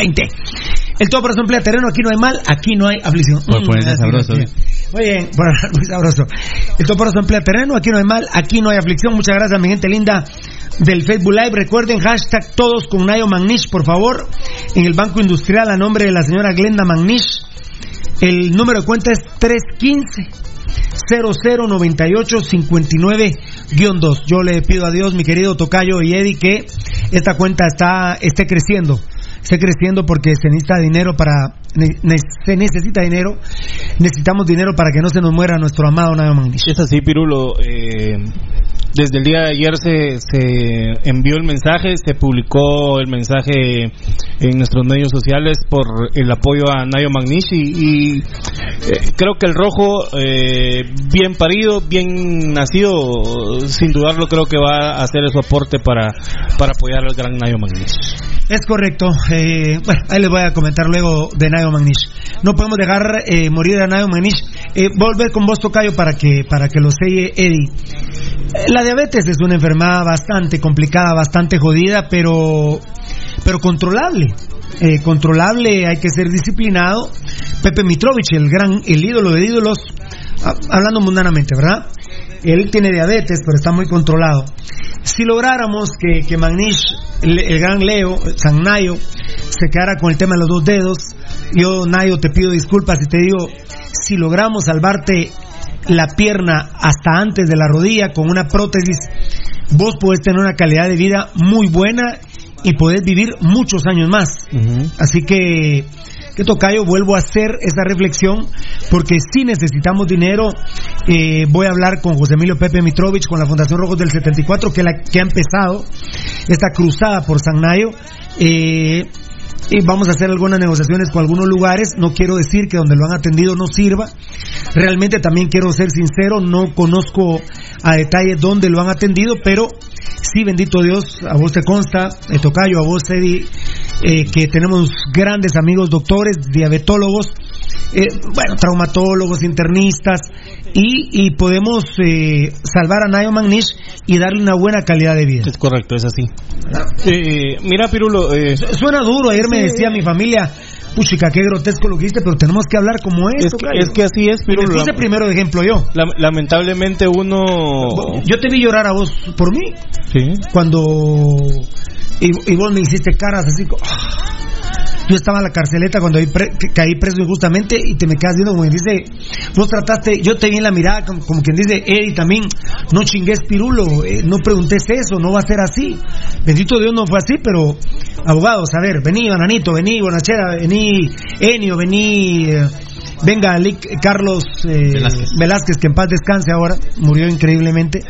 2020. El todo por emplea terreno, aquí no hay mal, aquí no hay aflicción. Mm, sabroso, ¿eh? Muy bien, por- muy sabroso. El todo por emplea terreno, aquí no hay mal, aquí no hay aflicción. Muchas gracias, mi gente linda del Facebook Live. Recuerden, hashtag todos con Nayo Magnish, por favor. En el Banco Industrial, a nombre de la señora Glenda Magnish. El número de cuenta es 315 0098 59-2. Yo le pido a Dios, mi querido Tocayo y Eddie, que esta cuenta está, esté creciendo. Esté creciendo porque se necesita dinero para. ne- se necesita dinero. Necesitamos dinero para que no se nos muera nuestro amado Nayo Magnish. Es así, Pirulo. eh, desde el día de ayer se, se envió el mensaje, se publicó el mensaje en nuestros medios sociales por el apoyo a Nayo Magnish y, eh, creo que el rojo, eh, bien parido, bien nacido, sin dudarlo creo que va a hacer su aporte para, para apoyar al gran Nayo Magnish. Es correcto. Eh, bueno, ahí les voy a comentar luego de Nayo Magnish. No podemos dejar eh, morir a Nayo Magnish. Eh, volver con vos, Tocayo, para que, para que lo selle Eddie. Eh, La diabetes es una enfermedad bastante complicada, bastante jodida, pero, pero controlable. Eh, controlable, hay que ser disciplinado. Pepe Mitrovich, el gran, el ídolo de ídolos, ah, hablando mundanamente, ¿verdad? Él tiene diabetes, pero está muy controlado. Si lográramos que, que Magnish, el, el gran Leo, San Nayo, se quedara con el tema de los dos dedos, yo, Nayo, te pido disculpas y te digo, si logramos salvarte la pierna hasta antes de la rodilla con una prótesis, vos podés tener una calidad de vida muy buena y podés vivir muchos años más. Así que, que tocayo, vuelvo a hacer esa reflexión porque si necesitamos dinero. Eh, voy a hablar con José Emilio Pepe Mitrovich, con la Fundación Rojos del 74, que, la, que ha empezado esta cruzada por San Nayo. Eh, y vamos a hacer algunas negociaciones con algunos lugares. No quiero decir que donde lo han atendido no sirva. Realmente también quiero ser sincero, no conozco a detalle dónde lo han atendido, pero sí, bendito Dios, a vos te consta, eh, Tocayo, a vos, Eddie, eh, que tenemos grandes amigos doctores, diabetólogos, eh, bueno, traumatólogos, internistas, y, y podemos eh, salvar a Nayo Magnish y darle una buena calidad de vida. Es correcto, es así. Eh, mira, Pirulo, eh, Suena duro, ayer me decía mi familia, puchica, qué grotesco lo que hiciste, pero tenemos que hablar como es. es, que, Tocayo. es que así es, me puse primero de ejemplo yo. Lam- lamentablemente uno... Yo te vi llorar a vos por mí Sí. cuando y, y vos me hiciste caras así. co- ah. Yo estaba en la carceleta cuando caí preso injustamente y te me quedas viendo como quien dice, vos trataste, yo te vi en la mirada como, como quien dice, Eddie también, no chingues pirulo, eh, no preguntes eso, no va a ser así. Bendito Dios no fue así, pero abogados, a ver, vení Bananito, vení Bonachera, vení Enio, vení... eh, Venga, Carlos eh, Velázquez. Velázquez, que en paz descanse ahora, murió increíblemente.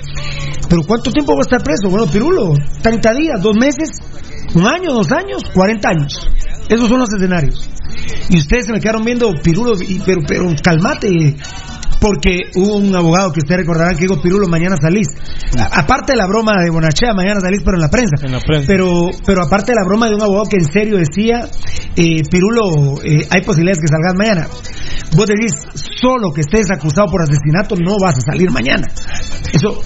Pero ¿cuánto tiempo va a estar preso? Bueno, Pirulo, 30 días, dos meses, un año, dos años, 40 años. Esos son los escenarios. Y ustedes se me quedaron viendo, Pirulo, y- pero, pero calmate. Porque hubo un abogado que ustedes recordarán que dijo, Pirulo, mañana salís. A- aparte de la broma de Bonachea, mañana salís, pero en la prensa. En la prensa. Pero, pero aparte de la broma de un abogado que en serio decía, eh, Pirulo, eh, hay posibilidades que salgas mañana. Vos decís, solo que estés acusado por asesinato, no vas a salir mañana. Eso,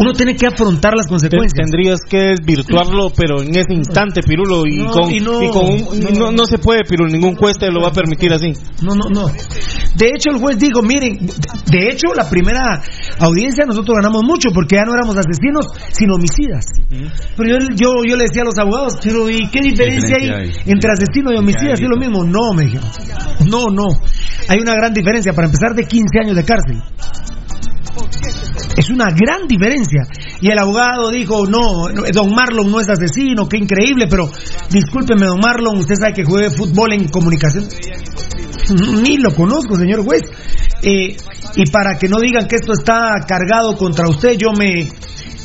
uno tiene que afrontar las consecuencias. Tendrías que desvirtuarlo, pero en ese instante, Pirulo, y No, con, y no, y con un- no. no, no se puede, Pirulo, ningún juez te lo va a permitir así. No, no, no. De hecho, el juez dijo, miren, de hecho, la primera audiencia nosotros ganamos mucho porque ya no éramos asesinos, sino homicidas. Pero yo, yo, yo le decía a los abogados, pero ¿y qué diferencia hay diferencia hay? entre asesino y homicida? ¿Es lo mismo? No, me dijeron. No, no. Hay una gran diferencia. Para empezar, de 15 años de cárcel. Es una gran diferencia. Y el abogado dijo, no, don Marlon no es asesino, qué increíble, pero discúlpeme, don Marlon, usted sabe que juegue fútbol en comunicación. Ni lo conozco, señor juez. Eh, y para que no digan que esto está cargado contra usted, yo me,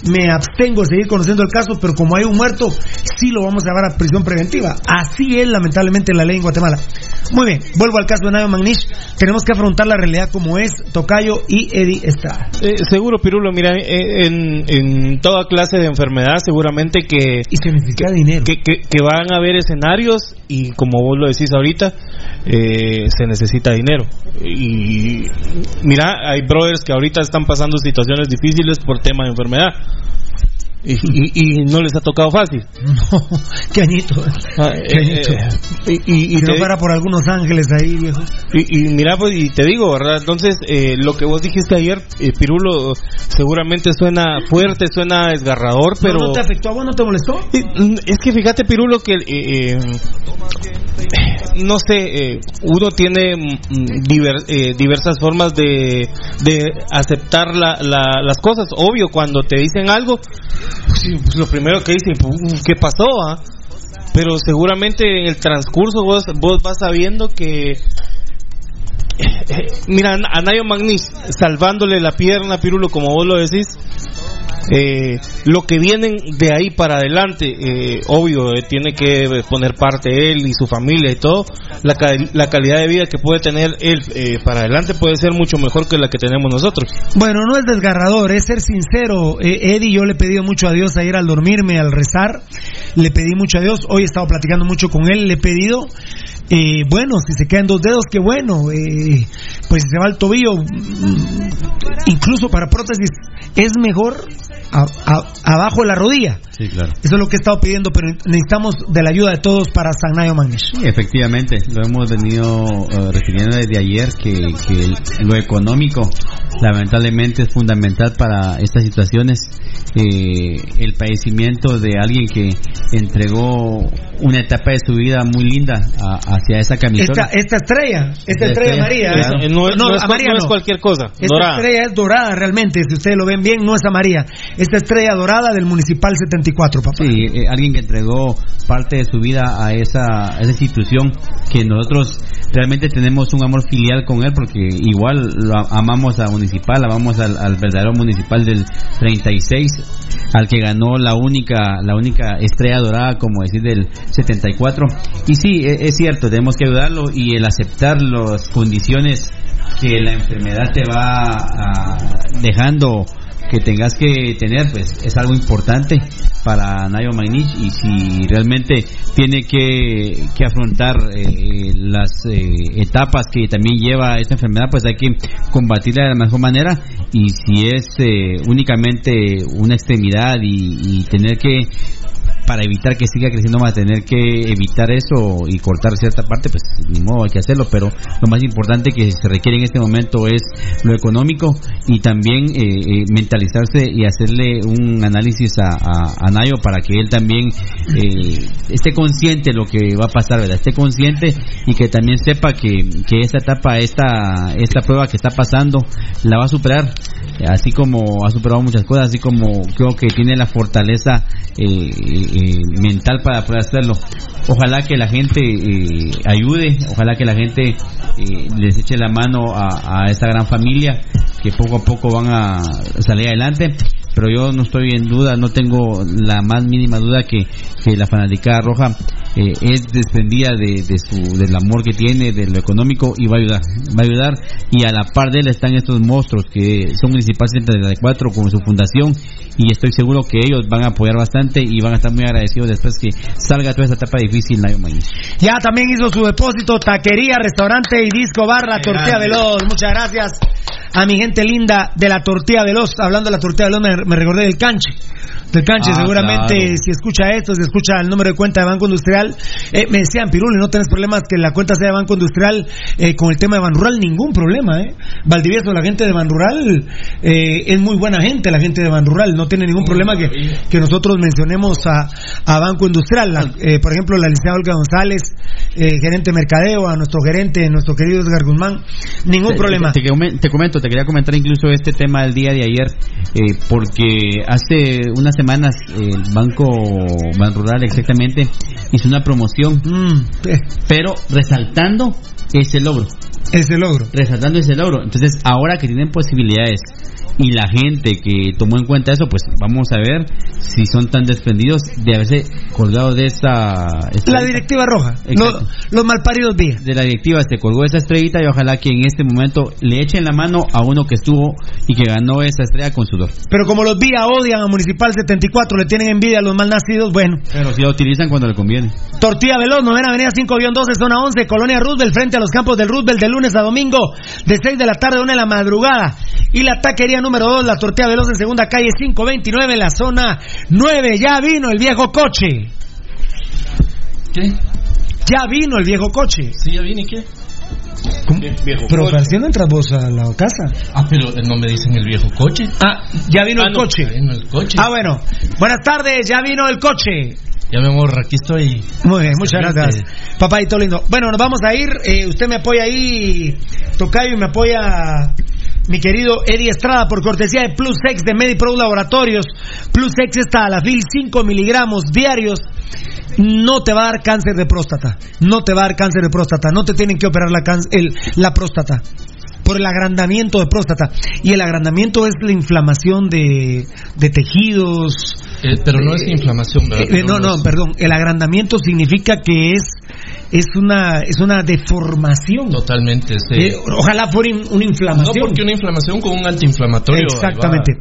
me abstengo de seguir conociendo el caso, pero como hay un muerto, sí lo vamos a llevar a prisión preventiva. Así es, lamentablemente, la ley en Guatemala. Muy bien, vuelvo al caso de Nayo Magnish. Tenemos que afrontar la realidad como es Tocayo y Eddie Estrada. Eh, seguro, Pirulo, mira, eh, en, en toda clase de enfermedad, seguramente que, Y se necesita dinero. que, que- que van a haber escenarios y como vos lo decís ahorita, eh, se necesita dinero. Y mira, hay brothers que ahorita están pasando situaciones difíciles por tema de enfermedad. Y, no les ha tocado fácil. No, qué añito. Ah, qué añito. Eh, y, y, no fuera por algunos ángeles ahí, viejo. Y, mira, pues, y te digo, ¿verdad? Entonces, eh, lo que vos dijiste ayer, eh, Pirulo, seguramente suena fuerte, suena desgarrador, pero... ¿No, te afectó a vos? ¿No te molestó? Mm, es que fíjate, Pirulo, que... no sé, uno tiene mm, diversas formas de, de aceptar la, las cosas. Obvio, cuando te dicen algo, pues, lo primero que dicen, pues, ¿qué pasó? Ah? Pero seguramente en el transcurso vos, vos vas sabiendo que mira, a Nayo Magnis salvándole la pierna, Pirulo, como vos lo decís, eh, lo que vienen de ahí para adelante, eh, obvio, eh, tiene que poner parte él y su familia y todo. La, la calidad de vida que puede tener él eh, para adelante puede ser mucho mejor que la que tenemos nosotros. Bueno, no es desgarrador, es ser sincero. Eddie, yo le he pedido mucho a Dios ayer al dormirme, al rezar. Le pedí mucho a Dios. Hoy he estado platicando mucho con él. Le he pedido eh, bueno, si se quedan dos dedos, qué bueno. Eh, pues si se va el tobillo, mm, incluso para prótesis, es mejor abajo de la rodilla. Sí, claro. Eso es lo que he estado pidiendo, pero necesitamos de la ayuda de todos para Sanayo Manish. Sí, efectivamente, lo hemos venido uh, refiriendo desde ayer, que, lo económico lamentablemente es fundamental para estas situaciones. Eh, el padecimiento de alguien que entregó una etapa de su vida muy linda hacia esa camisola. Esta, estrella, esta estrella, María. No, es, cualquier cosa. Esta estrella es dorada realmente, si ustedes lo ven bien, no es amarilla. Esta estrella dorada del Municipal 74, papá. Sí, eh, alguien que entregó parte de su vida a esa, institución que nosotros realmente tenemos un amor filial con él porque igual lo amamos a Municipal, amamos al, verdadero Municipal del 36, al que ganó la única, la única estrella dorada, como decir, del 74. Y sí, e, es, cierto, tenemos que ayudarlo y el aceptar las condiciones que la enfermedad te va dejando que tengas que tener, pues es algo importante para Nayo Magnich y si realmente tiene que, que afrontar eh, las eh, etapas que también lleva esta enfermedad, pues hay que combatirla de la mejor manera y si es eh, únicamente una extremidad y tener que para evitar que siga creciendo vamos a tener que evitar eso y cortar cierta parte, pues ni modo hay que hacerlo, pero lo más importante que se requiere en este momento es lo económico y también eh, eh, mentalizarse y hacerle un análisis a, a, Nayo para que él también eh, esté consciente de lo que va a pasar, ¿verdad? Esté consciente y que también sepa que, que esta etapa, esta, esta prueba que está pasando, la va a superar, así como ha superado muchas cosas, así como creo que tiene la fortaleza eh, eh, mental para poder hacerlo. Ojalá que la gente eh, ayude, ojalá que la gente eh, les eche la mano a, a esta gran familia que poco a poco van a salir adelante pero yo no estoy en duda, no tengo la más mínima duda que, que la fanaticada roja eh, es desprendida de, de, su, del amor que tiene, de lo económico y va a ayudar, va a ayudar y a la par de él están estos monstruos que son Municipal 74 con su fundación y estoy seguro que ellos van a apoyar bastante y van a estar muy agradecidos después que salga toda esta etapa difícil Nayo Ya también hizo su depósito, taquería, restaurante y disco barra, tortilla veloz, muchas gracias a mi gente linda de la tortilla veloz, hablando de la tortilla veloz me, me recordé del canche del canche. Ah, seguramente si escucha esto, si escucha el número de cuenta de Banco Industrial, eh, me decían, Piruli, no tenés problemas que la cuenta sea de Banco Industrial eh, con el tema de Ban Rural, ningún problema. ¿eh? Valdivieso, la gente de Ban Rural eh, es muy buena gente, la gente de Ban Rural, no tiene ningún problema que, que nosotros mencionemos a, a Banco Industrial. por ejemplo, la licenciada Olga González, gerente de mercadeo, a nuestro gerente, nuestro querido Edgar Guzmán, ningún problema. Te, te, comento, te quería comentar incluso este tema del día de ayer, porque hace unas semanas el Banco Ban Rural exactamente hizo una promoción, mm, pero resaltando ese logro. Ese logro. Resaltando ese logro. Entonces, ahora que tienen posibilidades y la gente que tomó en cuenta eso, pues vamos a ver si son tan desprendidos de haberse colgado de esa... la directiva roja, los malparidos días. De la directiva se colgó esa estrellita y ojalá que en este momento le echen la mano a uno que estuvo y que ganó esa estrella con sudor. Pero como los vía odian a Municipal 74, le tienen envidia a los mal nacidos, bueno. Pero si la utilizan cuando le conviene. Tortilla Veloz, novena avenida 5-12, zona 11, Colonia Roosevelt, frente a los campos del Roosevelt, de lunes a domingo, de 6 de la tarde a 1 de la madrugada. Y la Taquería número 2, la tortilla veloz en segunda calle 529 en la zona 9. Ya vino el viejo coche. ¿Qué? Ya vino el viejo coche. Sí, ya vine, ¿qué? ¿Cómo? Viejo Pero coche. ¿para qué no entras vos a la casa? Ah, pero no me dicen el viejo coche. Ah, ya vino Ah, el no, coche. Ya vino el coche. Ah, bueno. Buenas tardes, ya vino el coche. Ya mi amor, aquí estoy. Muy bien, muchas gracias. Papadito lindo. Bueno, nos vamos a ir. Eh, usted me apoya ahí, Tocayo, y me apoya mi querido Eddie Estrada por cortesía de Plus X de MediPro Laboratorios. Plus X está a la fil 5 miligramos diarios. No te va a dar cáncer de próstata. No te va a dar cáncer de próstata. No te tienen que operar la, can- el- la próstata. Por el agrandamiento de próstata. Y el agrandamiento es la inflamación de, de tejidos, Eh, pero no es inflamación, ¿verdad? eh, eh, no, no, perdón. El agrandamiento significa que es es una es una deformación. Totalmente. este- Eh, ojalá fuera in- una no, inflamación. porque una inflamación con un antiinflamatorio. Exactamente.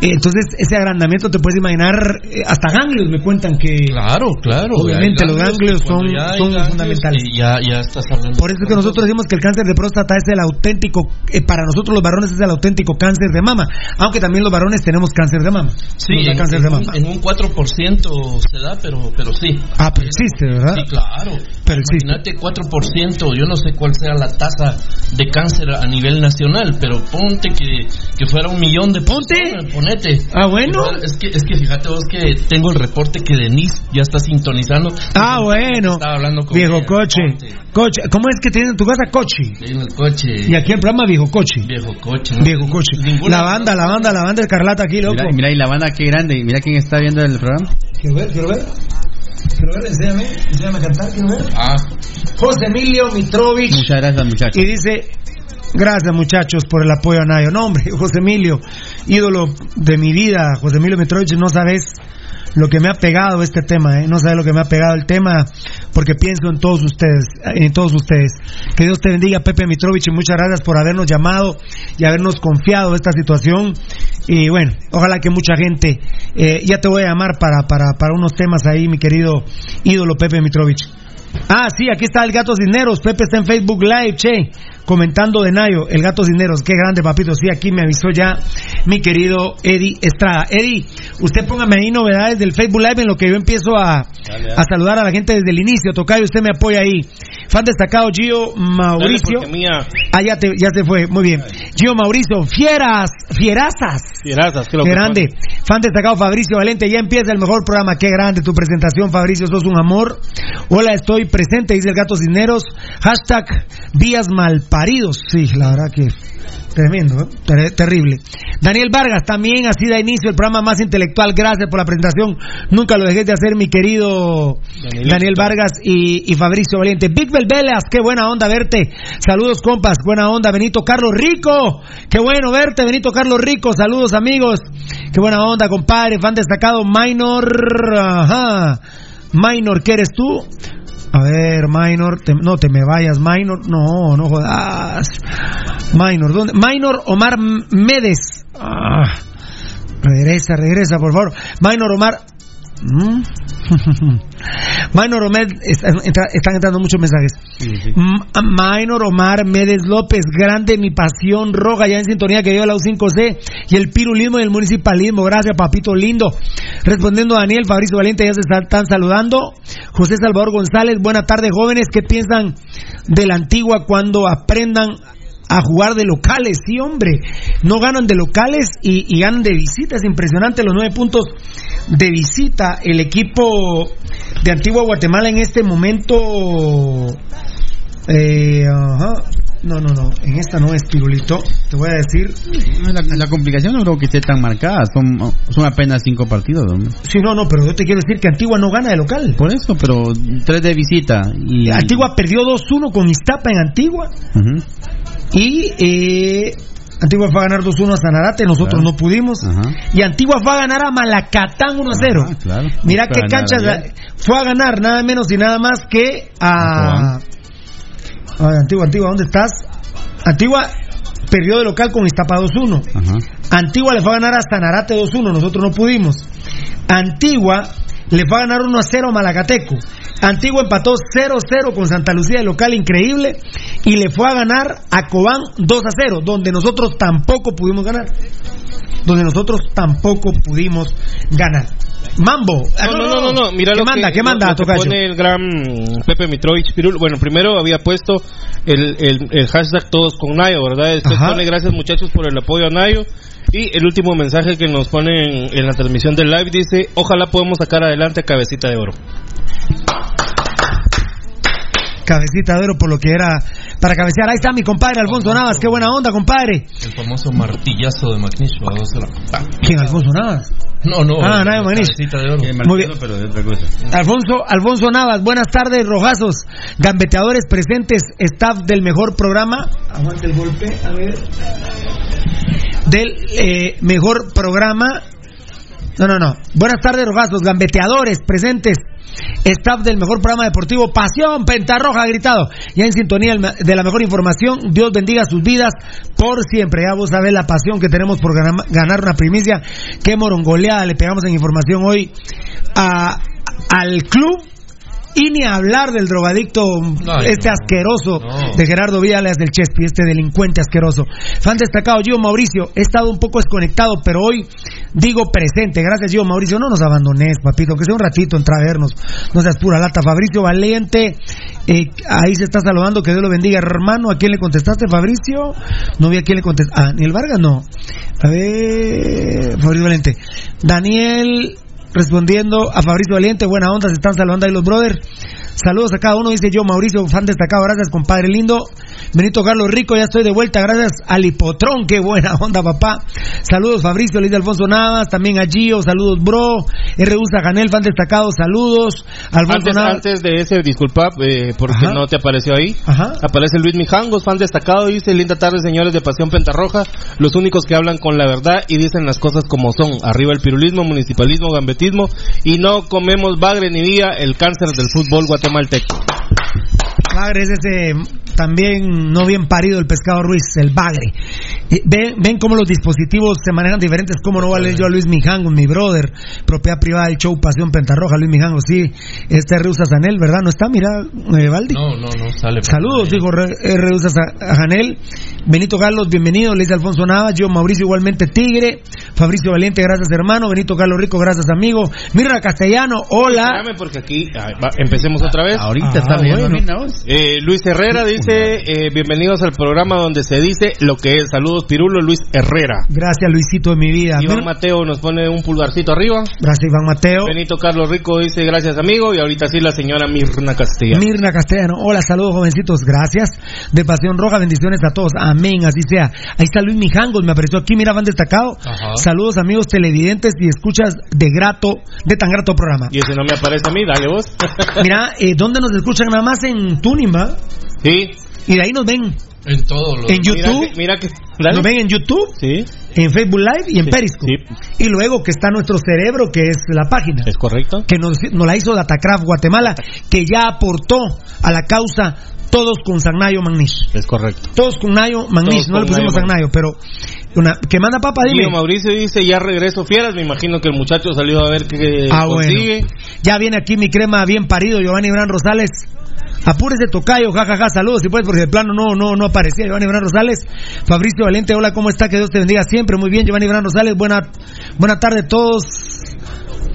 Eh, Entonces, ese agrandamiento te puedes imaginar, eh, hasta ganglios me cuentan que... Claro, claro. Obviamente, los ganglios son- son ganglios, fundamentales. y Ya, ya estás hablando. Por eso es que nosotros decimos que el cáncer de próstata es el auténtico, para nosotros los varones es el auténtico cáncer de mama, aunque también los varones tenemos cáncer de mama. Sí, en, cáncer en de un, mama. en un 4% se da, pero, pero sí. Ah, pero existe, ¿verdad? Sí, claro. Pero existe. Imagínate 4%, yo no sé cuál sea la tasa de cáncer a nivel nacional, pero ponte que, que fuera un millón de Ponte. personas, ponete. Ah, bueno. Es que, es que fíjate vos que tengo el reporte que Denise ya está sintonizando. Ah, bueno. Estaba hablando con Viejo ella. coche. Ponte. Coche. ¿Cómo es que tienes en tu casa coche? En el coche. Y aquí el programa Viejo Coche. Viejo coche. ¿no? Viejo Coche. Ninguna- La banda, la banda, la banda Escarlata aquí, loco. Mira, mira, y la banda qué grande. y Mira quién está viendo el programa. Quiero ver, quiero ver. Quiero ver, enséñame, enséñame a cantar, quiero ver. Ah, José Emilio Mitrovich. Muchas gracias, muchachos. Y dice, gracias muchachos por el apoyo a Nayo. No, hombre, José Emilio, ídolo de mi vida, José Emilio Mitrovich, no sabes lo que me ha pegado este tema, ¿eh? no sabes lo que me ha pegado el tema, porque pienso en todos ustedes, en todos ustedes. Que Dios te bendiga, Pepe Mitrovich, y muchas gracias por habernos llamado y habernos confiado esta situación. Y bueno, ojalá que mucha gente, eh, ya te voy a llamar para, para, para unos temas ahí, mi querido ídolo Pepe Mitrovich. Ah, sí, aquí está el Gato Cisneros. Pepe está en Facebook Live, che, comentando de Nayo, el Gato Cisneros. Qué grande, papito. Sí, aquí me avisó ya mi querido Eddie Estrada. Eddie, usted póngame ahí novedades del Facebook Live en lo que yo empiezo a, a saludar a la gente desde el inicio. Tocayo, usted me apoya ahí. Fan destacado Gio Mauricio. Ah, ya, te- ya se fue, muy bien. Gio Mauricio, fieras, fierazas. fierazas, Qué grande. Fan destacado Fabricio Valente. Ya empieza el mejor programa. Qué grande tu presentación, Fabricio. Sos un amor. Hola, estoy presente, dice el gato Cisneros. Hashtag vías malparidos. Sí, la verdad que tremendo, ¿eh? Ter- terrible. Daniel Vargas, también así da inicio el programa más intelectual. Gracias por la presentación. Nunca lo dejé de hacer, mi querido. Daniel Vargas y, y Fabricio Valiente. Big Bel Velas, qué buena onda verte. Saludos, compas. Buena onda, Benito Carlos Rico. Qué bueno verte, Benito Carlos Rico. Saludos, amigos. Qué buena onda, compadre. Fan destacado, Minor. Ajá. Minor, ¿qué eres tú? A ver, Minor, te- no te me vayas, Minor, no, no jodas. Minor, ¿dónde? Minor Omar Medes. Ah, regresa, regresa, por favor. Minor Omar. ¿Mm? Omar, están, entra- están entrando muchos mensajes. M- Minor Omar Medes López, grande mi pasión roja, ya en sintonía que yo la U5C y el pirulismo y el municipalismo. Gracias, papito lindo. Respondiendo a Daniel Fabricio Valiente, ya se está- están saludando. José Salvador González, buena tarde, jóvenes. ¿Qué piensan de la antigua cuando aprendan a jugar de locales? Sí, hombre. No ganan de locales y, y ganan de visita. Es impresionante los nueve puntos de visita. El equipo de Antigua Guatemala en este momento. Eh. No, no, no. En esta no es Pirulito. Te voy a decir. La, la complicación no creo que esté tan marcada. Son, son apenas cinco partidos. ¿no? Sí, no, no, pero yo te quiero decir que Antigua no gana de local. Por eso, pero tres de visita. Y, Antigua perdió 2-1 con Iztapa en Antigua. Y eh, Antigua fue a ganar 2-1 a Sanarate, nosotros Claro. no pudimos. Ajá. Y Antigua fue a ganar a Malacatán 1-0. Ajá, claro. Mira qué a ganar canchas ayer. fue a ganar, nada menos y nada más que a. A Ay, Antigua, Antigua, ¿dónde estás? Antigua perdió de local con Iztapa 2-1. Ajá. Antigua le fue a ganar a Sanarate 2-1, nosotros no pudimos. Antigua le fue a ganar 1-0 a Malacateco. Antigua empató 0-0 con Santa Lucía de local, increíble. Y le fue a ganar a Cobán 2-0, donde nosotros tampoco pudimos ganar. Donde nosotros tampoco pudimos ganar. Mambo. Ah, No, no, no, no, no, mira ¿Qué lo manda? que, ¿Qué manda, pone el gran Pepe Mitrovich Pirul. Bueno, primero había puesto el, el, hashtag todos con Nayo, ¿verdad? Después Ajá. pone gracias muchachos por el apoyo a Nayo. Y el último mensaje que nos pone en, en la transmisión del live dice, ojalá podamos sacar adelante a Cabecita de Oro. Cabecita de oro por lo que era para cabecear. Ahí está mi compadre Alfonso Navas. Qué buena onda, compadre. El famoso martillazo de la- ¿Quién, Alfonso Navas? No, no. Ah, cabecita de Muy bien. pero de otra cosa. Alfonso, Alfonso Navas, buenas tardes, rojazos, gambeteadores presentes, staff del mejor programa. Aguante el golpe, a ver. Del eh, mejor programa. No, no, no. Buenas tardes, rojazos, gambeteadores presentes. Staff del mejor programa deportivo, Pasión Pentarroja, gritado. Ya en sintonía de la mejor información, Dios bendiga sus vidas por siempre. Ya vos sabés la pasión que tenemos por ganar, una primicia. Qué morongoleada le pegamos en información hoy al club. Y ni hablar del drogadicto, este no. asqueroso No. de Gerardo Viales del Chespi, este delincuente asqueroso. Fan destacado, Gio Mauricio. He estado un poco desconectado, pero hoy digo presente. Gracias, Gio Mauricio. No nos abandones, papito, que sea un ratito entra a vernos. No seas pura lata. Fabricio Valiente, eh, ahí se está saludando. Que Dios lo bendiga, hermano. ¿A quién le contestaste, Fabricio? No vi a quién le contestaste. Ah, ni el Vargas no. A ver, Fabricio Valiente. Daniel. Respondiendo a Fabricio Valiente, buena onda, se están saludando ahí los brothers. Saludos a cada uno, dice yo, Mauricio, fan destacado, gracias compadre lindo. Benito Carlos Rico, ya estoy de vuelta, gracias al Hipotrón, qué buena onda papá. Saludos Fabricio, Luis Alfonso Navas, también a Gio, saludos bro. R. Ganel, fan destacado, saludos. Alfonso Antes, Navas. antes de ese, disculpa, eh, porque Ajá. no te apareció ahí. Ajá. Aparece Luis Mijangos, fan destacado, dice, linda tarde señores de Pasión Pentarroja, los únicos que hablan con la verdad y dicen las cosas como son. Arriba el pirulismo, municipalismo, gambetismo y no comemos bagre ni vía el cáncer del fútbol guatemalteco. Bagre es ese también no bien parido el pescado Ruiz, el bagre. Ven, ven cómo los dispositivos se manejan diferentes. ¿Cómo no vale yo a Luis Mijango, mi brother? Propiedad privada del show Pasión Pentarroja, Luis Mijango, sí. Este es Reusa Sanel, ¿verdad? ¿No está? Mira, eh, Valdi. No, no, no, sale. Saludos, dijo Re- Reusa Sa- Janel. Benito Carlos, bienvenido. Le dice Alfonso Navas. Yo, Mauricio, igualmente Tigre. Fabricio Valiente, gracias hermano. Benito Carlos Rico, gracias amigo. Mira Castellano, hola. Espérame porque aquí, ah, va, empecemos otra vez. Ahorita Ah, está bien, bueno. vos. Eh, Luis Herrera dice, eh, bienvenidos al programa donde se dice lo que es. Saludos Pirulo, Luis Herrera. Gracias, Luisito de mi vida. Iván Mira- Mateo nos pone un pulgarcito arriba. Gracias, Iván Mateo. Benito Carlos Rico dice gracias amigo y ahorita sí la señora Mirna Castilla. Mirna Castellano, hola, saludos jovencitos, gracias. De Pasión Roja, bendiciones a todos, amén, así sea. Ahí está Luis Mijangos, me apareció aquí, mira, van destacado. Ajá. Saludos amigos televidentes y escuchas de grato, de tan grato programa. y ese no me aparece a mí, dale vos. Mira, eh, ¿dónde nos escuchan? Nada más en Tuning, ¿va? sí. Y de ahí nos ven. En todo lo. En Mira YouTube. que, mira que dale. Nos ven en YouTube, Sí, en Facebook Live y en Sí, Periscope. sí. Y luego que está nuestro cerebro, que es la página. es correcto. que nos, nos la hizo Datacraft Guatemala, que ya aportó a la causa todos con Sagnayo Magnish. Es correcto. Todos con Nayo Magnish, no le pusimos Nayo Sagnayo, pero una, que manda papa, dime. Guido Mauricio dice ya regreso fieras, me imagino que el muchacho salió a ver qué Ah, consigue. bueno. Ya viene aquí mi crema bien parido, Giovanni Bran Rosales. Apúrese tocayo, jajaja, saludos, si puedes, porque de plano no, no, no aparecía Giovanni Bran Rosales. Fabricio Valente, hola, ¿cómo está? Que Dios te bendiga siempre. Muy bien, Giovanni Bran Rosales, buena, buena tarde a todos.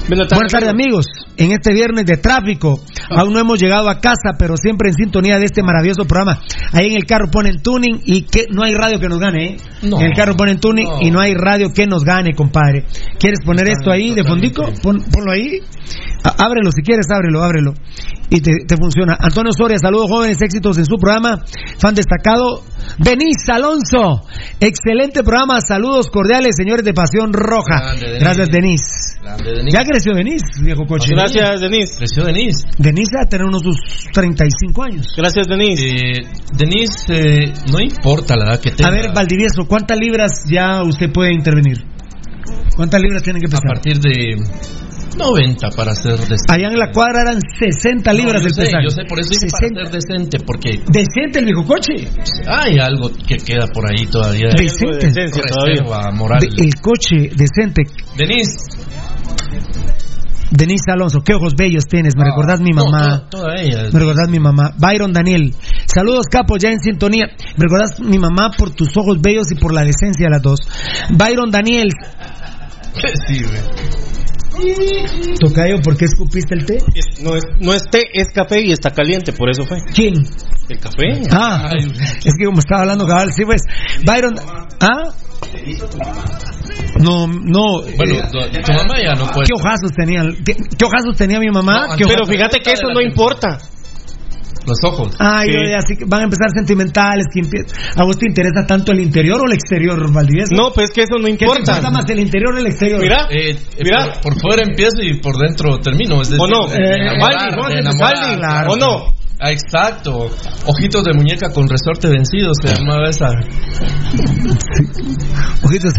Buenas Buenas tardes amigos, en este viernes de tráfico, aún no hemos llegado a casa, pero siempre en sintonía de este maravilloso programa. Ahí en el carro ponen tuning y que no hay radio que nos gane, ¿eh? No. en el carro ponen tuning No. y no hay radio que nos gane, compadre. ¿Quieres poner esto ahí de fondico? Pon- ponlo ahí. Ábrelo si quieres, ábrelo, ábrelo. Y te, te funciona. Antonio Soria, saludos jóvenes, éxitos en su programa. Fan destacado. Denise Alonso, excelente programa. Saludos cordiales, señores de Pasión Roja. Grande, Denise. Gracias, Denise. Grande Denise. Ya creció Denise, viejo coche. Gracias, Denise. Creció Denise. Denise va a tener unos sus 35 años. Gracias, Denise. Eh, Denise, eh, no importa la edad que tenga. A ver, Valdivieso, ¿cuántas libras ya usted puede intervenir? ¿Cuántas libras tienen que A pesar? partir de 90 para ser decente. Allá en la cuadra eran 60 No, libras yo el sé, pesaje. Yo sé, por eso digo 60. para ser decente, porque Decente el viejo coche. hay algo que queda por ahí todavía. De- de Decente. Reserva moral. De- el coche decente. Denise. Denise Alonso, qué ojos bellos tienes. Me Ah, recordás mi no, mamá. toda, toda ella. Me recordás mi mamá. Byron Daniel. Saludos, capo, ya en sintonía. Me recuerdas mi mamá por tus ojos bellos y por la decencia de las dos. Byron Daniel. Sí, güey. Tocayo, ¿por qué escupiste el té? Es- no, es, no es té, es café y está caliente, por eso fue. ¿Quién? El café. Ah, Ay, es que como estaba hablando cabal, sí pues. Byron, ¿ah? No, no. Bueno, eh, tu, mamá ya no puede. ¿Qué ojazos tenía? ¿Qué, qué tenía mi mamá? No, ¿Qué Pero fíjate que eso no importa. Los ojos. Ay, Sí. así que van a empezar sentimentales. que ¿A vos te interesa tanto el interior o el exterior, Valdivieso? No, pues que eso no ¿Qué te importa. importa más el interior o el exterior? Mira, Eh, eh, mira. Por, por fuera empiezo y por dentro termino. Es decir, ¿O no? enamorar, claro. ¿o no? Ah, exacto. Ojitos de muñeca con resorte vencido se llamaba esa. Ojitos.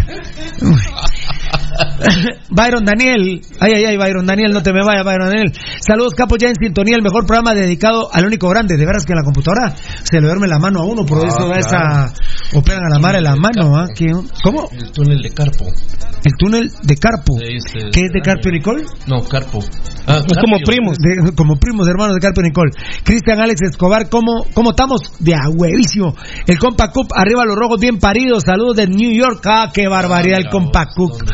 Byron Daniel, ay, ay, ay, Byron Daniel, no te me vayas, Byron Daniel. Saludos, capo, ya en sintonía, el mejor programa dedicado al único grande. De veras que en la computadora se le duerme la mano a uno, por Ah, eso claro. esa. Operan a la madre la mano, ¿ah? ¿Qué? ¿Cómo? El túnel de Carpo. El túnel de Carpo. Sí, sí, ¿Qué es de. Carpio Nicole? No, Carpo. Ah, Es como primos. De- como primos hermanos de Carpio Nicole. Cristian Alex Escobar, ¿cómo, ¿cómo estamos? De a huevísimo. El Compa Cup, arriba los rojos bien paridos. Saludos de New York. Ah, qué barbaridad el Mira Compa vos, Cup.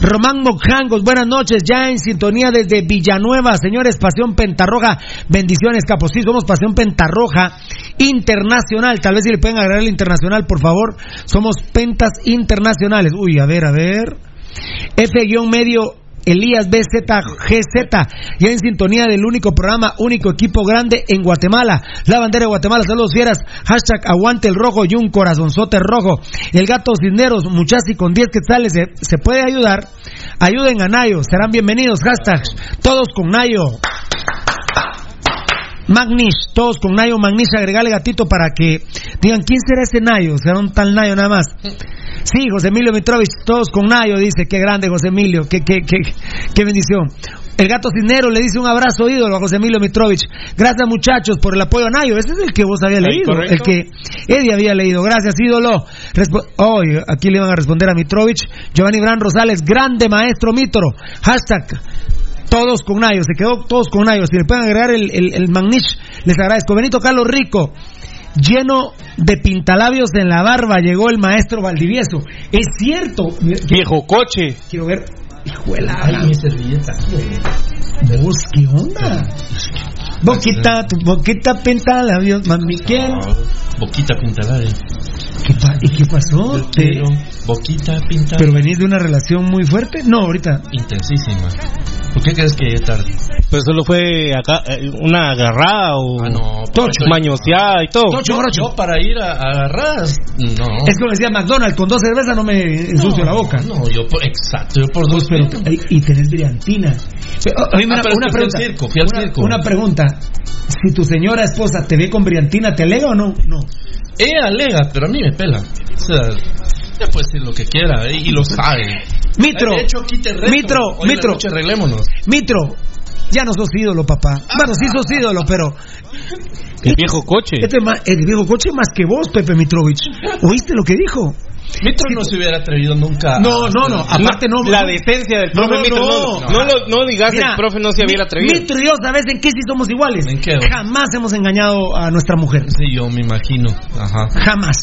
Román Mojangos, buenas noches, ya en sintonía desde Villanueva, señores, Pasión Pentarroja, bendiciones, capos, sí, somos Pasión Pentarroja Internacional, tal vez si le pueden agregar el internacional, por favor, somos Pentas Internacionales, uy, a ver, a ver, F-medio Elías BZGZ, ya en sintonía del único programa, único equipo grande en Guatemala. La bandera de Guatemala, saludos fieras. Hashtag aguante el rojo y un corazonzote rojo. El gato Cisneros, muchachos, con 10 quetzales se, se puede ayudar. Ayuden a Nayo, serán bienvenidos. Hashtag todos con Nayo. Magnish, todos con Nayo Magnish, agregale gatito para que digan quién será ese Nayo, será un tal Nayo nada más. Sí, José Emilio Mitrovich, todos con Nayo, dice, qué grande José Emilio, qué, qué, qué, qué bendición. El gato Cisnero le dice un abrazo ídolo a José Emilio Mitrovich. Gracias muchachos por el apoyo a Nayo. Ese es el que vos habías leído, correcto. el que Eddie había leído. Gracias ídolo. Respo- oh, aquí le iban a responder a Mitrovich. Giovanni Bran Rosales, grande maestro Mitro. Hashtag todos con Nayo, se quedó todos con Nayo. Si le pueden agregar el, el, el Magnish, les agradezco. Benito Carlos Rico, lleno de pintalabios en la barba, llegó el maestro Valdivieso. Es cierto. Viejo coche. Quiero ver. Hijuela. Ay, mi servilleta. ¿Vos qué onda? Boquita, tu boquita pintalabios, mami, ¿quién? Boquita pintada. Eh. ¿Qué pa- ¿Y qué pasó? Quiero Boquita pintada. ¿Pero venís de una relación muy fuerte? No, ahorita. Intensísima. ¿Por qué crees que llegué tarde? Pues solo fue acá eh, una agarrada o Ah, no. Tocho. mañoseada y todo. Tocho, Yo, morocho. yo para ir a, a agarrar, no. Es como decía McDonald's, con dos cervezas no me ensucio la boca. No, yo por, exacto, yo por dos Pero, pesos. y, y tenés brillantina. Pero, o- oíme, Ah, una, pero es que fui al pregunta. circo, fui al una, circo. una pregunta. Si tu señora esposa te ve con brillantina, ¿te alega o no? No. Ella alega, pero a mí me pela. O sea, ella puede decir lo que quiera eh, y lo sabe. Mitro, De hecho, aquí te reto. Mitro, Hoy Mitro, noche arreglémonos. Mitro, ya no sos ídolo, papá. Bueno, sí sos ídolo, pero El viejo coche. este el viejo coche más que vos, Pepe Mitrovich. ¿Oíste lo que dijo? Mitro no se hubiera atrevido nunca. No, a- no, no, aparte no. La decencia del No, profe no, Mitro. no. No, no, lo- no digas Mira, el profe no se hubiera atrevido. Mitro y yo, ¿sabes en qué sí somos iguales? ¿En qué? Jamás hemos engañado a nuestra mujer. Sí, yo me imagino. Ajá. Jamás.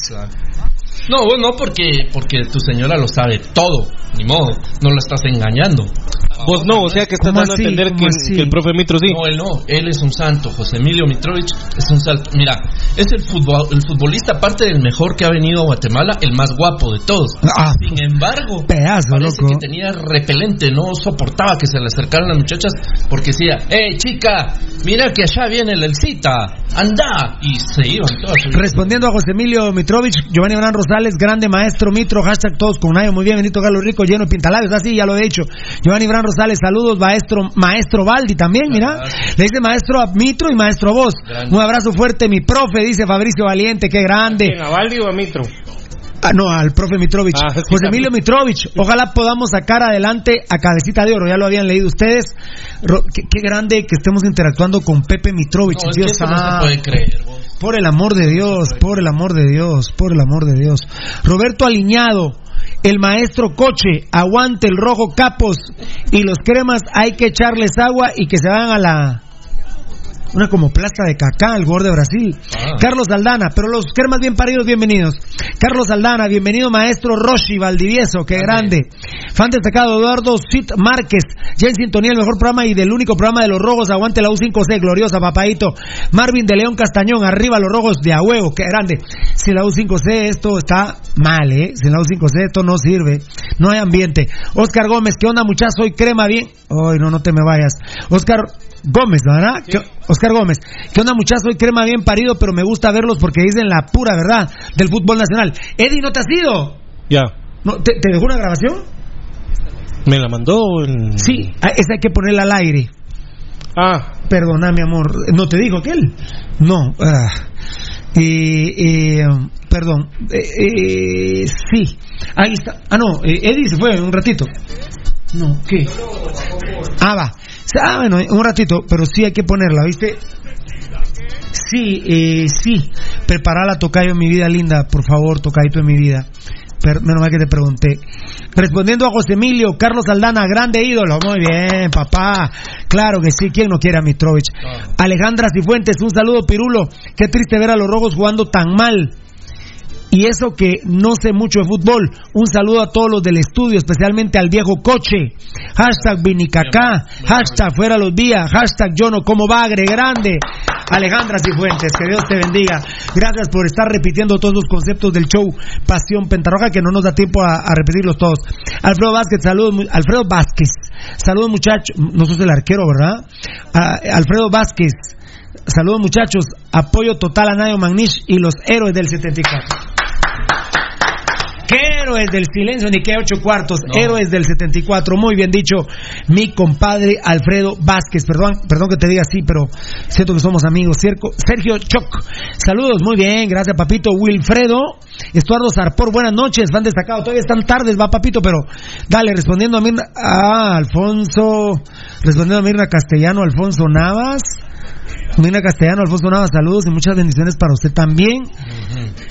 No, vos no, porque, porque tu señora lo sabe todo. Ni modo, no la estás engañando. Vos no, o sea que estás ¿Cómo dando así? a entender ¿Cómo que, el profe Mitro sí. No, él no, él es un santo. José Emilio Mitrovich es un santo. Mira, es el, futbol, el futbolista, aparte del mejor que ha venido a Guatemala, el más guapo de todos. Ah, Sin embargo, pedazo, parece loco. que tenía repelente, no soportaba que se le acercaran las muchachas porque decía, ¡eh, chica! Mira que allá viene el Elcita, anda. Y se iban todas. Respondiendo a José Emilio Mitrovich, Giovanni Bran Rosales, grande maestro Mitro, hashtag todos con Nayo, muy bien, Benito Galo Rico, lleno de pintalabios, así ya lo he dicho. Giovanni Bran Rosales, saludos, maestro, maestro Baldi también, mira. Le dice maestro a Mitro y maestro a vos. Grande. Un abrazo fuerte, mi profe, dice Fabricio Valiente, qué grande. ¿A Valdi o a Mitro? Ah, no, al profe Mitrovich. Ah, sí, José. Emilio Mitrovich, ojalá podamos sacar adelante a Cabecita de Oro, ya lo habían leído ustedes. Ro- qué, qué grande que estemos interactuando con Pepe Mitrovich. No, es que Dios no se puede creer, vos. Por el amor de Dios, por el amor de Dios, por el amor de Dios. Roberto Aliñado, el maestro coche, aguante el rojo capos y los cremas hay que echarles agua y que se vayan a la una como plasta de cacá, el jugador de Brasil. Ah. Carlos Aldana, pero los cremas bien paridos, bienvenidos. Carlos Aldana, bienvenido maestro Roshi Valdivieso, qué grande. Fan destacado Eduardo Sit Márquez, ya en sintonía el mejor programa y del único programa de los rojos, aguante la U5C, gloriosa papadito. Marvin de León Castañón, arriba los rojos de a huevo, qué grande. Sin la U5C esto está mal, ¿eh? Sin la U5C esto no sirve, no hay ambiente. Oscar Gómez, ¿qué onda muchachos? Soy crema bien. Ay, no, no te me vayas. Oscar Gómez, ¿verdad? ¿Qué- Oscar Gómez. ¿Qué onda muchachos? Soy crema bien parido, pero me gusta verlos porque dicen la pura verdad del fútbol nacional. Eddie, ¿no te has ido? Ya. ¿No, te, te dejó una grabación? Me la mandó en... Sí, ah, esa hay que ponerla al aire. Ah, Perdona, mi amor. ¿No te dijo aquel? No. ah. Eh, eh, perdón. Eh, eh, sí. Ahí está. Ah, no. eh, Eddie se fue un ratito. No, ¿qué? Ah, va. Ah, bueno, un ratito, pero sí hay que ponerla, ¿viste? Sí, eh, sí. Prepara la tocayo en mi vida linda, por favor, tocadito en mi vida. Per- menos mal que te pregunté. Respondiendo a José Emilio, Carlos Aldana, grande ídolo. Muy bien, papá. Claro que sí, ¿quién no quiere a Mitrovich? Alejandra Cifuentes, un saludo, Pirulo. Qué triste ver a los rojos jugando tan mal. Y eso que no sé mucho de fútbol. Un saludo a todos los del estudio, especialmente al viejo coche. Hashtag Vinicacá. Hashtag fuera los días. Hashtag yo no como bagre. Grande. Alejandra Cifuentes, que Dios te bendiga. Gracias por estar repitiendo todos los conceptos del show Pasión Pentarroja, que no nos da tiempo a, a repetirlos todos. Alfredo Vázquez, saludos. Alfredo Vázquez, saludos muchachos. No sos el arquero, ¿verdad? Ah, Alfredo Vázquez, saludos muchachos. Apoyo total a Nayo Magnish y los héroes del 74. ¿Qué héroes del silencio? Ni qué ocho cuartos. No. Héroes del 74. Muy bien dicho, mi compadre Alfredo Vázquez. Perdón, perdón que te diga así, pero siento que somos amigos. Cierco- Sergio Choc. Saludos, muy bien. Gracias, papito. Wilfredo. Estuardo Zarpor, buenas noches. Fan destacado. Todavía están tardes, va, papito, pero dale, respondiendo a Mirna. Ah, Alfonso. Respondiendo a Mirna Castellano, Alfonso Navas. Mirna Castellano, Alfonso Navas, saludos y muchas bendiciones para usted también.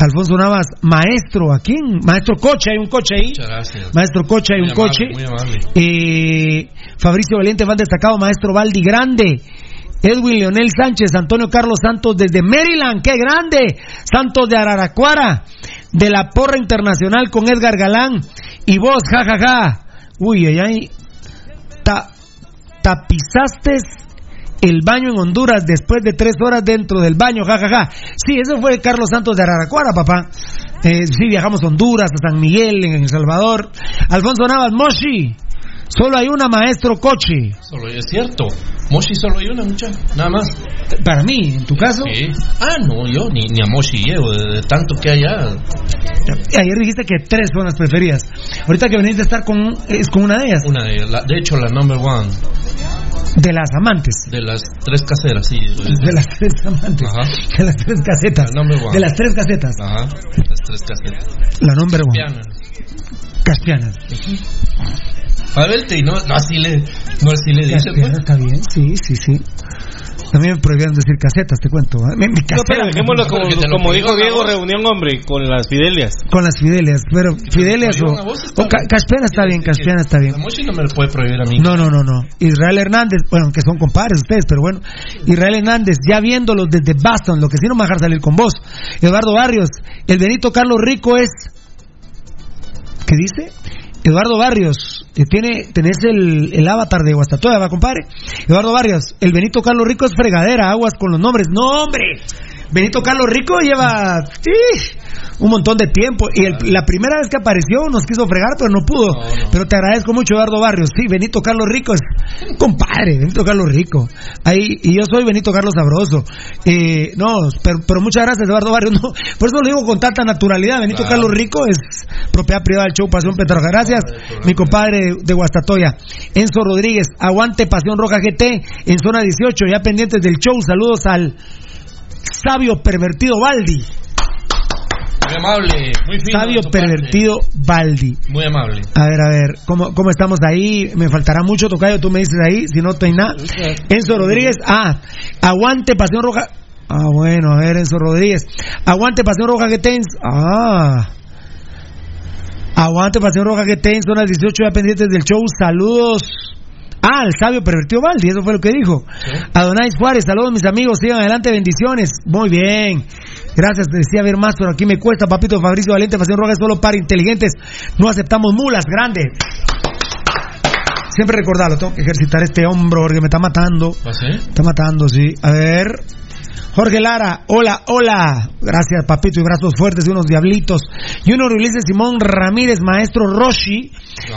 Alfonso Navas, maestro, ¿a quién? Maestro Coche, hay un coche ahí. Muchas gracias. Maestro Coche, hay Muy un amable, coche. Muy amable. Eh, Fabricio Valiente, van destacado, Maestro Valdi Grande. Edwin Leonel Sánchez, Antonio Carlos Santos desde Maryland, qué grande. Santos de Araracuara, de la Porra Internacional con Edgar Galán. Y vos, jajaja. Uy, ay, ay. Ta- tapizaste el baño en Honduras después de tres horas dentro del baño, jajaja. Sí, eso fue Carlos Santos de Araracuara, papá. Eh, sí, viajamos a Honduras, a San Miguel, en El Salvador. Alfonso Navas, Moshi. Solo hay una maestro coche. Solo es cierto. Moshi solo hay una, muchacha. Nada más. Para mí, en tu caso. Sí. Ah, no, yo ni, ni a Moshi llego, de, de tanto que allá. Ayer dijiste que tres son las preferidas. Ahorita que venís de estar con, es con una de ellas. Una de, la, de hecho, la number one De las amantes. de las tres caseras, sí. De las tres amantes. Ajá. De las tres casetas. De las tres casetas. Ajá, las tres caseras. La number one. Piano. Caspiana. Pavelte y no, no así le, no así le dicen, Caspiana pues. está bien, sí, sí, sí. A mí me prohibieron decir casetas, te cuento. ¿eh? Mi, mi No, pero dejémoslo como, dijo Diego, reunión hombre, con las fidelias. con las Fidelias. Pero Fidelias o, o Ca-. Caspiana está bien, Caspiana está bien. La Moshi no me lo puede prohibir a mí. No, no, no, no. Israel Hernández, bueno, que son compadres ustedes, pero bueno. Israel Hernández, ya viéndolos desde Boston, lo que sí no me va a dejar salir con vos. Eduardo Barrios, el Benito Carlos Rico es. ¿Qué dice? Eduardo Barrios, que tiene, tenés el, el avatar de Guastatoya, va, compadre. Eduardo Barrios, el Benito Carlos Rico es fregadera, aguas con los nombres. No, hombre. Benito Carlos Rico lleva sí, un montón de tiempo y el- la primera vez que apareció nos quiso fregar, pero no pudo. No, no. Pero te agradezco mucho, Eduardo Barrios. Sí, Benito Carlos Rico es compadre, Benito Carlos Rico. Ahí, y yo soy Benito Carlos Sabroso. Eh, no, pero, pero muchas gracias, Eduardo Barrios. No, por eso lo digo con tanta naturalidad. Benito Claro. Carlos Rico es propiedad privada del show Pasión Petroja. Gracias, mi compadre de, de Guastatoya. Enzo Rodríguez, aguante Pasión Roja GT en zona 18, ya pendientes del show. Saludos al sabio pervertido Baldi. Muy amable, muy fino. Sabio pervertido Baldi. Muy amable. A ver, a ver, ¿cómo, ¿cómo estamos ahí? Me faltará mucho, Tocayo, tú me dices ahí, si no, estoy nada. Enzo Rodríguez, ah, aguante Pasión Roja. Ah, bueno, a ver, Enzo Rodríguez. Aguante Pasión Roja que tens. Ah. Aguante Pasión Roja que tens, son las 18 ya pendientes del show. Saludos Ah, el sabio pervertido Valdi, eso fue lo que dijo. Adonai Juárez, saludos mis amigos, sigan adelante, bendiciones. Muy bien. Gracias, decía ver más, pero aquí me cuesta, papito Fabricio Valente, Facción Roja solo para inteligentes. No aceptamos mulas, grandes. Siempre recordarlo, tengo que ejercitar este hombro porque me está matando. ¿Ah, sí? Está matando, sí. A ver. Jorge Lara, hola, hola. Gracias, papito, y brazos fuertes y unos diablitos. Y uno Ulises Simón Ramírez, maestro Roshi.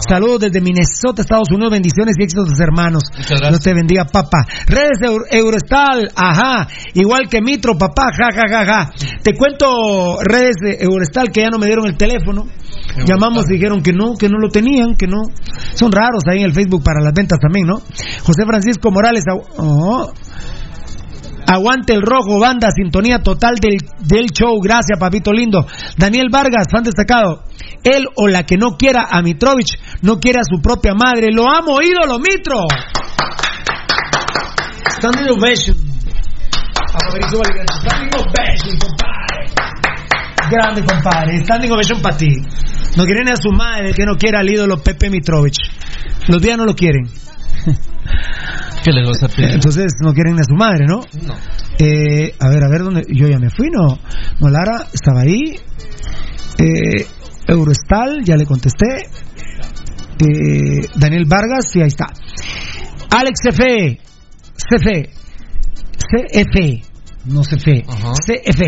Saludos desde Minnesota, Estados Unidos. Bendiciones y éxitos, hermanos. Dios te bendiga, papá. Redes Euro- Eurostal, ajá. Igual que Mitro, papá, ja, ja, ja, ja. Te cuento redes de Eurostal que ya no me dieron el teléfono. Llamamos y dijeron que no, que no lo tenían, que no. Son raros ahí en el Facebook para las ventas también, ¿no? José Francisco Morales, oh. Aguante el rojo, banda, sintonía total del, del show. Gracias, papito lindo. Daniel Vargas, fan destacado. Él o la que no quiera a Mitrovich, no quiere a su propia madre. Lo amo, ídolo, Mitro. Standing ovation. Standing ovation. Grande, compadre. Standing ovation para ti. No quieren a su madre que no quiera al ídolo Pepe Mitrovich. Los días no lo quieren. ¿Qué le vas a pedir? Entonces no quieren a su madre, ¿no? No. Eh, a ver, a ver, ¿dónde? Yo ya me fui, ¿no? No, Lara estaba ahí. Eh, Eurostal, ya le contesté. Eh, Daniel Vargas, sí, ahí está. Alex CF, CF, CF, no CF, Ajá. CF.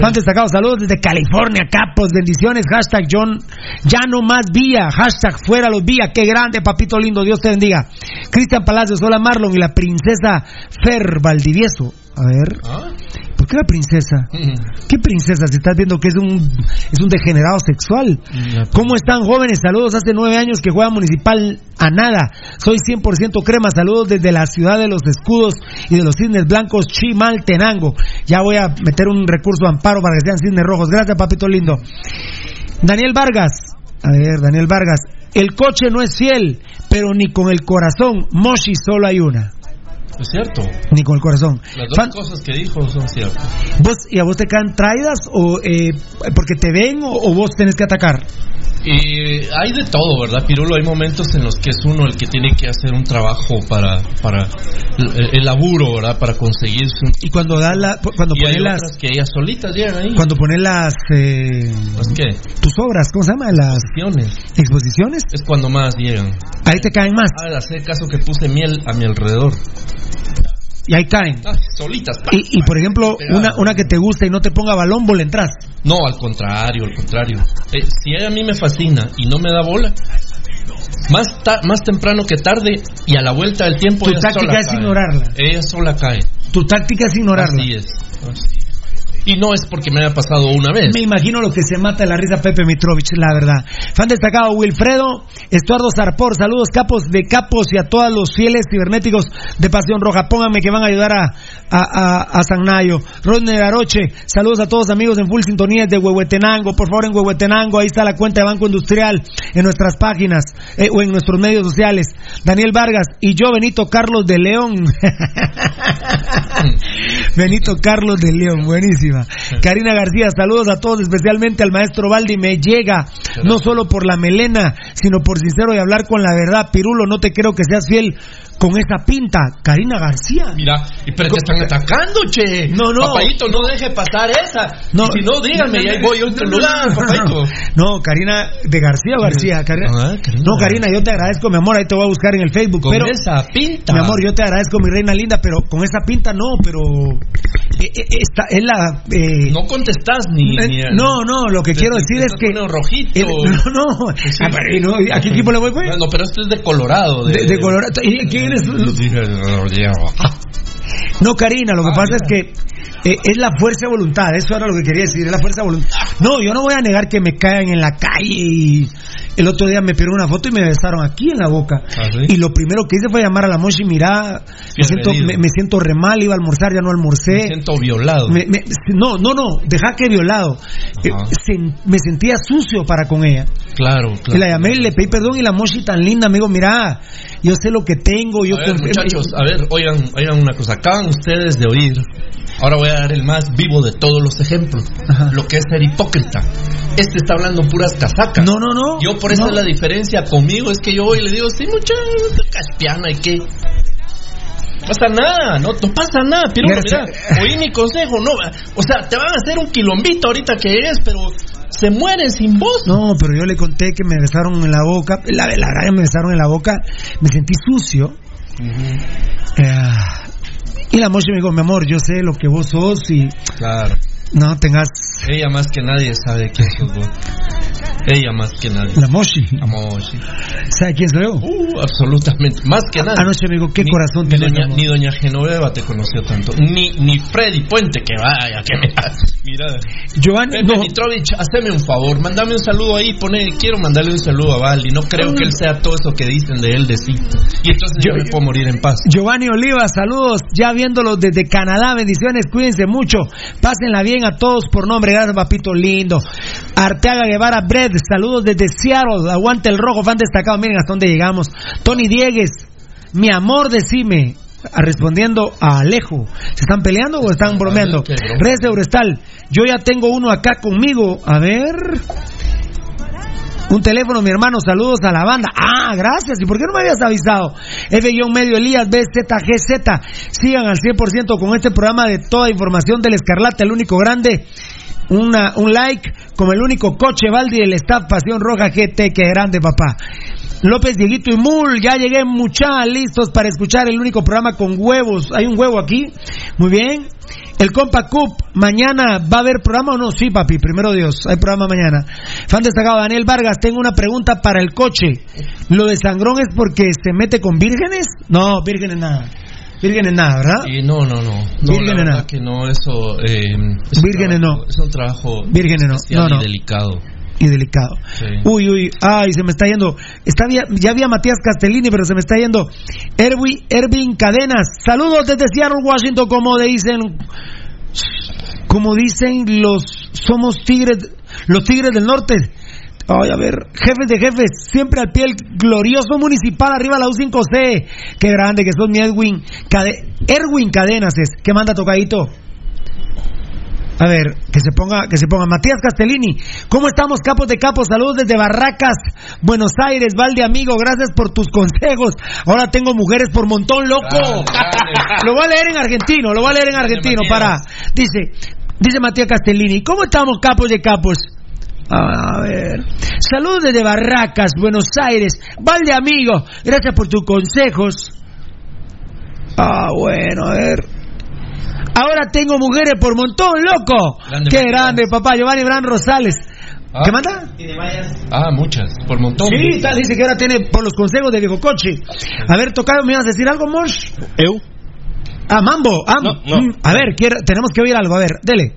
Fan destacado, saludos desde California, capos, bendiciones, hashtag John, ya no más vía, hashtag fuera los vía, qué grande, papito lindo, Dios te bendiga. Cristian Palacios, hola Marlon y la princesa Fer Valdivieso. A ver, ¿Ah? ¿Por qué la princesa? ¿Qué princesa? Si estás viendo que es un, es un degenerado sexual. ¿Cómo están jóvenes? Saludos hace nueve años que juega municipal a nada. Soy 100% crema. Saludos desde la ciudad de los escudos y de los cisnes blancos, Chimaltenango. Ya voy a meter un recurso de amparo para que sean cisnes rojos. Gracias, papito lindo. Daniel Vargas. A ver, Daniel Vargas. El coche no es fiel, pero ni con el corazón. Moshi solo hay una. Es cierto. Ni con el corazón. Las dos Fan- cosas que dijo son ciertas. ¿Vos, ¿Y a vos te caen traídas o eh, porque te ven o, o vos tenés que atacar? Y hay de todo, ¿verdad, Pirulo? Hay momentos en los que es uno el que tiene que hacer un trabajo para, para el, el laburo, ¿verdad? Para conseguirse un... Y cuando da la, cuando Y hay pones las, otras que ellas solitas llegan ahí. cuando pones las, eh, ¿Las qué? tus obras, ¿cómo se llama? Las Acciones. exposiciones, Es cuando más llegan. ahí te caen más Ah, hacer caso que puse miel a mi alrededor. Y ahí caen. Ah, solitas. pa, Y, y por ejemplo, una, una que te gusta y no te ponga balón, vos le entras. No, al contrario, al contrario. Eh, si ella a mí me fascina y no me da bola, más, ta- más temprano que tarde y a la vuelta del tiempo Tu táctica es cae. ignorarla. Ella sola cae. Tu táctica es ignorarla. Así es. Así. Y no es porque me haya pasado una vez. Me imagino lo que se mata de la risa Pepe Mitrovich, la verdad. Fan destacado Wilfredo, Estuardo Zarpor, saludos capos de capos y a todos los fieles cibernéticos de Pasión Roja. Pónganme que van a ayudar a, a, a, a San Nayo. Rodney Aroche, saludos a todos amigos en full sintonía de Huehuetenango. Por favor, en Huehuetenango, ahí está la cuenta de Banco Industrial en nuestras páginas eh, o en nuestros medios sociales. Daniel Vargas y yo, Benito Carlos de León. Benito Carlos de León, Karina García, saludos a todos, especialmente al maestro Baldi. Me llega, no solo por la melena, sino por sincero y hablar con la verdad. Pirulo, no te creo que seas fiel con esa pinta. Karina García. Mira, y pero te están atacando, che. No, no. Papayito, no deje pasar esa. No. Si no, dígame, y ahí voy yo tu lugar, papayito. No, Karina de García o García. Karina- Ah, Karina. No, Karina, yo te agradezco, mi amor. Ahí te voy a buscar en el Facebook. Con pero, esa pinta. mi amor, yo te agradezco, mi reina linda, pero con esa pinta no, pero. eh, eh, esta es la. eh, No contestás ni. Eh, ni no, no, lo que Te- quiero decir es que. rojito. Eh, no, no. Ah, pero, ¿y no? ¿A qué equipo le voy, pues? No, pero esto es de Colorado. De, de Colorado. ¿Y quién No, Karina, lo que Ah, pasa es que eh, es la fuerza de voluntad, eso era lo que quería decir, es la fuerza de voluntad. No, yo no voy a negar que me caen en la calle y el otro día me pidieron una foto y me besaron aquí en la boca. ¿Ah, sí? Y lo primero que hice fue llamar a la Moshi, mira, me Qué siento, agredido. me, me siento re mal, iba a almorzar, ya no almorcé. Me siento violado. Me- me- no, no, no, deja que violado. Eh, me sentía sucio para con ella. Claro, claro. Y la llamé y le pedí perdón y la Moshi tan linda, amigo, mira, yo sé lo que tengo, yo A ver, muchachos, a ver, oigan, oigan una cosa. Acaban ustedes de oír. Ahora voy a dar el más vivo de todos los ejemplos. Ajá. Lo que es ser hipócrita. Este está hablando puras casacas. No, no, no. Yo por eso no. la diferencia conmigo es que yo voy y le digo, sí, muchachos, caspiana y qué. No pasa nada, no, no pasa nada, pero mira, oí mi consejo, no, o sea, te van a hacer un quilombito ahorita que es, pero se mueren sin voz. No, pero yo le conté que me besaron en la boca, la, la me besaron en la boca, me sentí sucio. Eh, y la mocha me dijo, mi amor, yo sé lo que vos sos y... Claro. No tengas... Ella más que nadie sabe quién sos vos. Ella más que nadie. La Moshi. La Moshi. ¿Sabe quién soy yo? Uh, absolutamente. Más que nadie. Anoche me dijo, ¿qué ni, corazón ni doña, ni doña Genoveva te conoció tanto. Ni, ni Freddy Puente, que vaya, que me. Mira. Giovanni. Pepe Mitrovich, haceme un favor. Mándame un saludo ahí. Pone, quiero mandarle un saludo a Valdi. No creo que él sea todo eso que dicen de él de sí. Y entonces yo, yo me puedo morir en paz. Giovanni Oliva, saludos. Ya viéndolo desde Canadá. Bendiciones. Cuídense mucho. Pásenla bien a todos por nombre. Gracias, papito lindo. Arteaga Guevara Bread. Saludos desde Seattle. Aguante el rojo, fan destacado. Miren hasta dónde llegamos. Tony Diegues. Mi amor, decime. Respondiendo a Alejo. ¿Se están peleando o están bromeando? Res de Eurestal. Yo ya tengo uno acá conmigo. A ver. Un teléfono, mi hermano, saludos a la banda. Ah, gracias. ¿Y por qué no me habías avisado? F-medio Elías, BZGZ. Sigan al 100% con este programa de toda información del Escarlata, el único grande. Una, un like como el único coche Valdi del staff Pasión Roja GT, que grande papá. López, Dieguito y Mul, ya llegué mucha, listos para escuchar el único programa con huevos. ¿Hay un huevo aquí? Muy bien. El Compa Cup, mañana va a haber programa o no? Sí, papi, primero Dios, hay programa mañana. Fan destacado, Daniel Vargas, tengo una pregunta para el coche. ¿Lo de Sangrón es porque se mete con vírgenes? No, vírgenes nada. Vírgenes nada, ¿verdad? Y no, no, no. no vírgenes nada. que no, eso. Eh, es vírgenes no. Es un trabajo. Vírgenes no. No, no. Y delicado y delicado. Sí. Uy, uy, ay, se me está yendo. Está, ya había Matías Castellini, pero se me está yendo. Erwin, Erwin Cadenas. Saludos desde Seattle, Washington, como dicen, como dicen los, somos tigres, los tigres del norte. Ay, a ver, jefes de jefes, siempre al pie el glorioso municipal, arriba la U5C. Qué grande que sos mi Edwin. Cade Erwin Cadenas es, que manda tocadito. A ver, que se ponga, que se ponga. Matías Castellini, ¿cómo estamos, capos de capos? Saludos desde Barracas, Buenos Aires, Valde amigo, gracias por tus consejos. Ahora tengo mujeres por montón, loco. Dale, dale. Lo voy a leer en argentino, lo voy a leer en argentino, para. Dice, dice Matías Castellini, ¿cómo estamos, capos de capos? A ver. Saludos desde Barracas, Buenos Aires. Valde amigo, gracias por tus consejos. Ah, bueno, a ver. Ahora tengo mujeres por montón, loco. Grande Qué grande, papá. Giovanni Bran Rosales. Ah. ¿Qué manda? Ah, muchas. Por montón. Sí, tal, dice que ahora tiene por los consejos de viejo coche. A ver, tocado, ¿me ibas a decir algo, Mosh? Eu. Ah, Mambo. Ah, No, no. mm, A ver, quiero- tenemos que oír algo. A ver, dele.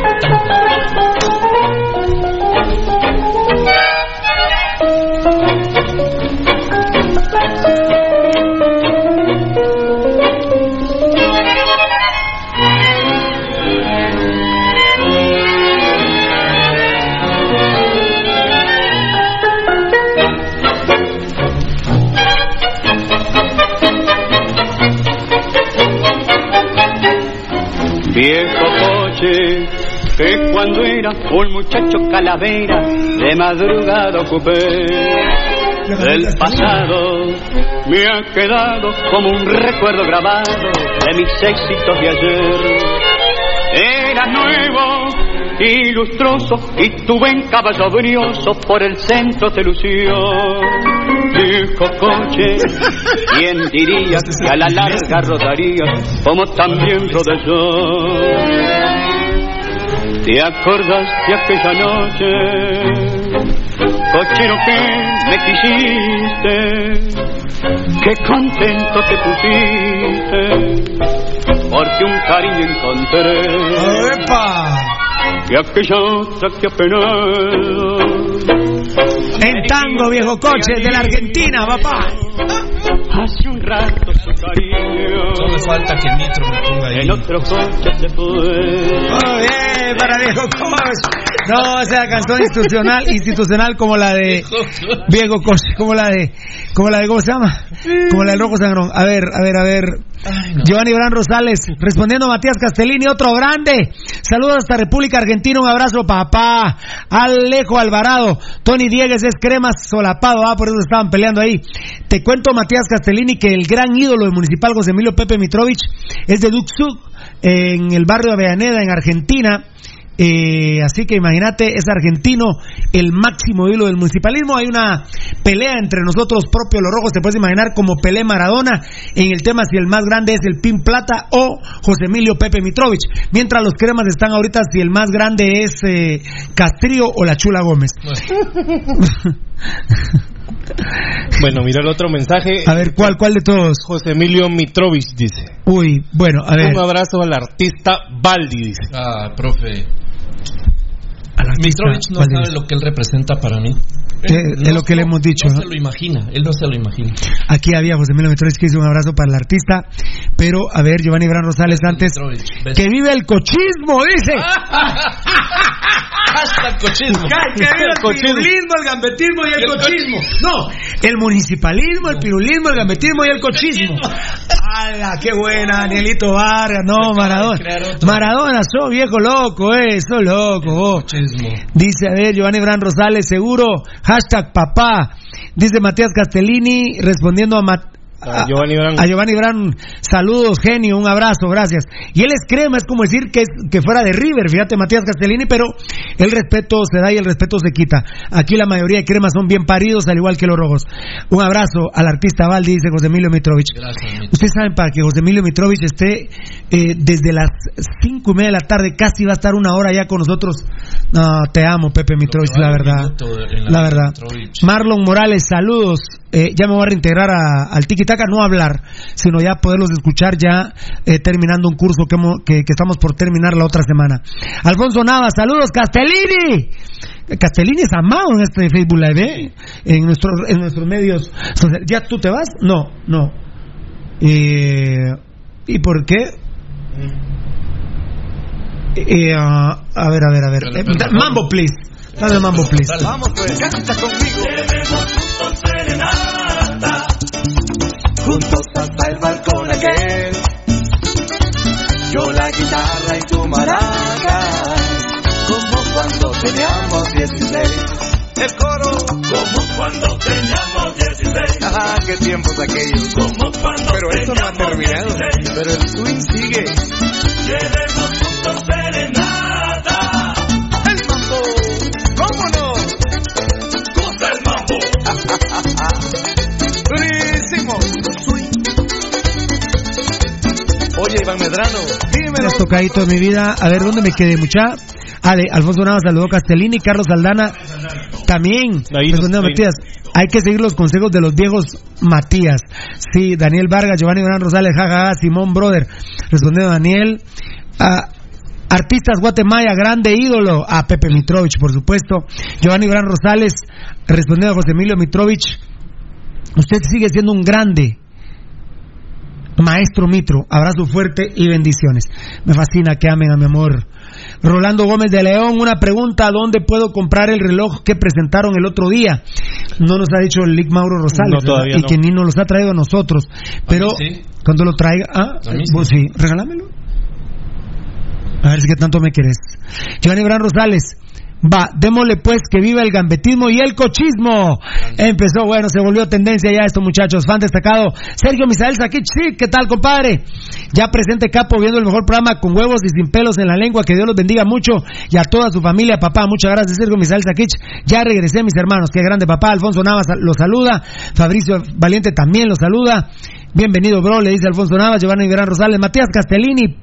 Viejo coche que cuando era un muchacho calavera de madrugada ocupé. Del pasado me ha quedado como un recuerdo grabado de mis éxitos de ayer. Era nuevo y lustroso y tu buen caballo brioso por el centro te lució. Viejo coche, ¿quién diría que a la larga rodaría como también rodé yo? ¿Te acordás de aquella noche? Cochero que me quisiste, qué contento te pusiste, porque un cariño encontré ¡Epa! y aquella otra que apenas En tango, viejo coche, de la Argentina, papá. hace un rato su cariño Solo falta que Nitro me ponga ahí. en otro coche se fue. Muy bien, para viejo coche. No, esa canción institucional, institucional como la de Diego Coche, como la de, como la de, ¿cómo se llama? Como la del Rojo Sangrón. A ver, a ver, a ver. Giovanni Bran Rosales, respondiendo a Matías Castellini, otro grande. Saludos hasta República Argentina, un abrazo papá. Alejo Alvarado, Tony Diegues es crema solapado, ah, por eso estaban peleando ahí. Te cuento, Matías Castellini, que el gran ídolo de Municipal José Emilio Pepe Mitrovich es de Duxu, en el barrio de Avellaneda, en Argentina. Eh, así que imagínate, es argentino, el máximo ídolo del municipalismo. Hay una pelea entre nosotros propios, los rojos, te puedes imaginar como Pelé Maradona en el tema si el más grande es el Pin Plata o José Emilio Pepe Mitrovich. Mientras los cremas están ahorita si el más grande es eh, Castrillo o la Chula Gómez. Bueno, mira el otro mensaje. A ver, ¿cuál, cuál de todos? José Emilio Mitrovich dice. Uy, bueno, a ver. Un abrazo al artista Baldi, dice. Ah, profe. Mitrovich no ¿cuál sabe es? lo que él representa para mí. Él es lo que le hemos dicho, No ¿no? se lo imagina, él no se lo imagina. Aquí había José Emilio Mitrovich que hizo un abrazo para el artista. Pero, a ver, Giovanni Bran Rosales antes. Que vive el cochismo, dice. Hashtag cochismo. Ay, que vive el Cochismo. pirulismo, el gambetismo y el el cochismo. No, el municipalismo, el pirulismo, el gambetismo y el cochismo. ¡Hala, qué buena, Danielito Vargas! No, Maradona. Maradona, sos viejo loco, eh, sos loco, vos. Dice, a ver, Giovanni Bran Rosales, seguro, hashtag papá. Dice Matías Castellini, respondiendo a, Mat- A Giovanni Bran. a Giovanni Bran, saludos, genio, un abrazo, gracias. Y él es crema, es como decir que, que fuera de River, fíjate, Matías Castellini, pero el respeto se da y el respeto se quita. Aquí la mayoría de cremas son bien paridos, al igual que los rojos. Un abrazo al artista Valdi, dice José Emilio Mitrovich. Gracias, Mitrovich. Ustedes saben, para que José Emilio Mitrovich esté eh, desde las cinco y media de la tarde, casi va a estar una hora ya con nosotros. No, te amo, Pepe Mitrovich, la verdad. la verdad. Mitrovich. Marlon Morales, saludos. Eh, ya me voy a reintegrar a- al Tiki Taka, no hablar, sino ya poderlos escuchar ya eh, terminando un curso que, hemos- que, que estamos por terminar la otra semana. Alfonso Nava, saludos, Castellini. Castellini es amado en este Facebook Live, ¿eh? en, nuestros, en nuestros medios. sociales. ¿Ya tú te vas? No, no. Eh, ¿Y por qué? Eh, ah, a ver, a ver, a ver. Mambo, please. Dame mambo, please. Dale. Juntos hasta el balcón aquel. Yo la guitarra y tu maraca, como cuando teníamos 16. El coro, como cuando teníamos 16. Ajá, qué tiempos aquellos. Como cuando Pero esto no ha terminado. Pero el swing sigue. Juntos Oye, Iván Medrano, dímelo. Has tocadito de mi vida. A ver, ¿dónde me quedé, mucha? Ah, de Alfonso Nava saludó Castellini, Carlos Aldana también. Respondiendo los- a Matías. Hay que seguir los consejos de los viejos Matías. Sí, Daniel Vargas, Giovanni Gran Rosales, jajaja, Simón Brother. Respondiendo a Daniel. Ah, Artistas Guatemala, grande ídolo. A Pepe Mitrovich, por supuesto. Giovanni Gran Rosales, respondiendo a José Emilio Mitrovich. Usted sigue siendo un grande. Maestro Mitro, abrazo fuerte y bendiciones. Me fascina que amen a mi amor. Rolando Gómez de León, una pregunta, ¿dónde puedo comprar el reloj que presentaron el otro día? No nos ha dicho el Lick Mauro Rosales, y no. que ni nos los ha traído a nosotros. Pero sí. cuando lo traiga, ah, vos sí, regálamelo. A ver si que tanto me querés. Giovanni Bran Rosales. Va, démosle pues que viva el gambetismo y el cochismo. Empezó, bueno, se volvió tendencia ya esto, muchachos. Fan destacado. Sergio Misael Saquich, sí, ¿qué tal, compadre? Ya presente Capo viendo el mejor programa con huevos y sin pelos en la lengua. Que Dios los bendiga mucho y a toda su familia, papá. Muchas gracias, Sergio Misael Saquich. Ya regresé, mis hermanos. Qué grande, papá. Alfonso Navas lo saluda. Fabricio Valiente también lo saluda. Bienvenido, bro, le dice Alfonso Navas, Giovanni Gran Rosales, Matías Castellini.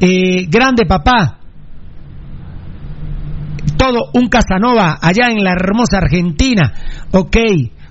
Eh, grande, papá todo un Casanova allá en la hermosa Argentina. Ok,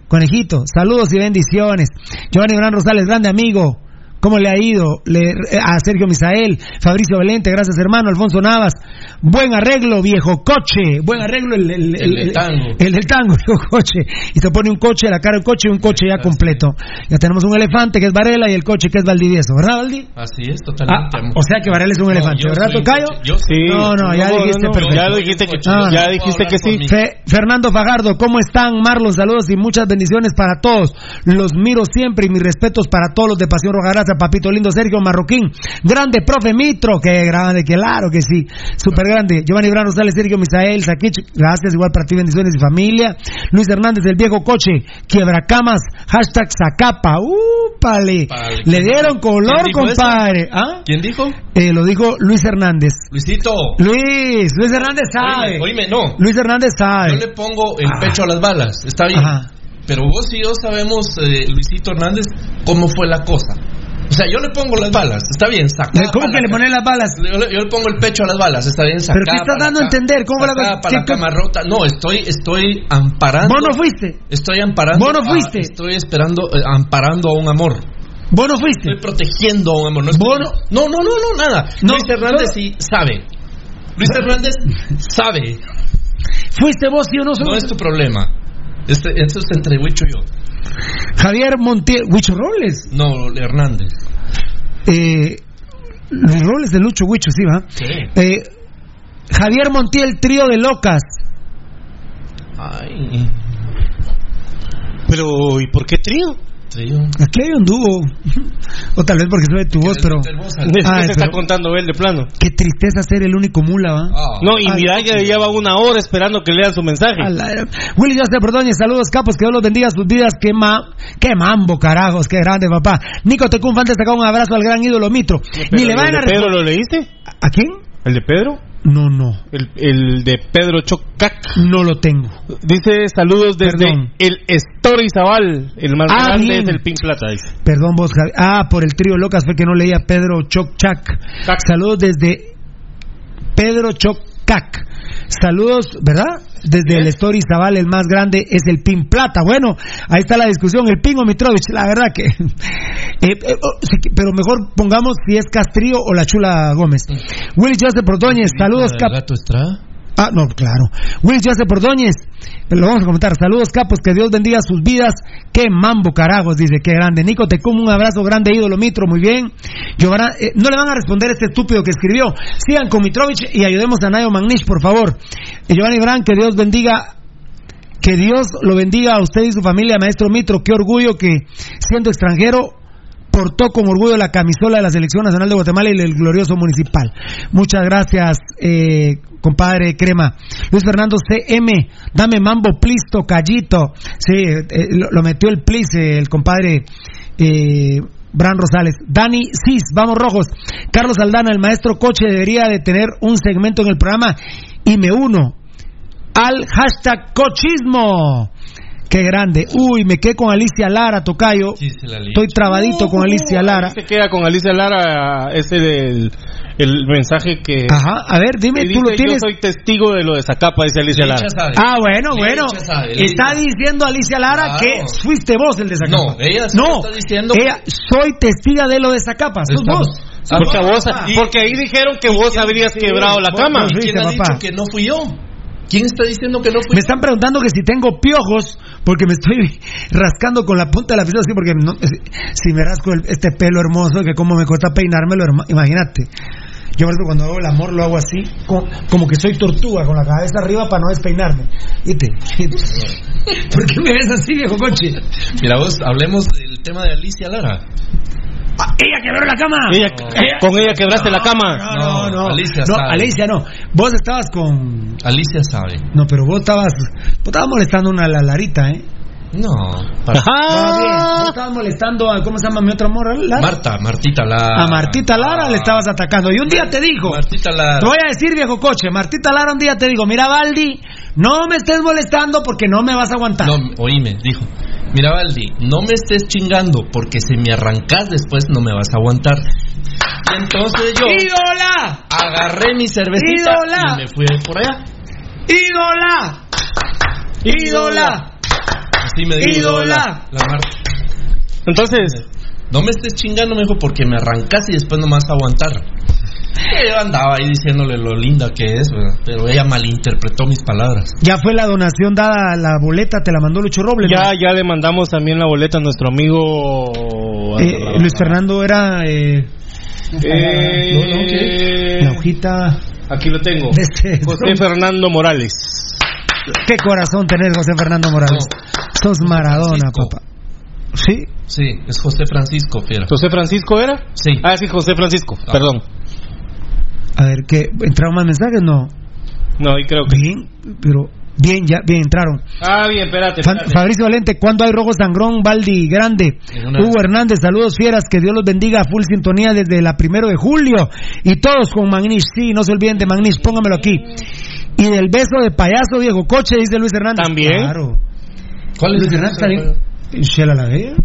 conejito, saludos y bendiciones. Giovanni Gran Rosales, grande amigo. ¿Cómo le ha ido? Le- a Sergio Misael, Fabricio Valente, gracias hermano, Alfonso Navas. Buen arreglo, viejo coche. Buen arreglo el, el, El del tango. el del tango, viejo coche. Y se pone un coche, la cara del coche y un coche ya completo. Ya tenemos un elefante que es Varela y el coche que es Valdivieso, ¿verdad, Valdi? Así es, Ah, totalmente. amor. o sea que Varela es un No, elefante, ¿verdad, Tocayo? Yo Sí. No, no, ya dijiste perfecto. Ya lo dijiste que, No, ya dijiste que sí. Fe- Fernando Fajardo, ¿cómo están? Marlon, saludos y muchas bendiciones para todos. Los miro siempre y mis respetos para todos los de Pasión Roja papito lindo Sergio Marroquín. Grande, profe Mitro, que grande, que claro que sí. Súper grande. Giovanni Brano Sales, Sergio Misael, Saquich, gracias, igual para ti, bendiciones y familia. Luis Hernández, el viejo coche, quiebracamas, hashtag Zacapa, ¡úpale! Vale. Le dieron color, compadre. ¿Ah? ¿Quién dijo? Eh, lo dijo Luis Hernández. Luisito. Luis, Luis Hernández sabe. Oíme, oíme, no. Luis Hernández sabe. Yo le pongo el Ah. pecho a las balas, está bien. Ajá. Pero vos y yo sabemos, eh, Luisito Hernández, cómo fue la cosa. O sea, yo le pongo las balas, está bien, saca. ¿Cómo que le pones las balas? Yo le, yo le pongo el pecho a las balas, está bien, saca. ¿Pero qué estás dando a entender? ¿Cómo la cosa? Para la ¿Qué- cama rota. No, estoy, estoy amparando. Vos no fuiste. Estoy amparando. Vos no a- fuiste. estoy esperando, eh, amparando a un amor. Vos no fuiste. Estoy protegiendo a un amor. No, estoy- Vos no- no, no, no, no, nada. No, Luis Hernández no. sí sabe. Luis Hernández sabe. ¿Fuiste vos, sí o no? No es tu problema. Este, esto es entre Huicho y yo. Javier Montiel. Huicho Robles. No, Hernández. Eh, Luis Robles de Lucho Huicho, sí, va. Sí. Eh, Javier Montiel, trío de locas. Ay, Pero, ¿y por qué trío? Aquí hay un dúo. o tal vez porque soy de tu voz, pero. Ah, se está pero- contando él de plano. Qué tristeza ser el único mula, va. Ah. No, y Ay, mira que lleva una hora esperando que lean su mensaje. La- Willy José Ordóñez, saludos capos, que Dios los bendiga sus vidas, qué, ma... qué mambo, carajos, qué grande, papá. Nico Tecún, fan destacado, un abrazo al gran ídolo Mitro. Ni le ¿El vayan a de Pedro lo leíste? ¿A quién? ¿El de Pedro? No, no, El, el de Pedro Chocac. no lo tengo. Dice saludos desde Perdón. el Story Zabal. El más Ah, grande bien. es el Pink Plata. Dice. Perdón vos, Javi. Ah, por el trío Locas fue que no leía Pedro Chocchac. Cac. Saludos desde Pedro Choccac. Saludos, ¿verdad? Desde el Story Zaval, el más grande es el Pin Plata. Bueno, ahí está la discusión, el Pin o Mitrovich. La verdad que. eh, eh, oh, pero mejor pongamos si es Castrillo o la Chula Gómez. Willy Joseph Ordóñez, saludos, ¿El cap. Ah, no, claro. Will Joseph Ordóñez, lo vamos a comentar. Saludos, capos, que Dios bendiga sus vidas. Qué mambo, carajos, dice, qué grande. Nico Tecum, un abrazo grande, ídolo Mitro, muy bien. Eh, no le van a responder a este estúpido que escribió. Sigan con Mitrovich y ayudemos a Nayo Magnish, por favor. Eh, Giovanni Brand, que Dios bendiga. Que Dios lo bendiga a usted y su familia, maestro Mitro. Qué orgullo que, siendo extranjero, portó con orgullo la camisola de la Selección Nacional de Guatemala y el glorioso municipal. Muchas gracias, eh, compadre Crema. Luis Fernando CM, dame mambo, plisto, callito. Sí, eh, lo, metió el plis, eh, el compadre eh, Bran Rosales. Dani Cis, vamos rojos. Carlos Aldana, el maestro coche, debería de tener un segmento en el programa y me uno al hashtag cochismo. Qué grande. Uy, me quedé con Alicia Lara, Tocayo. Estoy trabadito con Alicia Lara. Se queda con Alicia Lara ese del el mensaje que, Ajá, a ver, dime, tú lo tienes. yo soy testigo de lo de Zacapa, dice Alicia Lara. Sabe. Ah, bueno, bueno. Sabe, Está diciendo Alicia Lara Claro. que fuiste vos el de Zacapa. No, ella sí No, está diciendo- ella, soy testiga de lo de Zacapa. Sos Estamos- vos. Ah, Porque, vos, porque ahí dijeron que vos habrías quebrado la cama. ¿Y ¿Quién ha dicho que no fui yo? ¿Quién está diciendo que no fui Me están preguntando que si tengo piojos, porque me estoy rascando con la punta de la pistola, así porque no- si me rasco el- este pelo hermoso, que como me cuesta peinármelo, herma- imagínate. Yo cuando hago el amor lo hago así, co- como que soy tortuga, con la cabeza arriba para no despeinarme. ¿Viste? ¿Por qué me ves así, viejo coche? Mira vos, hablemos del tema de Alicia Lara. ¡Ella quebró la cama! Ella- con ella quebraste la cama. No, no, no. Alicia no, sabe. Alicia no. Vos estabas con... Alicia sabe. No, pero vos estabas... Vos estabas molestando a una la Larita, ¿eh? No. Va bien. Vos Ajá. estabas molestando a... ¿Cómo se llama mi otra morra? Lara? Marta, Martita Lara. A Martita Lara le estabas atacando. Y un día te dijo, Martita Lara. te voy a decir viejo coche, Martita Lara un día te dijo, mira Baldi, no me estés molestando porque no me vas a aguantar. No, oíme, dijo. Mira, Valdi, no me estés chingando porque si me arrancas después no me vas a aguantar. Y entonces yo ¡Ídola! agarré mi cervecita ¡Ídola! y me fui por allá. ¡Ídola! ¡Ídola! Así me dijo ¡Ídola! la. Entonces, No me estés chingando, me dijo, porque me arrancas y después no me vas a aguantar. Yo andaba ahí diciéndole lo linda que es, ¿verdad? pero ella malinterpretó mis palabras. Ya fue la donación dada, la boleta te la mandó Lucho Robles. Ya, ¿no? ya le mandamos también la boleta a nuestro amigo. Eh, Luis Fernando era eh, Eh, No, no, ¿qué? la hojita Aquí lo tengo. este. José Fernando Morales. Qué corazón tener José Fernando Morales. Sos Maradona, papá. Sí, Sí, es José Francisco, fiera. ¿José Francisco era? Sí. Ah, sí, José Francisco. Ah. Perdón. a ver, ¿qué? ¿Entraron más mensajes? No. No, ahí creo que. Bien, pero bien, ya, bien, entraron. Ah, bien, espérate. Espérate. Fabricio Valente, ¿cuándo hay rojo sangrón, Baldi Grande? Hugo Hernández, saludos fieras, que Dios los bendiga, full sintonía desde la primero de julio. Y todos con Magnish, sí, no se olviden de Magnish, póngamelo aquí. Y del beso de payaso viejo coche, dice Luis Hernández. ¿También? Claro. ¿Cuál es Luis Hernández. Shela la Bella.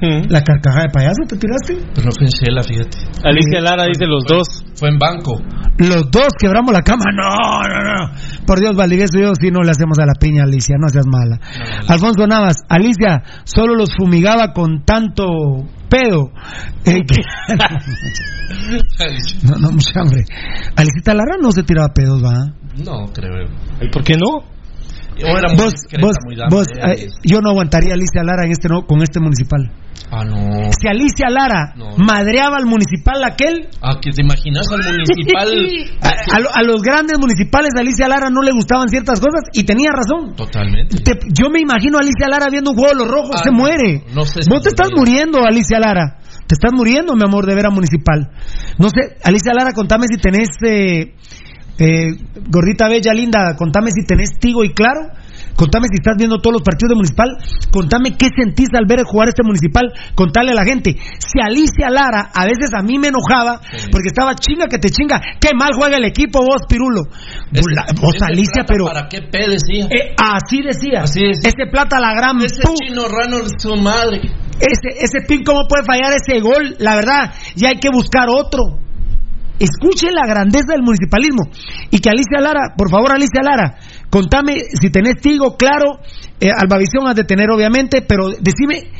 Mm. La carcajada de payaso, ¿te tiraste? Pero no fue en Shela, fíjate. Alicia Lara dice los dos. Fue en banco. Los dos quebramos la cama. No, no, no. Por Dios, Valdivieso, yo sí no le hacemos a la piña, Alicia, no seas mala. Alfonso Navas, Alicia, solo los fumigaba con tanto pedo. Eh, que- no, no, mucha hambre. Alicita Lara no se tiraba pedos, va. No, creo. ¿Y por qué no? Era muy Vos, discreta, vos, muy vos, eh, yo no aguantaría a Alicia Lara en este no, con este municipal. Ah, no. Si Alicia Lara No. madreaba al municipal aquel, Ah, que te imaginas al municipal. a, a lo- a los grandes municipales de Alicia Lara no le gustaban ciertas cosas y tenía razón. Totalmente. Te- yo me imagino a Alicia Lara viendo un juego de los rojos, Ah, se muere. no sé si Vos te estás muriendo, Alicia Lara. Te estás muriendo, mi amor, de ver a Municipal. No sé, Alicia Lara, contame si tenés, eh, eh, gordita bella, linda, contame si tenés Tigo y Claro. Contame si estás viendo todos los partidos de Municipal. Contame qué sentís al ver jugar este Municipal. Contale a la gente. Si Alicia Lara, a veces a mí me enojaba, Sí. porque estaba chinga que te chinga. Qué mal juega el equipo vos, Pirulo. Vos, la- vos, ese Alicia, pero... ¿Para qué decía? Eh, así decía. Así decía. Ese plata la gran Ese chino rano es su madre. ese, ese pin, ¿cómo puede fallar ese gol? La verdad, ya hay que buscar otro. Escuche la grandeza del municipalismo. Y que Alicia Lara, por favor, Alicia Lara, contame si tenés Tigo, claro, eh, Albavisión has de tener, obviamente, pero decime,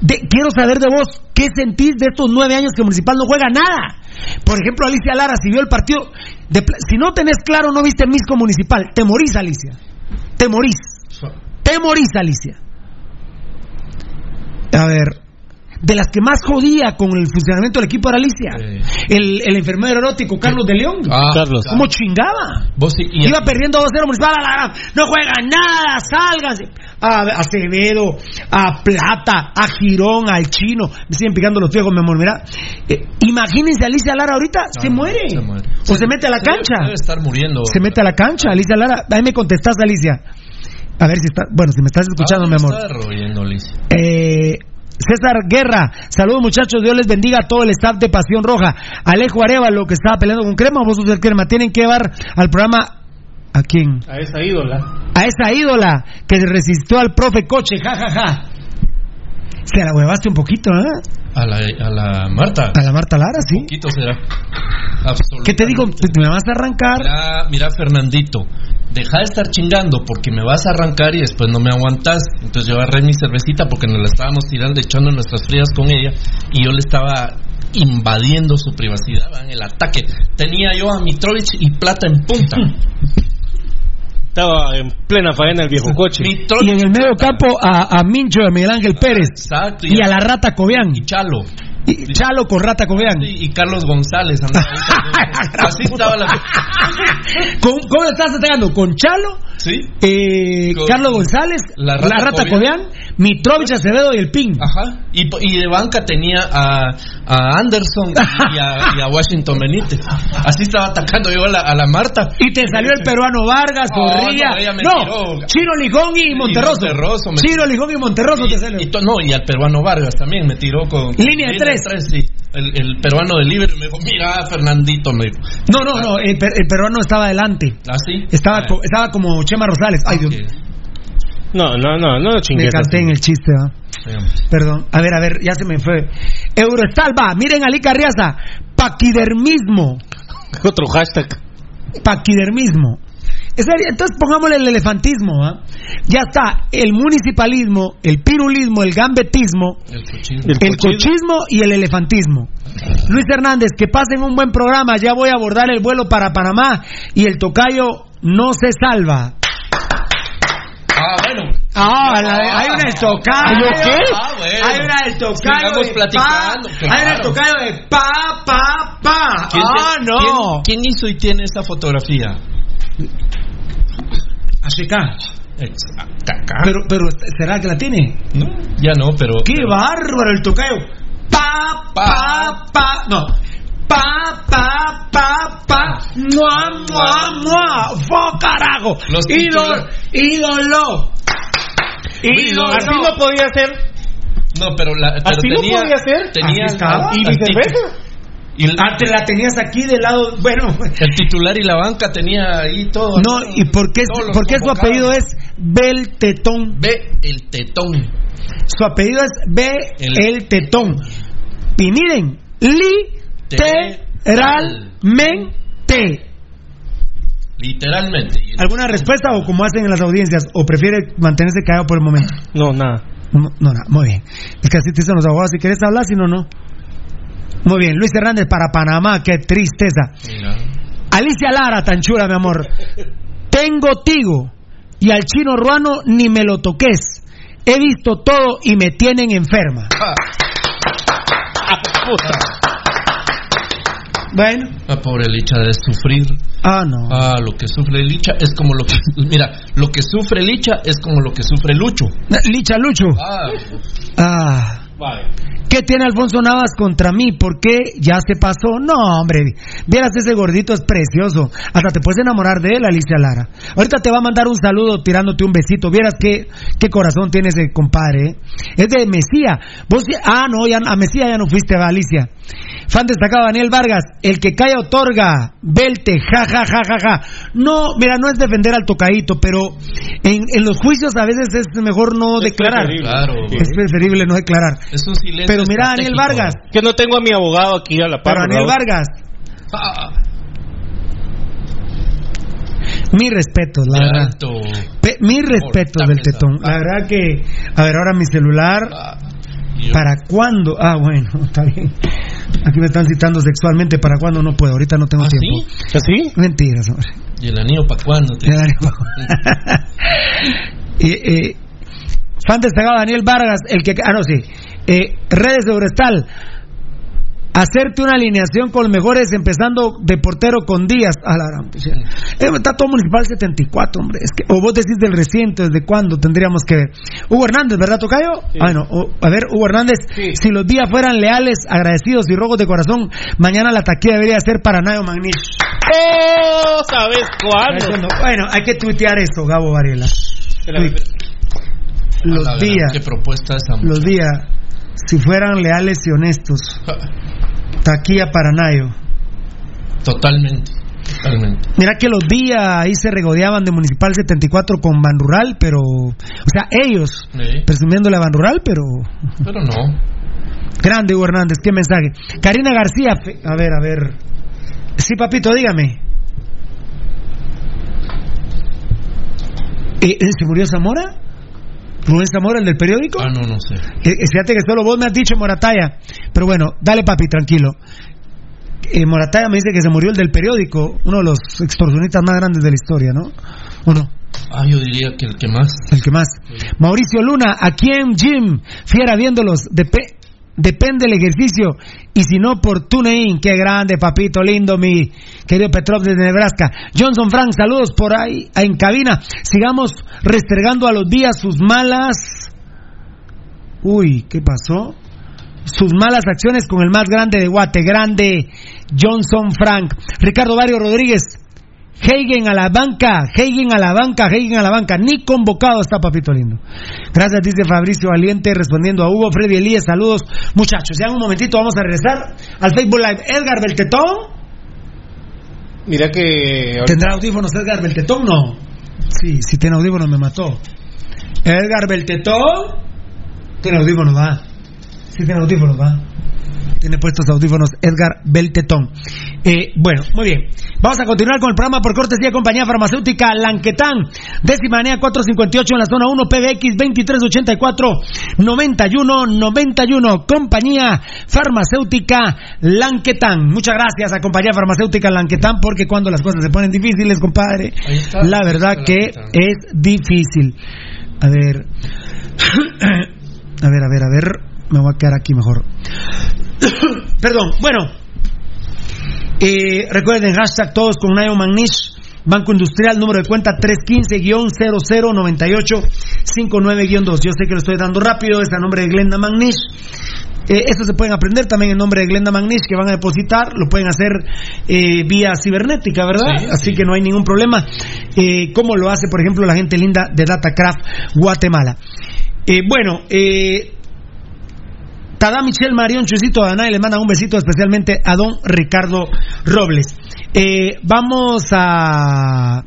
de- quiero saber de vos, ¿qué sentís de estos nueve años que Municipal no juega nada? Por ejemplo, Alicia Lara, si vio el partido, de si no tenés claro, no viste Misco Municipal, te morís, Alicia. Te morís. Te morís, Alicia. A ver, de las que más jodía con el funcionamiento del equipo era Alicia. Sí. El, el enfermero erótico Carlos de León. Ah, Carlos. ¿Cómo chingaba? Vos sí, y- Iba perdiendo 2-0 municipal, a la gran, no juega nada, sálganse. A Acevedo, a Plata, a Girón, al Chino, me siguen picando los viejos, mi amor, mira. Eh, imagínense a Alicia Lara ahorita, No, se, muere. se muere. O se, mete a la Se cancha. Debe estar muriendo. Se mete a la cancha, Alicia Lara. Ahí me contestás, Alicia. A ver si está, bueno, si me estás escuchando, Ah, mi amor. Está royendo, Alicia. Eh, César Guerra, saludos muchachos, Dios les bendiga a todo el staff de Pasión Roja. Alejo Arevalo, que estaba peleando con Crema, vos sos el Crema, tienen que llevar al programa. ¿A quién? A esa ídola. A esa ídola que resistió al profe Coche, jajaja. Se la huevaste un poquito, ¿eh? A la, a la Marta. A la Marta Lara, sí. poquito será. ¿Qué te digo? ¿Me vas a arrancar? Mira, mira, Fernandito, deja de estar chingando porque me vas a arrancar y después no me aguantas. Entonces yo agarré mi cervecita porque nos la estábamos tirando, echando nuestras frías con ella y yo le estaba invadiendo su privacidad ¿va? en el ataque. Tenía yo a Mitrovich y Plata en punta. Estaba en plena faena el viejo coche. Y en el medio campo a, a Mincho y a Miguel Ángel Pérez. Exacto. Y a la Rata Cobian. y Chalo. Y Chalo con Rata Cobian. Y, y Carlos González. andaba. Así estaba la... ¿Con- ¿Cómo le estás atacando? ¿Con Chalo? ¿Sí? eh, Con- Carlos González, La la Rata Cobian. Cobian, Mitrovich Acevedo y el Ping. Ajá. Y, y de banca tenía a, a Anderson y a, y a Washington Benítez. Así estaba atacando yo a la, a la Marta. Y te salió el peruano Vargas, No, Zorrilla. no, No, Lijón y Monterroso. Monterroso me- Chino Lijón y Monterroso te Y, salió. y no, y al peruano Vargas también me tiró con. Línea sí. El, el peruano de libre me dijo: Mira, Fernandito, me dijo. No, no, no, el, per- el peruano estaba adelante. ¿Así? Estaba, Ah, co- estaba como Chema Rosales. Ay, Dios. No, no, no, no me chingues. canté en el chiste. Veamos. Perdón. A ver, a ver, ya se me fue. Eurostal va, miren Ali Carriaza. Paquidermismo. Otro hashtag. Paquidermismo. Entonces pongámosle el elefantismo. ¿ah? Ya está el municipalismo, el pirulismo, el gambetismo, El cochismo. el cochismo y el elefantismo. Luis Hernández, que pasen un buen programa. Ya voy a abordar el vuelo para Panamá y el tocayo no se salva. Ah, bueno. Ah, la- hay una del tocayo. ¿Qué? Ah, bueno. Hay una del tocayo. Sigamos de platicando, pa. claro. Hay una del tocayo de pa, pa, pa. ¿Quién Ah, te- no. ¿quién, quién hizo y tiene esta fotografía? Acá. Pero, pero, ¿será que la tiene? No, ya no, pero. ¡Qué pero- bárbaro el tocayo! Pa, pa, pa. No. Pa, pa, pa, pa. Mua, mua, mua. ¡Fo, carajo! Los Ídolo. Ídolo. Ídolo. Así no podía ser. No, pero la. Pero Así no tenía, podía ser. Tenía Así ¿Y viceversa? Y el, Ah, te la tenías aquí del lado. Bueno. el titular y la banca tenía ahí todo. No, ¿y por qué, Todos los por qué su apellido es Beltetón? Ve el tetón. Su apellido es B El- el Tetón. Y miren, literalmente. Literalmente. ¿Alguna respuesta o como hacen en las audiencias? ¿O prefiere mantenerse callado por el momento? No, nada. No, no, no, muy bien. Es que así te dicen los abogados, si quieres hablar, si no, no. Muy bien, Luis Hernández para Panamá, qué tristeza. Mira. Alicia Lara, tan chula, mi amor. Tengo tigo y al chino ruano ni me lo toques. He visto todo y me tienen enferma. Bueno. ah, pobre Licha de sufrir. Ah, no. Ah, lo que sufre Licha es como lo que. Mira, lo que sufre Licha es como lo que sufre Lucho. Licha Lucho. Ah, Ah. Vale. ¿Qué tiene Alfonso Navas contra mí? ¿Por qué ya se pasó? No, hombre. Vieras ese gordito es precioso. Hasta te puedes enamorar de él, Alicia Lara. Ahorita te va a mandar un saludo tirándote un besito. Vieras qué, qué corazón tiene ese compadre. ¿eh? Es de Mesía. Vos, ah, no, ya, a Mesía ya no fuiste, va, Alicia. Fan destacado Daniel Vargas. El que cae otorga. Velte, ja, ja, ja, ja, ja. No, mira, no es defender al tocadito, pero en, en los juicios a veces es mejor no Es declarar. preferible. claro. Es preferible no declarar. Es un silencio. Pero mira, Daniel. Vargas. Que no tengo a mi abogado aquí a la par. Pero Daniel. Vargas, Ah, mis respetos, la verdad. Pe- respetos Ahorita del tetón. La verdad que, a ver, ahora mi celular, Ah, ¿para cuándo? Ah, bueno, está bien. Aquí me están citando sexualmente, ¿para cuándo? No puedo, ahorita no tengo ¿Ah, tiempo. sí? ¿Así? Mentiras, hombre. ¿Y el anillo para cuándo? te- Ya, Daniel. y, eh, fan destacado Daniel Vargas, el que. Ah, no, sí. Eh, redes de Orestal. Hacerte una alineación con los mejores, empezando de portero con Díaz. A la gran. Eh, está todo Municipal 74, hombre. Es que, o vos decís del reciente, ¿desde cuándo tendríamos que ver? Hugo Hernández, ¿verdad, Tocayo? Sí. Ah, no. o- a ver, Hugo Hernández, Sí. si los días fueran leales, agradecidos y rojos de corazón, mañana la taquilla debería ser para Nayo Magnish. ¡Oh! ¿Sabes cuándo? Bueno, hay que tuitear eso, Gabo Varela. Los días, ¿Qué propuesta esa? los días, si fueran leales y honestos, taquilla para Nayo. Totalmente. Totalmente. Mira que los días ahí se regodeaban de Municipal 74 con Ban Rural, pero. O sea, ellos Sí. presumiéndole a Ban Rural, pero. Pero no. Grande Hugo Hernández, qué mensaje. Karina García, a ver, a ver. Sí, papito, dígame. Eh, ¿Se murió Zamora? ¿Rubén Zamora, el del periódico? Ah, no, no sé. Eh, fíjate que solo vos me has dicho Morataya. Pero bueno, dale papi, tranquilo. Eh, Morataya me dice que se murió el del periódico, uno de los extorsionistas más grandes de la historia, ¿no? ¿O no? Ah, yo diría que el que más. El que más. Mauricio Luna, aquí en Jim, fiera viéndolos, depe- depende el ejercicio, y si no por TuneIn, qué grande, papito lindo, mi querido Petrov desde Nebraska. Johnson Frank, saludos por ahí en cabina. Sigamos restregando a los días sus malas. Uy, ¿qué pasó? Sus malas acciones con el más grande de Guate, grande Johnson Frank. Ricardo Barrio Rodríguez, Heigen a la banca, Heigen a la banca, Heigen a la banca. Ni convocado está Papito Lindo. Gracias, dice Fabricio Valiente, respondiendo a Hugo, Freddy Elías. Saludos, muchachos. Ya en un momentito vamos a regresar al Facebook Live. Edgar Beltetón. Mira que. ¿Tendrá audífonos Edgar Beltetón? No. Sí, si tiene audífonos me mató. Edgar Beltetón. Tiene audífonos, va. Sí, tiene audífonos, va. Tiene puestos audífonos Edgar Beltetón. Eh, bueno, muy bien. Vamos a continuar con el programa por cortesía compañía farmacéutica Lanquetán. Décima manía 458 en la zona 1, PBX 2384 91 91. Compañía farmacéutica Lanquetán. Muchas gracias a compañía farmacéutica Lanquetán porque cuando las cosas se ponen difíciles, compadre, la verdad que es difícil. A ver. A ver, a ver, a ver. Me voy a quedar aquí mejor. Perdón. Bueno. Eh, recuerden, hashtag todos con Nayo Magnish. Banco Industrial, número de cuenta 315-0098-59-2. Yo sé que lo estoy dando rápido, es a nombre de Glenda Magnish. Eh, esto se pueden aprender también en nombre de Glenda Magnish, que van a depositar, lo pueden hacer eh, vía cibernética, ¿verdad? Sí, Así sí. que no hay ningún problema. Eh, como lo hace, por ejemplo, la gente linda de Datacraft Guatemala. Eh, bueno, eh, Tada Michelle Marión Chucito Danay le manda un besito especialmente a don Ricardo Robles. Eh, vamos a.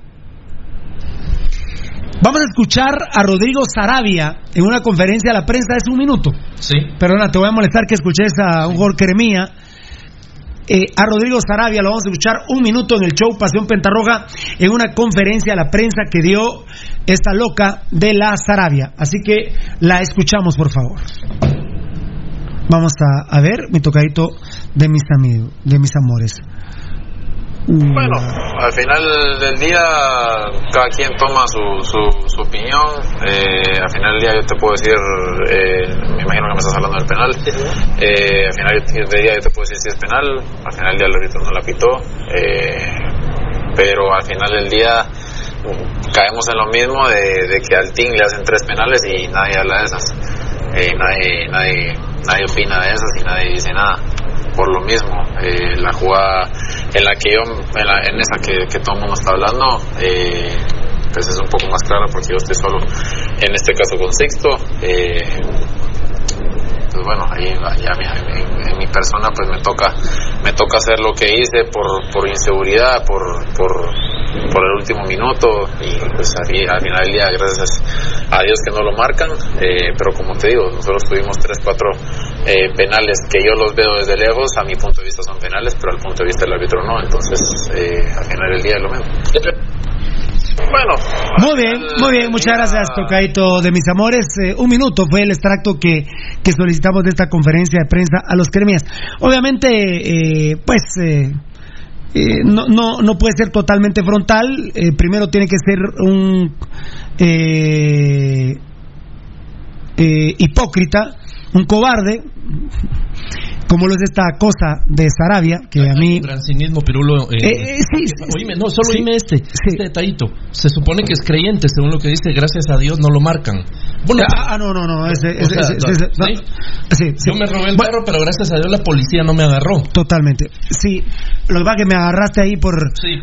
Vamos a escuchar a Rodrigo Sarabia en una conferencia a la prensa. Es un minuto. Sí. Perdona, te voy a molestar que escuches a un Jorge Cremía. Eh, a Rodrigo Sarabia lo vamos a escuchar un minuto en el show Pasión Pentarroja en una conferencia a la prensa que dio esta loca de la Sarabia. Así que la escuchamos, por favor. Vamos a, a ver mi tocadito de mis amigos, de mis amores. Mm, Bueno, al final del día cada quien toma su, su, su opinión. Eh, al final del día yo te puedo decir, eh, me imagino que me estás hablando del penal. Eh, al final del día yo te puedo decir si es penal. Al final del día el árbitro no la pitó. Eh, pero al final del día mm, caemos en lo mismo de, de que al team le hacen tres penales y nadie habla de esas. Eh, nadie, nadie, nadie opina de esas y nadie dice nada por lo mismo. Eh, la jugada en la que yo, en, la- en esa que, que todo el mundo está hablando, eh, pues es un poco más clara porque yo estoy solo, en este caso con Sixto. Eh, pues bueno, ahí en, mi persona pues me toca me toca hacer lo que hice por, por inseguridad, por, por, por el último minuto. Y pues fi- al final del día gracias a Dios que no lo marcan, eh, pero como te digo, nosotros tuvimos tres, cuatro eh, penales que yo los veo desde lejos, a mi punto de vista son penales, pero al punto de vista del árbitro no, entonces eh, al final del día es lo mismo. Bueno, Muy bien, muy bien, muchas gracias, Tocadito de mis amores. Eh, un minuto fue el extracto que, que solicitamos de esta conferencia de prensa a los cremias. Obviamente, eh, pues, eh, eh, no, no, no puede ser totalmente frontal. Eh, primero tiene que ser un eh, hipócrita, un cobarde, como lo es esta cosa de Sarabia, que a mí. Un gran cinismo, Pirulo. eh, Eh, eh, sí, Oíme, no, solo sí. oíme este, Sí. este detallito. Se supone que es creyente, según lo que dice, gracias a Dios no lo marcan. Bueno, Ah, ah, no, no, no. Ese, O ese- sea, ese- no, ese- no. ¿sí? Sí, sí. yo me robé el Bueno, carro, pero gracias a Dios la policía no me agarró. Totalmente. Sí, lo que pasa es que me agarraste ahí por,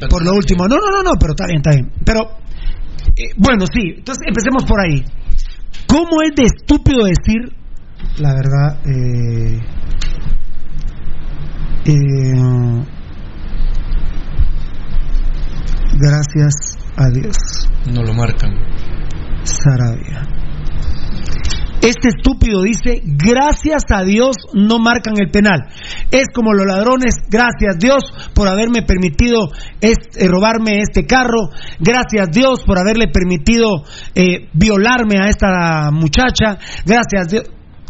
por lo último. No, no, no, no, pero está bien, está bien. Pero, bueno, sí, entonces empecemos por ahí. ¿Cómo es de estúpido decir, la verdad, eh, eh, gracias a Dios, No lo marcan. Sarabia? Este estúpido dice, gracias a Dios no marcan el penal. Es como los ladrones, gracias Dios por haberme permitido este- eh, robarme este carro, gracias Dios por haberle permitido eh, violarme a esta muchacha, gracias Dios.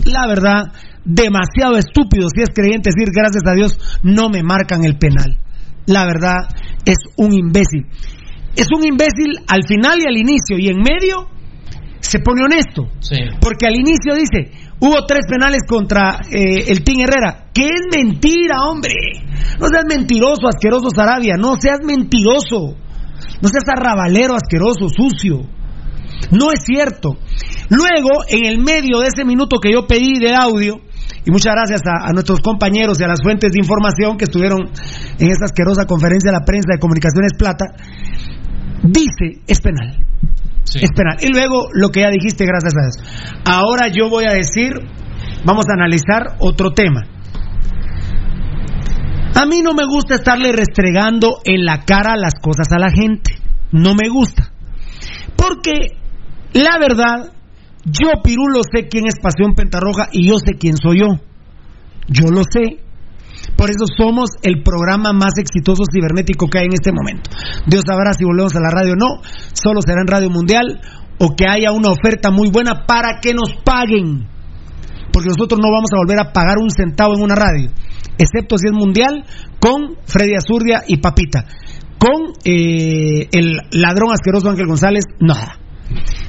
La verdad, demasiado estúpido si es creyente decir, gracias a Dios no me marcan el penal. La verdad, es un imbécil. Es un imbécil al final y al inicio y en medio se pone honesto. Sí. Porque al inicio dice, hubo tres penales contra eh, el Team Herrera. Que es mentira, hombre. No seas mentiroso, asqueroso Sarabia. No seas mentiroso. No seas arrabalero, asqueroso, sucio. No es cierto. Luego, en el medio de ese minuto que yo pedí de audio, y muchas gracias a, a nuestros compañeros y a las fuentes de información que estuvieron en esta asquerosa conferencia de la prensa de Comunicaciones Plata, dice, es penal. Sí. Es penal. Y luego lo que ya dijiste, gracias a Dios. Ahora yo voy a decir, vamos a analizar otro tema. A mí no me gusta estarle restregando en la cara las cosas a la gente. No me gusta. Porque la verdad, yo Pirulo sé quién es Pasión Pentarroja y yo sé quién soy yo. Yo lo sé. Por eso somos el programa más exitoso cibernético que hay en este momento. Dios sabrá si volvemos a la radio o no. Solo será en Radio Mundial o que haya una oferta muy buena para que nos paguen. Porque nosotros no vamos a volver a pagar un centavo en una radio, excepto si es mundial, con Freddy Azurdia y Papita. Con eh, el ladrón asqueroso Ángel González, nada.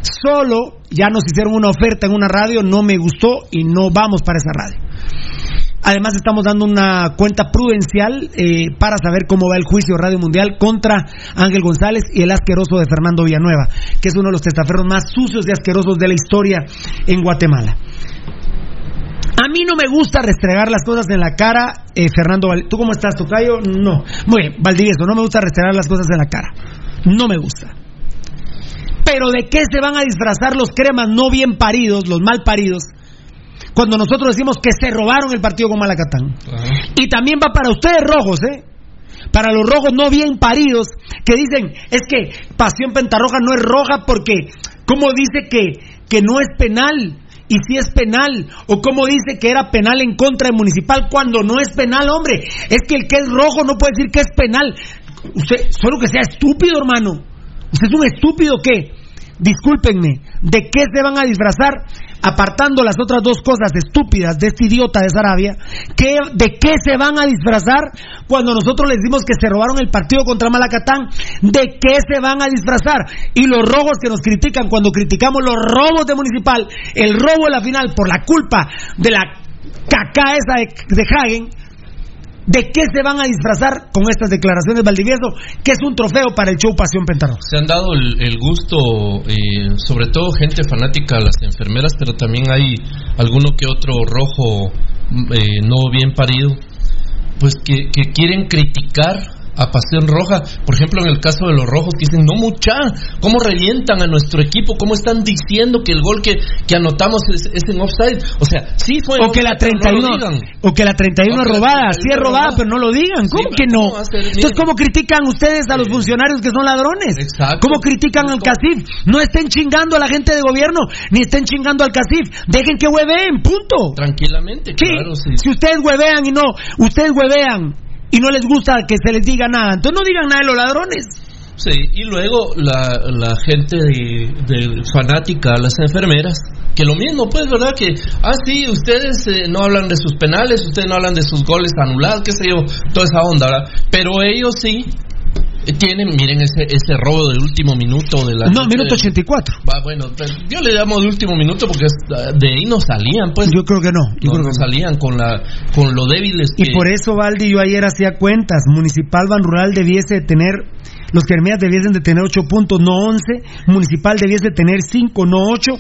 Solo ya nos hicieron una oferta en una radio, no me gustó y no vamos para esa radio. Además estamos dando una cuenta prudencial eh, para saber cómo va el juicio Radio Mundial contra Ángel González y el asqueroso de Fernando Villanueva, que es uno de los testaferros más sucios y asquerosos de la historia en Guatemala. A mí no me gusta restregar las cosas en la cara, eh, Fernando. Val- ¿Tú cómo estás, Tocayo? No. Muy Valdivieso, no me gusta restregar las cosas en la cara. No me gusta. Pero ¿de qué se van a disfrazar los cremas no bien paridos, los mal paridos, cuando nosotros decimos que se robaron el partido con Malacatán? Y también va para ustedes rojos, ¿eh? Para los rojos no bien paridos, que dicen, es que Pasión Pentarroja no es roja porque, ¿cómo dice que, que no es penal? Y si es penal, o cómo dice que era penal en contra de Municipal cuando no es penal, hombre. Es que el que es rojo no puede decir que es penal. Usted, solo que sea estúpido, hermano. ¿Usted es un estúpido o qué? Discúlpenme, ¿de qué se van a disfrazar? Apartando las otras dos cosas estúpidas de este idiota de Sarabia, ¿qué, ¿de qué se van a disfrazar cuando nosotros les dimos que se robaron el partido contra Malacatán? ¿De qué se van a disfrazar? Y los robos que nos critican cuando criticamos los robos de Municipal, el robo de la final por la culpa de la caca esa de, de Hagen, ¿De qué se van a disfrazar con estas declaraciones, Valdivieso? Que es un trofeo para el show Pasión Pentarroja. Se han dado el, el gusto, eh, sobre todo gente fanática a las enfermeras, pero también hay alguno que otro rojo eh, no bien parido, pues que, que quieren criticar a Pasión Roja. Por ejemplo, en el caso de los rojos, que dicen, no mucha, ¿cómo revientan a nuestro equipo? ¿Cómo están diciendo que el gol que, que anotamos es, es en offside? O sea, sí fue en O que la offside, pero no 31, lo digan. o que la 31 O es robada, 31 sí es robada, pero no lo digan. ¿Cómo que no? Entonces. ¿cómo critican ustedes a los funcionarios que son ladrones? Exacto. ¿Cómo critican al CACIF? No estén chingando a la gente de gobierno, ni estén chingando al CACIF. Dejen que hueveen, punto. Tranquilamente, Sí, claro, sí. si ustedes huevean y no, ustedes huevean y no les gusta que se les diga nada, entonces no digan nada de los ladrones. Sí, y luego la, la gente de, de fanática las enfermeras, que lo mismo, pues, ¿verdad? Que, ah, sí, ustedes eh, no hablan de sus penales, ustedes no hablan de sus goles anulados, qué sé yo, toda esa onda, ¿verdad? Pero ellos sí tienen, miren ese, ese robo del último minuto de la... No, minuto de- 84. Va, bueno, pues, yo le llamo de último minuto porque es- de ahí no salían, pues. Yo creo que no. Yo no, creo no que no. salían con la con lo débiles que... Y por eso, Valdi, yo ayer hacía cuentas. Municipal Ban Rural debiese de tener, los Kermías debiesen de tener 8 puntos, no 11. Municipal debiese de tener 5, no 8.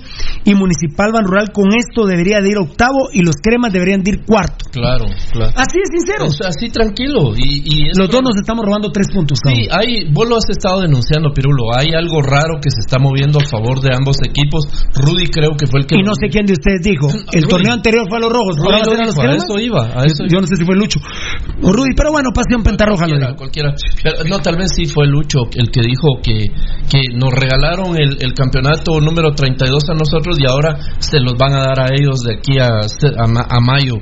Y Municipal Ban Rural con esto debería de ir octavo y los Cremas deberían de ir cuarto. Claro, claro. Así de sincero. O sea, así tranquilo. Y, y Los dos nos estamos robando 3 puntos. cada Sí, hay, vos lo has estado denunciando, Pirulo. Hay algo raro que se está moviendo a favor de ambos equipos. Rudy creo que fue el que... Y no sé quién de ustedes dijo. El Rudy. torneo anterior fue a los rojos. Rudy ¿ahora va a los a eso iba, a eso Yo no sé si fue Lucho o Rudy, pero bueno, Pasión Pentarroja lo Cualquiera, cualquiera. Pero, no, tal vez sí fue Lucho el que dijo que, que nos regalaron el, campeonato número 32 a nosotros y ahora se los van a dar a ellos de aquí a, ma- a mayo.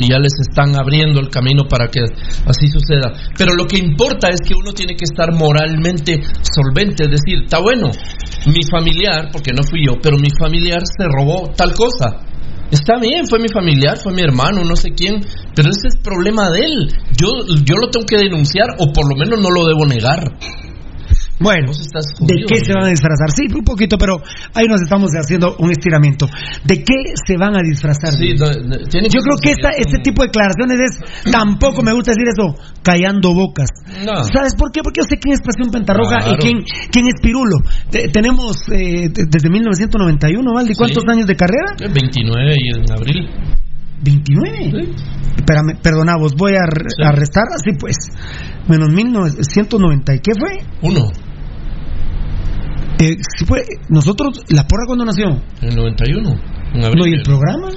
Ya les están abriendo el camino para que así suceda. Pero lo que importa es que uno tiene que estar moralmente solvente. Es decir, está bueno, mi familiar, porque no fui yo, pero mi familiar se robó tal cosa. Está bien, fue mi familiar, fue mi hermano, no sé quién, pero ese es problema de él. Yo, yo lo tengo que denunciar o por lo menos no lo debo negar. Bueno, ¿de qué se van a disfrazar? Sí, un poquito, pero ahí nos estamos haciendo un estiramiento. ¿De qué se van a disfrazar? Sí, no, no, tiene Yo creo que esta, este tipo de declaraciones es, tampoco me gusta decir eso, callando bocas. No. ¿Sabes por qué? Porque yo sé quién es Pasión Pentarroja Claro. y quién, quién es Pirulo. Te- tenemos eh, de- desde 1991, ¿vale? ¿Cuántos Sí. años de carrera? 29 y en abril. 29. Espérame, perdona, vos voy a, Sí. a restar así pues. Menos 1990. ¿Y qué fue? Uno, Eh, sí fue nosotros, ¿la porra cuando nació? en el 91. En abril. No, ¿y el programa?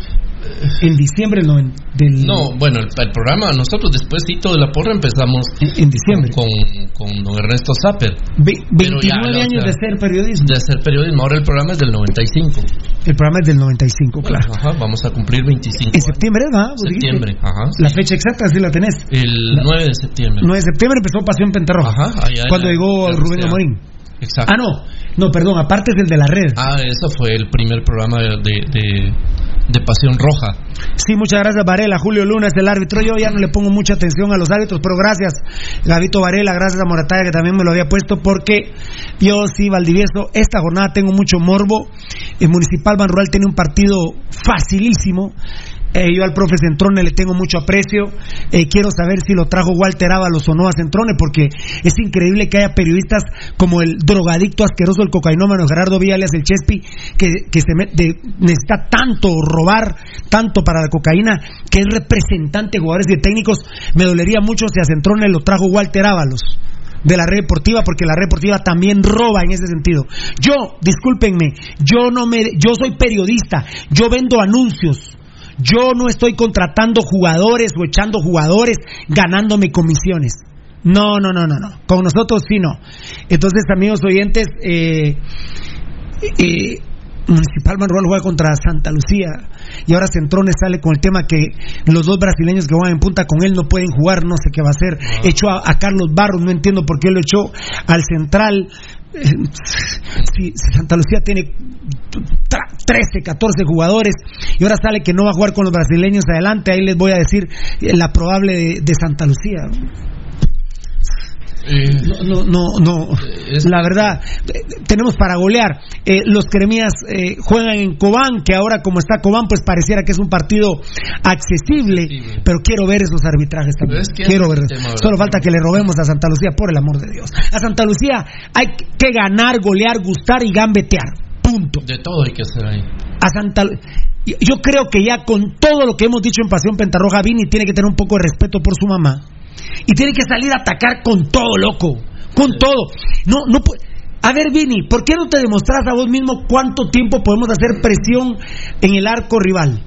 En diciembre del, noven- del No, bueno, el, el programa, nosotros después de la porra empezamos en, en diciembre. con, con don Ernesto Zapper Ve- Pero 29 ya, o años de ser periodismo. de hacer periodismo. Ahora el programa es del 95. El programa es del 95, claro. Ajá, vamos a cumplir 25 En septiembre, ¿va? Vos dijiste. Septiembre, ajá. La fecha exacta, si la tenés. El 9 de septiembre. 9 de septiembre empezó Pasión Pentarroja. Ajá, allá en Cuando la- llegó la Rubén Universidad. Exacto. Ah, no. No, perdón, aparte es el de la red. Ah, eso fue el primer programa de, de, de Pasión Roja. Sí, muchas gracias Varela, Julio Luna es el árbitro. Yo ya no le pongo mucha atención a los árbitros, pero gracias Gavito Varela, gracias a Morataya que también me lo había puesto porque yo sí, Valdivieso, esta jornada tengo mucho morbo. El Municipal Banrural tiene un partido facilísimo. Eh, yo al profe Centrone le tengo mucho aprecio. Eh, quiero saber si lo trajo Walter Ábalos o no a Centrone, porque es increíble que haya periodistas como el drogadicto asqueroso, el cocainómano Gerardo Villas, el Chespi, que, que se necesita tanto robar, tanto para la cocaína, que es representante de jugadores y técnicos. Me dolería mucho si a Centrone lo trajo Walter Ábalos de la red deportiva porque la red deportiva también roba en ese sentido. Yo, discúlpenme, yo no me yo soy periodista, yo vendo anuncios. Yo no estoy contratando jugadores o echando jugadores ganándome comisiones. No, no, no, no, no. Con nosotros sí no. Entonces, amigos oyentes, eh, eh, Municipal Manuel juega contra Santa Lucía y ahora Centrones sale con el tema que los dos brasileños que juegan en punta con él no pueden jugar, no sé qué va a hacer. Echó a, a Carlos Barros, no entiendo por qué lo echó al central. Si Santa Lucía tiene tra- 13, 14 jugadores y ahora sale que no va a jugar con los brasileños adelante, ahí les voy a decir la probable de, de Santa Lucía. Eh, No, no, no, no. Es- La verdad, eh, tenemos para golear. Eh, los cremías eh, juegan en Cobán, que ahora como está Cobán, pues pareciera que es un partido accesible, pero quiero ver esos arbitrajes también. Pero es que quiero ver. Solo falta que le robemos a Santa Lucía, por el amor de Dios. A Santa Lucía hay que ganar, golear, gustar y gambetear. Punto. de todo hay que hacer ahí. A Santa Yo creo que ya con todo lo que hemos dicho en Pasión Pentarroja, Vini tiene que tener un poco de respeto por su mamá. Y tiene que salir a atacar con todo, loco. Con todo. No, no A ver, Vini, ¿por qué no te demostras a vos mismo cuánto tiempo podemos hacer presión en el arco rival?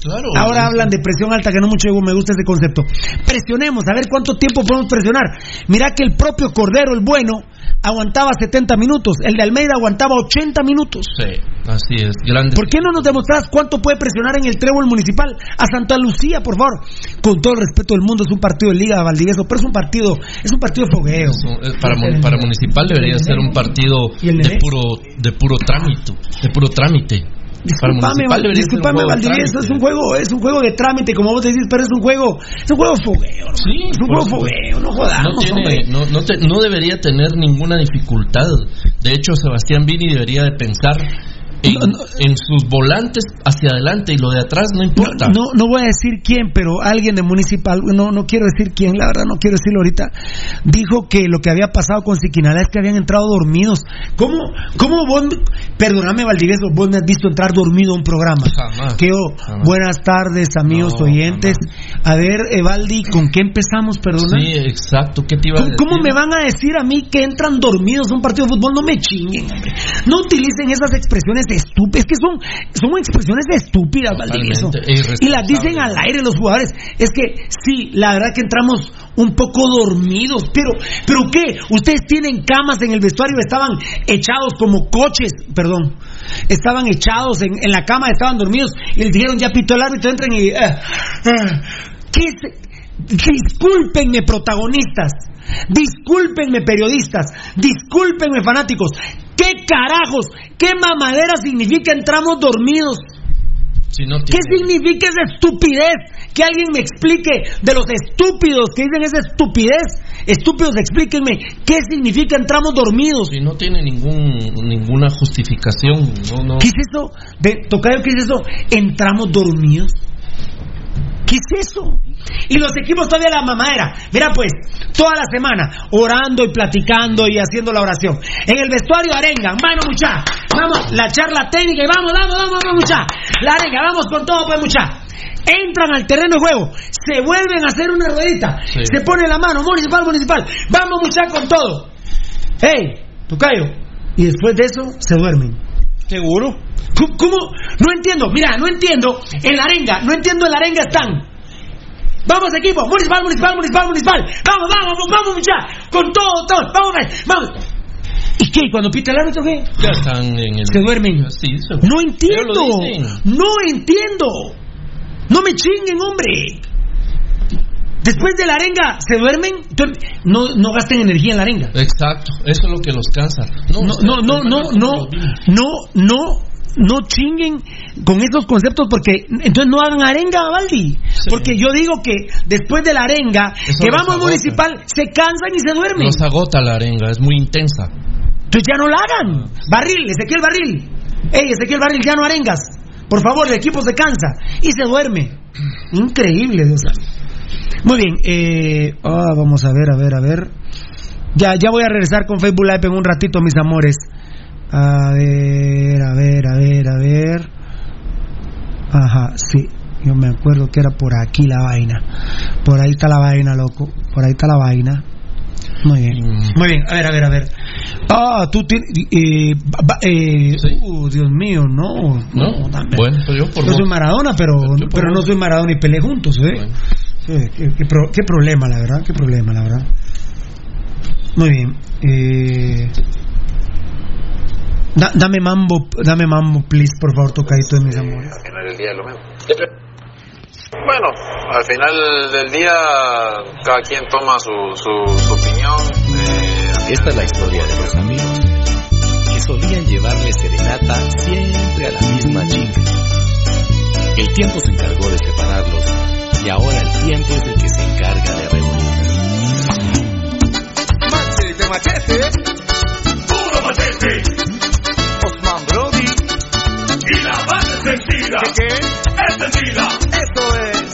Claro. Ahora hablan de presión alta, que no mucho me gusta ese concepto. Presionemos, a ver cuánto tiempo podemos presionar. Mira que el propio Cordero, el bueno, aguantaba 70 minutos. El de Almeida aguantaba 80 minutos. Sí, así es. Grande. ¿Por qué no nos demostras cuánto puede presionar en el trébol municipal? A Santa Lucía, por favor. Con todo el respeto del mundo, es un partido de Liga de Valdivieso, pero es un partido, es un partido de fogueo. Para, para municipal debería ser un partido ¿Y el de puro de puro trámite, de puro trámite. Disculpame, disculpame, Valdivieso, es un juego, es un juego de trámite, como vos decís, pero es un juego, es un juego fogueo. Sí, es un juego fogueo, no jodamos, no, tiene, hombre. no, no, te- no debería tener ninguna dificultad. De hecho, Sebastián Vini debería de pensar en, No, no. en sus volantes hacia adelante y lo de atrás no importa. No, no, no voy a decir quién, pero alguien de municipal, no, no quiero decir quién, la verdad no quiero decirlo ahorita, dijo que lo que había pasado con Siquinalá es que habían entrado dormidos. ¿Cómo, cómo vos, perdóname Valdivieso, vos me has visto entrar dormido a un programa? Jamás. Que Jamás. buenas tardes amigos oyentes. A ver, Evaldi, ¿con qué empezamos, perdona? Sí, exacto. ¿Qué te iba a ¿Cómo, decir? cómo me van a decir a mí que entran dormidos a un partido de fútbol? No me chinguen, hombre. No utilicen esas expresiones estúpidas. Es que son, son expresiones estúpidas, Valdivieso. Y las dicen al aire los jugadores. Es que sí, la verdad que entramos un poco dormidos. Pero, ¿pero qué? Ustedes tienen camas en el vestuario, estaban echados como coches, perdón. Estaban echados en, en la cama, estaban dormidos y les dijeron, ya pitó el árbitro, entren y... eh, eh. ¿Qué es? Discúlpenme protagonistas, discúlpenme periodistas, discúlpenme fanáticos. ¿Qué carajos, qué mamadera significa entramos dormidos? Si no ¿Qué significa esa estupidez? Que alguien me explique de los estúpidos que dicen esa estupidez. Estúpidos, explíquenme qué significa entramos dormidos. Si no tiene ningún ninguna justificación, no, no. ¿Qué es eso? De, Tocayo, ¿qué es eso? Entramos dormidos. ¿Qué es eso? Y los equipos todavía la mamadera. Mira pues, toda la semana orando y platicando y haciendo la oración. En el vestuario arengan, mano mucha. Vamos, la charla técnica y vamos, vamos, vamos, vamos mucha. La arenga, vamos con todo pues mucha. Entran al terreno de juego, se vuelven a hacer una ruedita, Sí. se pone la mano, municipal, municipal, vamos mucha con todo. ¡Ey! Tocayo. Y después de eso se duermen. Seguro. ¿Cómo, cómo? No entiendo, mira, no entiendo. En la arenga, no entiendo en la arenga están. Vamos equipo, municipal, municipal, municipal, municipal. Vamos, vamos, vamos, vamos, muchachos. Con todo, todo. Vamos, vamos. ¿Y qué? ¿Cuando pita el árbitro qué? Ya están en el. Se duermen. Sí, se- No entiendo. No entiendo. No me chinguen, hombre. Después de la arenga, ¿se duermen? No, no gasten energía en la arenga. Exacto, eso es lo que los cansa. No, no, no, no, no, no, no, no chinguen con esos conceptos porque entonces no hagan arenga, Valdi. Porque yo digo que después de la arenga, Eso que vamos municipal, se cansan y se duermen. Los agota la arenga, es muy intensa. Entonces ya no la hagan. Barril, Ezequiel Barril. Ey, Ezequiel Barril, ya no arengas. Por favor, el equipo se cansa y se duerme. Increíble, Dios santo. Muy bien, eh, ah, vamos a ver, a ver, a ver. Ya, ya voy a regresar con Facebook Live en un ratito, mis amores. A ver, a ver, a ver, a ver. Ajá, sí. Yo me acuerdo que era por aquí la vaina. Por ahí está la vaina, loco. Por ahí está la vaina. Muy bien. Muy bien, a ver, a ver, a ver. Ah, tú tienes. Eh, eh, Sí. uh, Dios mío, no. No, ¿No? también. Bueno, pero yo por Yo soy Maradona, pero, Yo pero no soy Maradona y peleé juntos, ¿eh? Bueno. Qué, qué pro- qué problema, la verdad, qué problema, la verdad. Muy bien. Eh, da- dame mambo, dame mambo, please, por favor, tocadito de mis amores. al final del día es lo mismo. Bueno, al final del día cada quien toma su, su, su opinión. eh, Esta es la historia de dos amigos que solían llevarle serenata siempre a la misma chica. El tiempo se encargó de separarlos y ahora el tiempo es el que se encarga de reunirlos. Machete, machete. Puro machete. Osman Brody. Y la banda encendida. ¿Qué qué? Encendida. Eso es.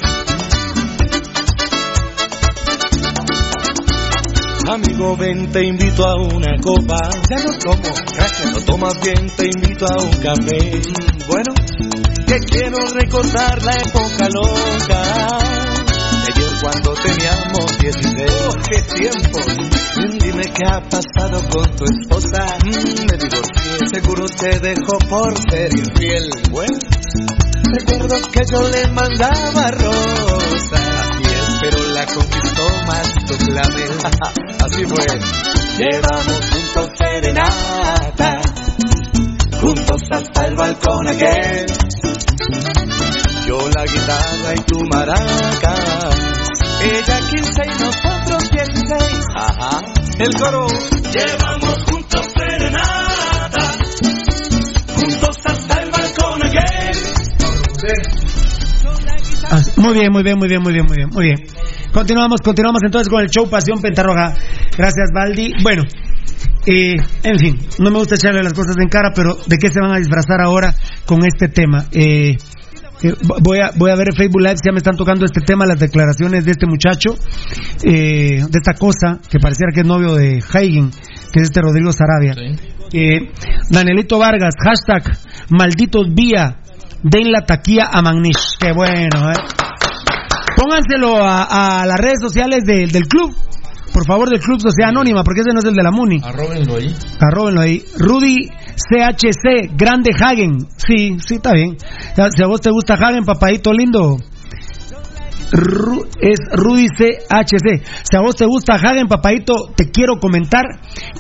Amigo, ven, te invito a una copa. Ya no tomo, gracias. No tomas bien, te invito a un café. bueno, que quiero recordar la época loca. Ayer cuando teníamos 16. ¡Oh, qué tiempo! Dime qué ha pasado con tu esposa. Mm, me divorcié, seguro te dejó por ser infiel. Bueno, recuerdo que yo le mandaba rosas. Pero la conquistó más tu clavel. Así fue. Llevamos juntos serenata, juntos hasta el balcón aquel. Yo la guitarra y tu maraca. Ella 15 y nosotros 16. Ajá. El coro. Llevamos juntos serenata. Juntos hasta el balcón aquel. Ah, Muy bien, muy bien, muy bien, muy bien, muy bien, muy bien. Continuamos, continuamos entonces con el show Pasión Pentarroja. Gracias, Baldi. Bueno, eh, en fin, no me gusta echarle las cosas en cara, pero ¿de qué se van a disfrazar ahora con este tema? Eh, eh, voy, a, voy a ver en Facebook Live si ya me están tocando este tema, las declaraciones de este muchacho, eh, de esta cosa, que pareciera que es novio de Hagen, que es este Rodrigo Sarabia. Sí. Eh, Danielito Vargas, hashtag malditos vía, den la taquilla a Magnish. Qué bueno, ¿eh? Pónganselo a, a las redes sociales del club, por favor, del club Sociedad Anónima, porque ese no es el de la Muni. Arróbenlo ahí. Arróbenlo ahí. Rudy CHC, Grande Hagen. Sí, sí, está bien. Si a vos te gusta Hagen, papadito lindo. Ru- es Rudy CHC. Si a vos te gusta Hagen, papadito, te quiero comentar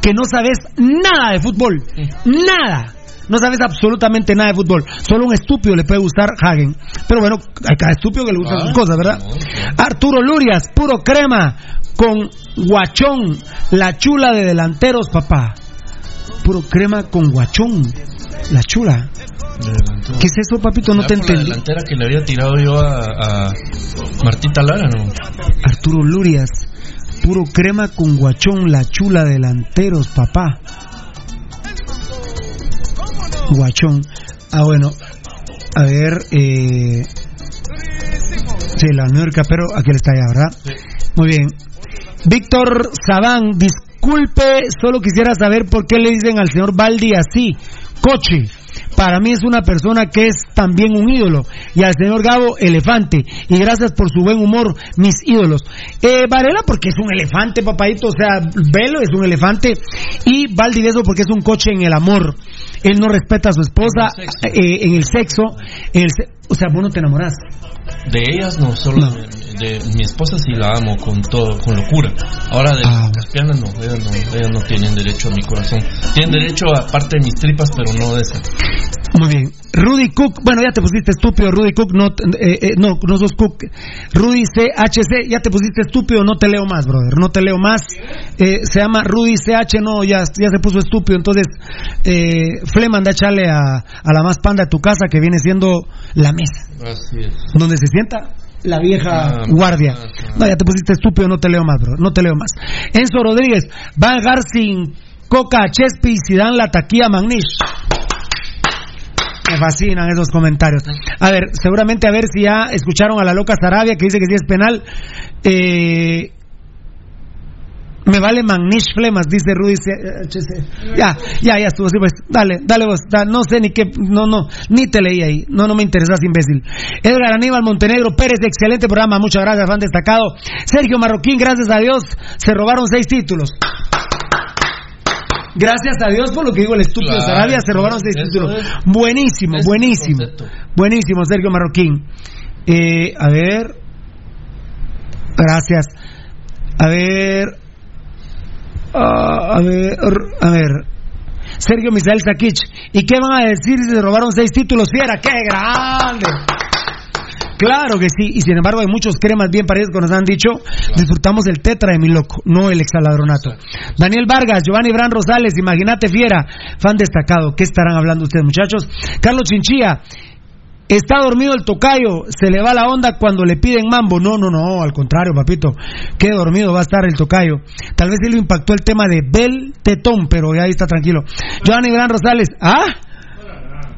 que no sabes nada de fútbol. Nada. No sabes absolutamente nada de fútbol. Solo un estúpido le puede gustar Hagen. Pero bueno, a cada estúpido que le gustan Ah, sus cosas, ¿verdad? no, no. Arturo Lurias, puro crema, con guachón, la chula de delanteros, papá. Puro crema con guachón, la chula. ¿Qué es eso, papito? No te con La entendí. delantera que le había tirado yo a, a Martita Lara, ¿no? Arturo Lurias, puro crema con guachón, la chula de delanteros, papá. Guachón. Ah, bueno. A ver, eh. Sí, la New York, pero aquí está ya, ¿verdad? Muy bien. Víctor Sabán, disculpe, solo quisiera saber por qué le dicen al señor Baldi así, coche. Para mí es una persona que es también un ídolo. Y al señor Gabo, elefante. Y gracias por su buen humor, mis ídolos. Eh, Varela, porque es un elefante, papadito. O sea, Velo es un elefante. Y Baldi Beso, porque es un coche en el amor. Él no respeta a su esposa En el sexo. eh, en el sexo, en el se- o sea, vos no te enamoraste. De ellas no, solo De, de mi esposa sí la amo con todo, con locura. Ahora de Ah. las caspianas no, ellas no, ellas no tienen derecho a mi corazón. Tienen derecho a parte de mis tripas, pero no de esa. Muy bien. Rudy Cook, bueno, ya te pusiste estúpido, Rudy Cook, no, eh, eh, no, no sos Cook. Rudy CHC, ya te pusiste estúpido, no te leo más, brother, no te leo más. Eh, se llama Rudy CH, no, ya, ya se puso estúpido, entonces, eh, Flema, anda a echarle a, a la más panda de tu casa, que viene siendo la mesa, Así es. donde se sienta la vieja Ah, guardia. ah, ah. No, ya te pusiste estúpido, no te leo más, bro, no te leo más. Enzo Rodríguez, Van Garcin, Coca, Chespi y Zidane, la taquilla Magnish. Me fascinan esos comentarios. A ver, seguramente a ver si ya escucharon a la loca Sarabia que dice que sí es penal. Eh, me vale Magnish Flemas, dice Rudy. Eh, HC. Ya, ya, ya estuvo. Sí, pues, dale, dale vos. da- no sé ni qué, no, no, ni te leí ahí. No, no me interesas, imbécil. Edgar Aníbal Montenegro Pérez, excelente programa. Muchas gracias, fan destacado. Sergio Marroquín, gracias a Dios, se robaron seis títulos. Gracias a Dios por lo que digo el estúpido Claro, Sarabia, se robaron seis títulos. es. Buenísimo, es buenísimo. Buenísimo, Sergio Marroquín. Eh, a ver. Gracias. A ver. Ah, a ver. A ver. Sergio Misael Sakich. ¿Y qué van a decir si se robaron seis títulos? Fiera, qué grande. Claro que sí, y sin embargo hay muchos cremas bien parecidos que nos han dicho, disfrutamos el tetra de mi loco, no el exaladronato. Daniel Vargas, Giovanni Bran Rosales, imagínate fiera, fan destacado, ¿qué estarán hablando ustedes muchachos? Carlos Chinchilla, está dormido el tocayo, se le va la onda cuando le piden mambo, no, no, no, al contrario papito, qué dormido va a estar el tocayo. Tal vez sí lo impactó el tema de Bel Tetón, pero ya ahí está tranquilo. Giovanni Bran Rosales, ¿ah?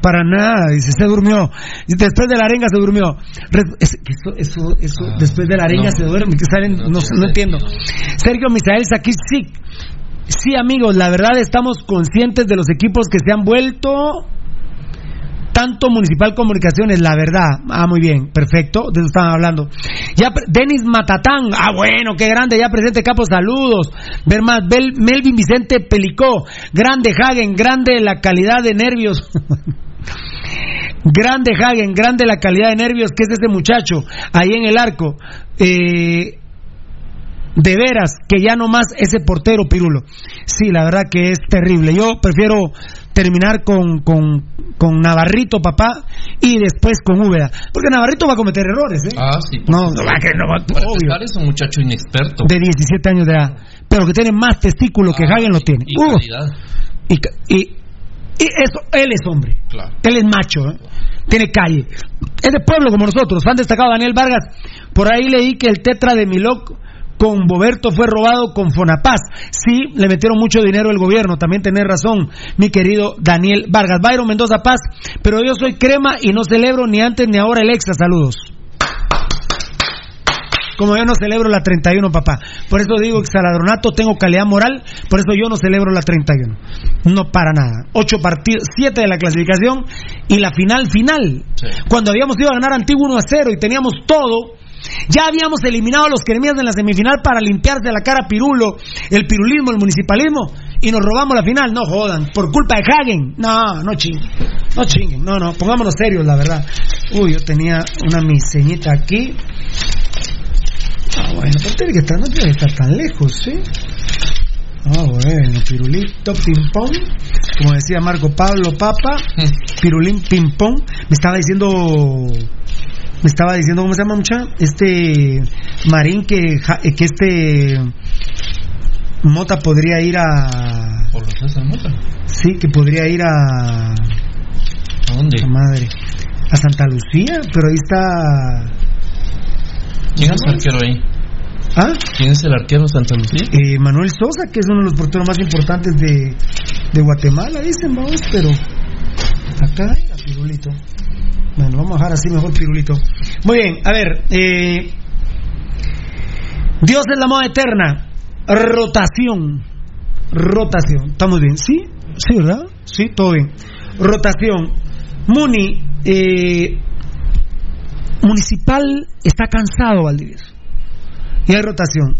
Para nada, dice, se durmió. Después de la arenga se durmió. Eso, eso, eso, Ah, después de la arenga no. se duerme, que salen, no, No no entiendo. Sergio Misael Saquis, sí. Sí, amigos, la verdad estamos conscientes de los equipos que se han vuelto tanto Municipal Comunicaciones, la verdad. Ah, muy bien, perfecto, de eso estaban hablando. Ya, Denis Matatán, ah, bueno, qué grande, ya presente Capo, saludos. Ver más, Melvin Vicente Pelicó, grande Hagen, grande la calidad de nervios. grande Hagen, grande la calidad de nervios que es ese muchacho ahí en el arco. Eh, de veras que ya no más ese portero Pirulo. Sí, la verdad que es terrible. Yo prefiero terminar con, con, con Navarrito, papá, y después con Úbeda. Porque Navarrito va a cometer errores, ¿eh? Ah, sí. no, va a que no va empezar, es un muchacho inexperto. De 17 años de edad. Pero que tiene más testículo que Ah, Hagen lo tiene. Y, Uh, y, y, y eso, él es hombre. Claro. Él es macho, ¿eh? tiene calle. Es de pueblo como nosotros. Fan destacado Daniel Vargas. Por ahí leí que el tetra de Miloc con Boberto fue robado con Fonapaz. Sí, le metieron mucho dinero el gobierno. También tenés razón, mi querido Daniel Vargas. Byron Mendoza Paz. Pero yo soy crema y no celebro ni antes ni ahora el extra. Saludos. Como yo no celebro la 31, papá. Por eso digo que Saladronato tengo calidad moral. Por eso yo no celebro la 31. No para nada. Ocho partidos, siete de la clasificación y la final final. Sí. Cuando habíamos ido a ganar Antiguo 1 a 0 y teníamos todo. Ya habíamos eliminado a los cremías en la semifinal para limpiarse la cara Pirulo, el pirulismo, el municipalismo, y nos robamos la final. No jodan, por culpa de Hagen. No, no chinguen. No chinguen. No, no, pongámonos serios, la verdad. Uy, yo tenía una miseñita aquí. Ah, bueno, pero tiene que estar, no tiene que estar tan lejos, ¿sí? Ah, bueno, pirulito, ping-pong. Como decía Marco Pablo Papa, pirulín, ping-pong. Me estaba diciendo. Me estaba diciendo, ¿cómo se llama, mucha? Este. Marín, que, ja- que este. Mota podría ir a. Por los César Mota. Sí, que podría ir a. ¿A dónde? La madre. A Santa Lucía, pero ahí está. ¿Quién es el arquero ahí? ¿Ah? ¿Quién es el arquero de Santa Lucía? Eh, Manuel Sosa, que es uno de los porteros más importantes de, de Guatemala, dicen, vamos, pero acá era Pirulito. Bueno, vamos a dejar así mejor Pirulito. Muy bien, a ver, eh, Dios es la moda eterna, rotación, rotación, ¿estamos bien? ¿Sí? ¿Sí, verdad? Sí, todo bien. Rotación. Muni, eh, Municipal está cansado, Valdivieso. Y hay rotación.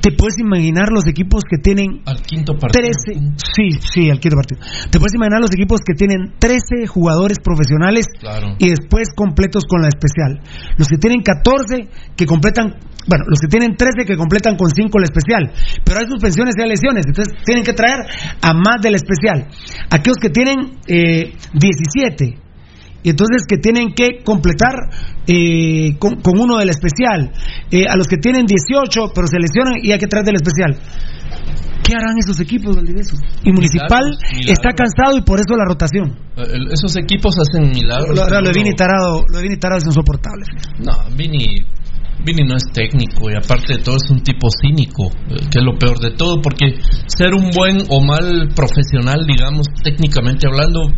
¿Te puedes imaginar los equipos que tienen Al- quinto partido. 13, sí, sí, al quinto partido. Te puedes imaginar los equipos que tienen 13 jugadores profesionales Claro. y después completos con la especial. Los que tienen 14 que completan, bueno, los que tienen 13 que completan con 5 la especial. Pero hay suspensiones y hay lesiones, entonces tienen que traer a más de la especial. Aquellos que tienen eh, 17 y entonces que tienen que completar eh, con, con uno de la especial. Eh, a los que tienen 18 pero se lesionan y hay que traer del especial. ¿Qué harán esos equipos, Valdivieso? Y Municipal Milagros, está cansado y por eso la rotación. El- esos equipos hacen milagros. Lo, lo, lo de Vini Tarado, lo de Vini Tarado es insoportable. No, Vini, Vini no es técnico y aparte de todo es un tipo cínico, eh, que es lo peor de todo, porque ser un buen o mal profesional, digamos, técnicamente hablando,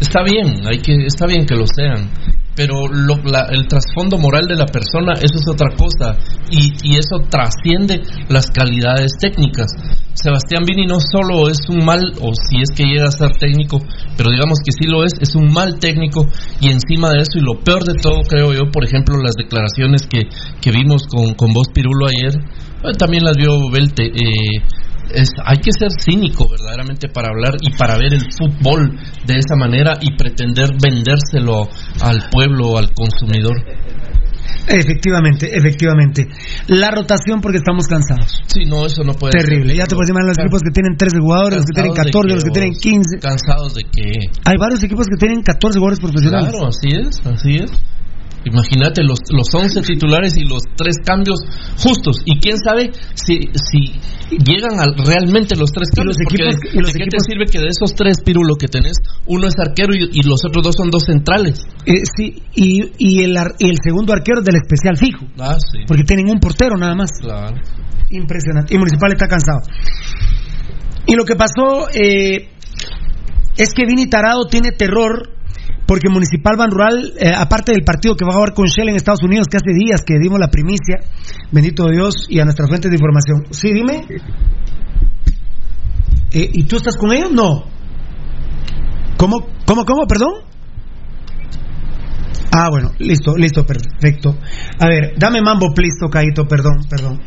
está bien, hay que, está bien que lo sean. Pero lo- la- el trasfondo moral de la persona, eso es otra cosa. Y, y eso trasciende las calidades técnicas. Sebastián Vini no solo es un mal, o si es que llega a ser técnico, pero digamos que sí lo es, es un mal técnico y encima de eso, y lo peor de todo creo yo, por ejemplo, las declaraciones que, que vimos con, con vos Pirulo ayer, eh, también las vio Belte, eh, es, hay que ser cínico verdaderamente para hablar y para ver el fútbol de esa manera y pretender vendérselo al pueblo, al consumidor. Efectivamente, efectivamente. La rotación porque estamos cansados. Sí, no, eso no puede Terrible. ser. Ya te puedes imaginar los Claro. equipos que tienen 13 jugadores, los que tienen Cansados de 14, qué, los que tienen vos? 15. Cansados de que Hay varios equipos que tienen 14 jugadores profesionales. Claro, así es, así es. Imagínate los, los 11 titulares y los tres cambios justos. Y quién sabe si, si llegan a realmente los tres cambios. los porque equipos- y los ¿de qué equipos- te sirve que de esos tres pirulos que tenés, uno es arquero y, y los otros dos son dos centrales? Eh, sí, y, y, el, ar- y el segundo arquero es del especial fijo. Ah, sí. Porque tienen un portero nada más. Claro. Impresionante. Y Municipal está cansado. Y lo que pasó eh, es que Vini Tarado tiene terror porque Municipal Ban Rural, eh, aparte del partido que va a jugar con Shell en Estados Unidos, que hace días que dimos la primicia, bendito Dios, y a nuestras fuentes de información. Sí, dime. Eh, ¿Y tú estás con ellos? No. ¿Cómo, cómo, cómo, perdón? Ah, bueno, listo, listo, perfecto. A ver, dame mambo, please, tocadito, perdón, perdón.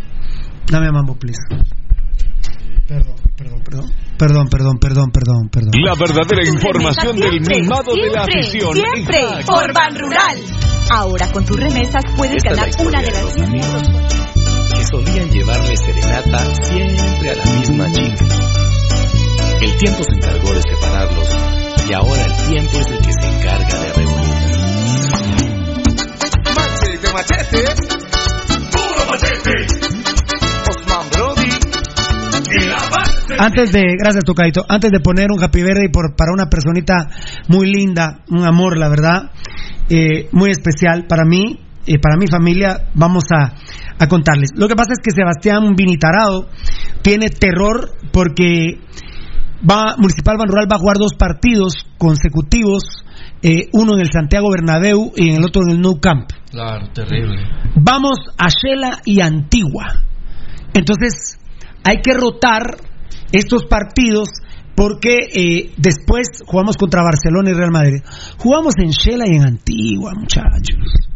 Dame mambo, please. Perdón, perdón, perdón. Perdón, perdón, perdón, perdón, perdón. La verdadera información del mimado de la afición. Siempre, por Ban Rural. Ahora con tus remesas puedes Esta ganar una de las dos 10 amigos que solían llevarle serenata siempre a la misma chica. El tiempo se encargó de separarlos y ahora el tiempo es el que se encarga de reunirlos. Machete, machete. Antes de, gracias Tocadito, antes de poner un happy birthday por, para una personita muy linda, un amor, la verdad, eh, muy especial para mí, y para mi familia, vamos a, a contarles. Lo que pasa es que Sebastián Vinitarado tiene terror porque va, Municipal Ban Rural va a jugar dos partidos consecutivos, eh, uno en el Santiago Bernabéu y en el otro en el Nou Camp. Claro, terrible. Vamos a Shela y Antigua. Entonces, hay que rotar estos partidos porque eh, después jugamos contra Barcelona y Real Madrid. Jugamos en Shela y en Antigua, muchachos.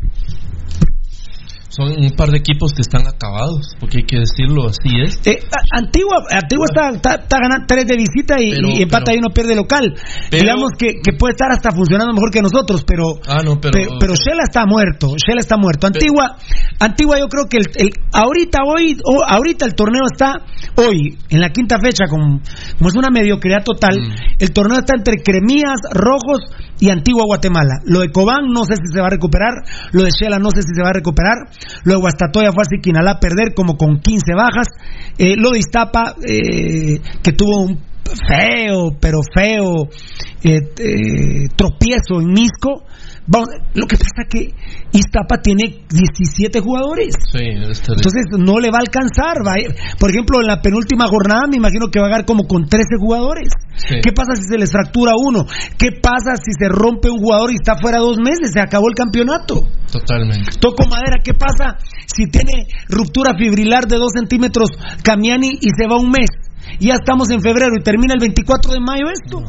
Son un par de equipos que están acabados, porque hay que decirlo, así es. Eh, Antigua, Antigua está, está, está ganando tres de visita y, Pero- y empata pero- y uno pierde local. pero- Digamos que, que puede estar hasta funcionando mejor que nosotros, pero Ah, no, pero... Pe- pero Shela está muerto, Shela está muerto. Antigua, Antigua yo creo que el, el- ahorita hoy, o- ahorita el torneo está hoy en la quinta fecha como, como es una mediocridad total. Mm. El torneo está entre Cremías, Rojos y Antigua Guatemala. Lo de Cobán no sé si se va a recuperar, lo de Shela no sé si se va a recuperar, lo de Guastatoya fue a Siquinalá a perder como con 15 bajas, eh, lo de Iztapa eh, que tuvo un feo, pero feo eh, tropiezo en Misco. Vamos, lo que pasa que Iztapa tiene 17 jugadores. Sí, es. Entonces no le va a alcanzar. va a ir- por ejemplo, en la penúltima jornada me imagino que va a ganar como con 13 jugadores. Sí. ¿Qué pasa si se les fractura uno? ¿Qué pasa si se rompe un jugador y está fuera dos meses? Se acabó el campeonato. Totalmente. Toco madera, ¿qué pasa si tiene ruptura fibrilar de 2 centímetros Camiani y se va un mes? Ya estamos en febrero y termina el 24 de mayo esto.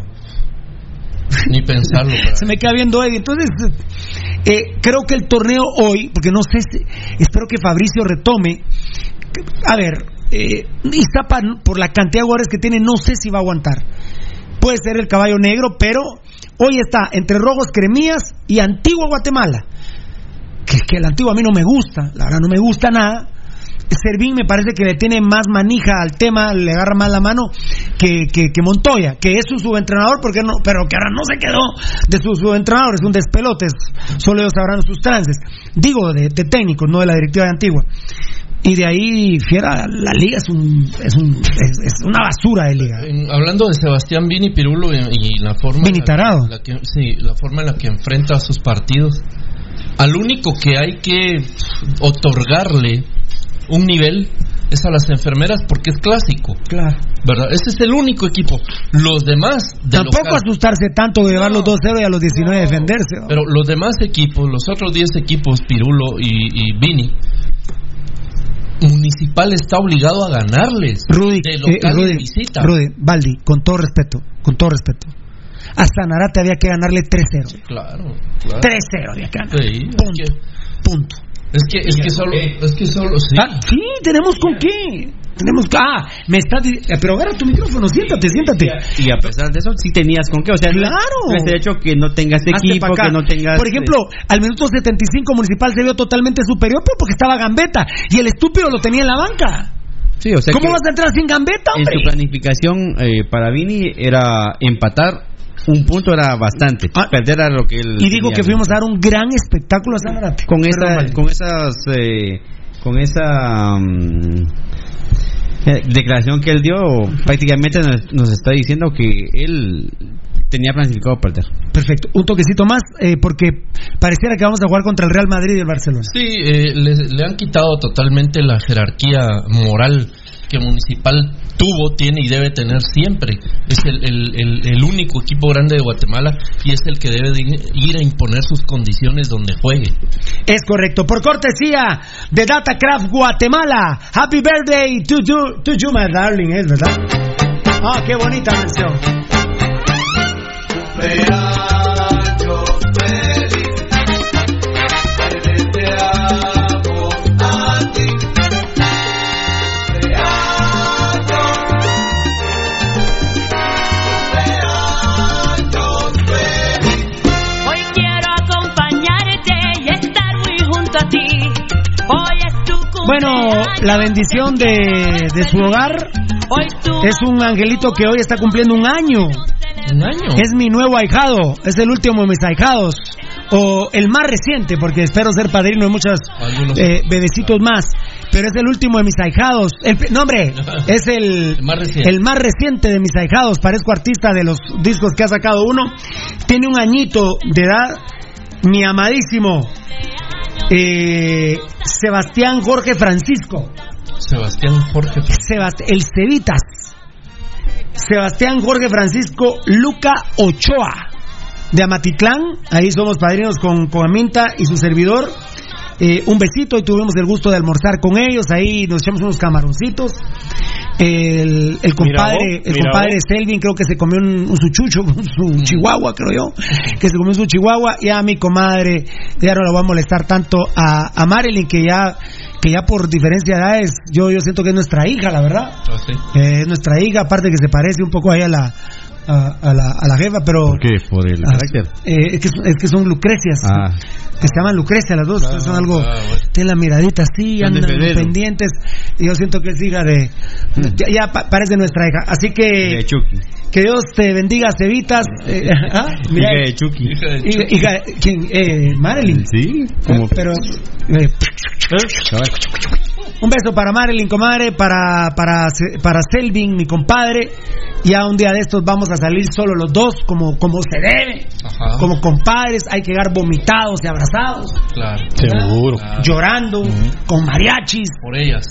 Ni pensarlo. Se me queda viendo Eddie. Entonces, eh, creo que el torneo hoy, porque no sé, espero que Fabricio retome. A ver, eh, Iztapa, por la cantidad de jugadores que tiene, no sé si va a aguantar. Puede ser el caballo negro, pero hoy está entre Rojos Cremías y Antigua Guatemala. Que, que el antiguo a mí no me gusta, la verdad no me gusta nada. Servín me parece que le tiene más manija al tema, le agarra más la mano que, que, que Montoya, que es su subentrenador, porque no, pero que ahora no se quedó de su subentrenador, es un despelote, es- solo ellos sabrán sus trances. Digo, de, de técnicos, no de la directiva de Antigua. Y de ahí, fiera, la liga es, un, es, un, es, es una basura de liga. En- hablando de Sebastián Vini Pirulo y, y la forma Vini en la- que- sí, la forma en la que enfrenta sus partidos, al único que hay que otorgarle un nivel es a las enfermeras porque es clásico, Claro. ¿verdad? Ese es el único equipo. Los demás de Tampoco local- asustarse tanto de llevar los 2-0 y a los 19 defenderse. ¿no? Pero los demás equipos, los otros 10 equipos, Pirulo y, y Vini, Municipal está obligado a ganarles Rudy, de eh, local y Rudy, de visita. Rudy, Baldi, con todo respeto, con todo respeto. A Sanarate había que ganarle 3-0. Claro, claro. 3-0 había que ganarle. Sí, Punto. es que, Punto. Es que, es que solo, es que solo, sí. Ah, sí, tenemos con qué. Tenemos ah, me está di- eh, pero agarra tu micrófono, siéntate, siéntate. Y a pesar de eso, sí tenías con qué. O sea, Claro. no es el hecho que no tengas equipo, que no tengas. Por ejemplo, al minuto 75 Municipal se vio totalmente superior pero porque estaba Gambetta y el estúpido lo tenía en la banca. sí, o sea ¿Cómo vas a entrar sin Gambetta, en hombre? su planificación eh, para Vini era empatar. Un punto era bastante. Ah. Perder era lo que él. Y digo tenía. que fuimos a dar un gran espectáculo a Sanarate. con esa con esas eh, con esa mm, eh, declaración que él dio prácticamente nos, nos está diciendo que él tenía planificado perder Perfecto. Un toquecito más, eh, porque pareciera que vamos a jugar contra el Real Madrid y el Barcelona. Sí, eh, le, le han quitado totalmente la jerarquía moral que Municipal tuvo, tiene y debe tener siempre. Es el, el- el- el único equipo grande de Guatemala y es el que debe de ir a imponer sus condiciones donde juegue. Es correcto. Por cortesía de Datacraft Guatemala. Happy birthday to you, to you, my darling, es verdad. Ah, qué bonita mención. Bueno, la bendición de, de su hogar es un angelito que hoy está cumpliendo un año. Un año. Es mi nuevo ahijado, es el último de mis ahijados. O el más reciente, porque espero ser padrino de muchos eh, bebecitos más. Pero es el último de mis ahijados. El, no, hombre, es el, El más el más reciente de mis ahijados. Parezco artista de los discos que ha sacado uno. Tiene un añito de edad. Mi amadísimo eh, Sebastián Jorge Francisco. Sebastián Jorge. Sebast- el Cevitas. Sebastián Jorge Francisco Luca Ochoa de Amatitlán. Ahí somos padrinos con, con Aminta y su servidor. Eh, un besito y tuvimos el gusto de almorzar con ellos. Ahí nos echamos unos camaroncitos. El, el compadre, el compadre. Selvin creo que se comió un, un su chucho, su chihuahua creo yo, que se comió su chihuahua y a mi comadre, ya no la voy a molestar tanto a, a Marilyn que ya, que ya por diferencia de edades, yo, yo siento que es nuestra hija, la verdad. Ah, sí. Eh, es nuestra hija, aparte que se parece un poco ahí a la, a, a la, a la jefa, pero... ¿por qué? por el Ah, carácter eh, es, que, es que son Lucrecias, ah que se llaman Lucrecia las dos, son algo... ah, bueno. Tienen la miradita así, andan pendientes, y yo siento que es hija de... Ya, ya pa- parece nuestra hija, así de que Chucky que Dios te bendiga, Cevitas. eh, ¿ah? Mira, hija de Chucky Hija de Chucky. hija- ¿quién? Eh, Marilyn. sí como Pero... eh, cabal. Un beso para Marilyn, comadre, para, para, para Selvin, mi compadre. Ya un día de estos vamos a salir solo los dos, como, como se debe. Ajá. Como compadres, hay que llegar vomitados y abrazados, Claro. Seguro. Claro. llorando, con mariachis, Por ellas.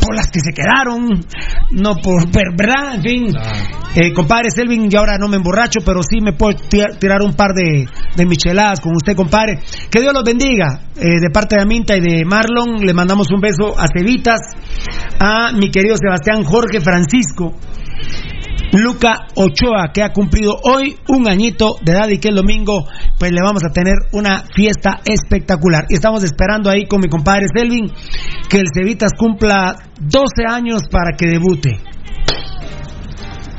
por las que se quedaron, no por, ¿verdad? En fin. Claro. Eh, compadre Selvin, yo ahora no me emborracho, pero sí me puedo tirar, tirar un par de, de micheladas con usted, compadre. Que Dios los bendiga. Eh, de parte de Aminta y de Marlon, le mandamos un beso a Cevitas, a mi querido Sebastián Jorge Francisco. Luca Ochoa, que ha cumplido hoy un añito de edad y que el domingo pues le vamos a tener una fiesta espectacular. Y estamos esperando ahí con mi compadre Selvin que el Cevitas cumpla 12 años para que debute.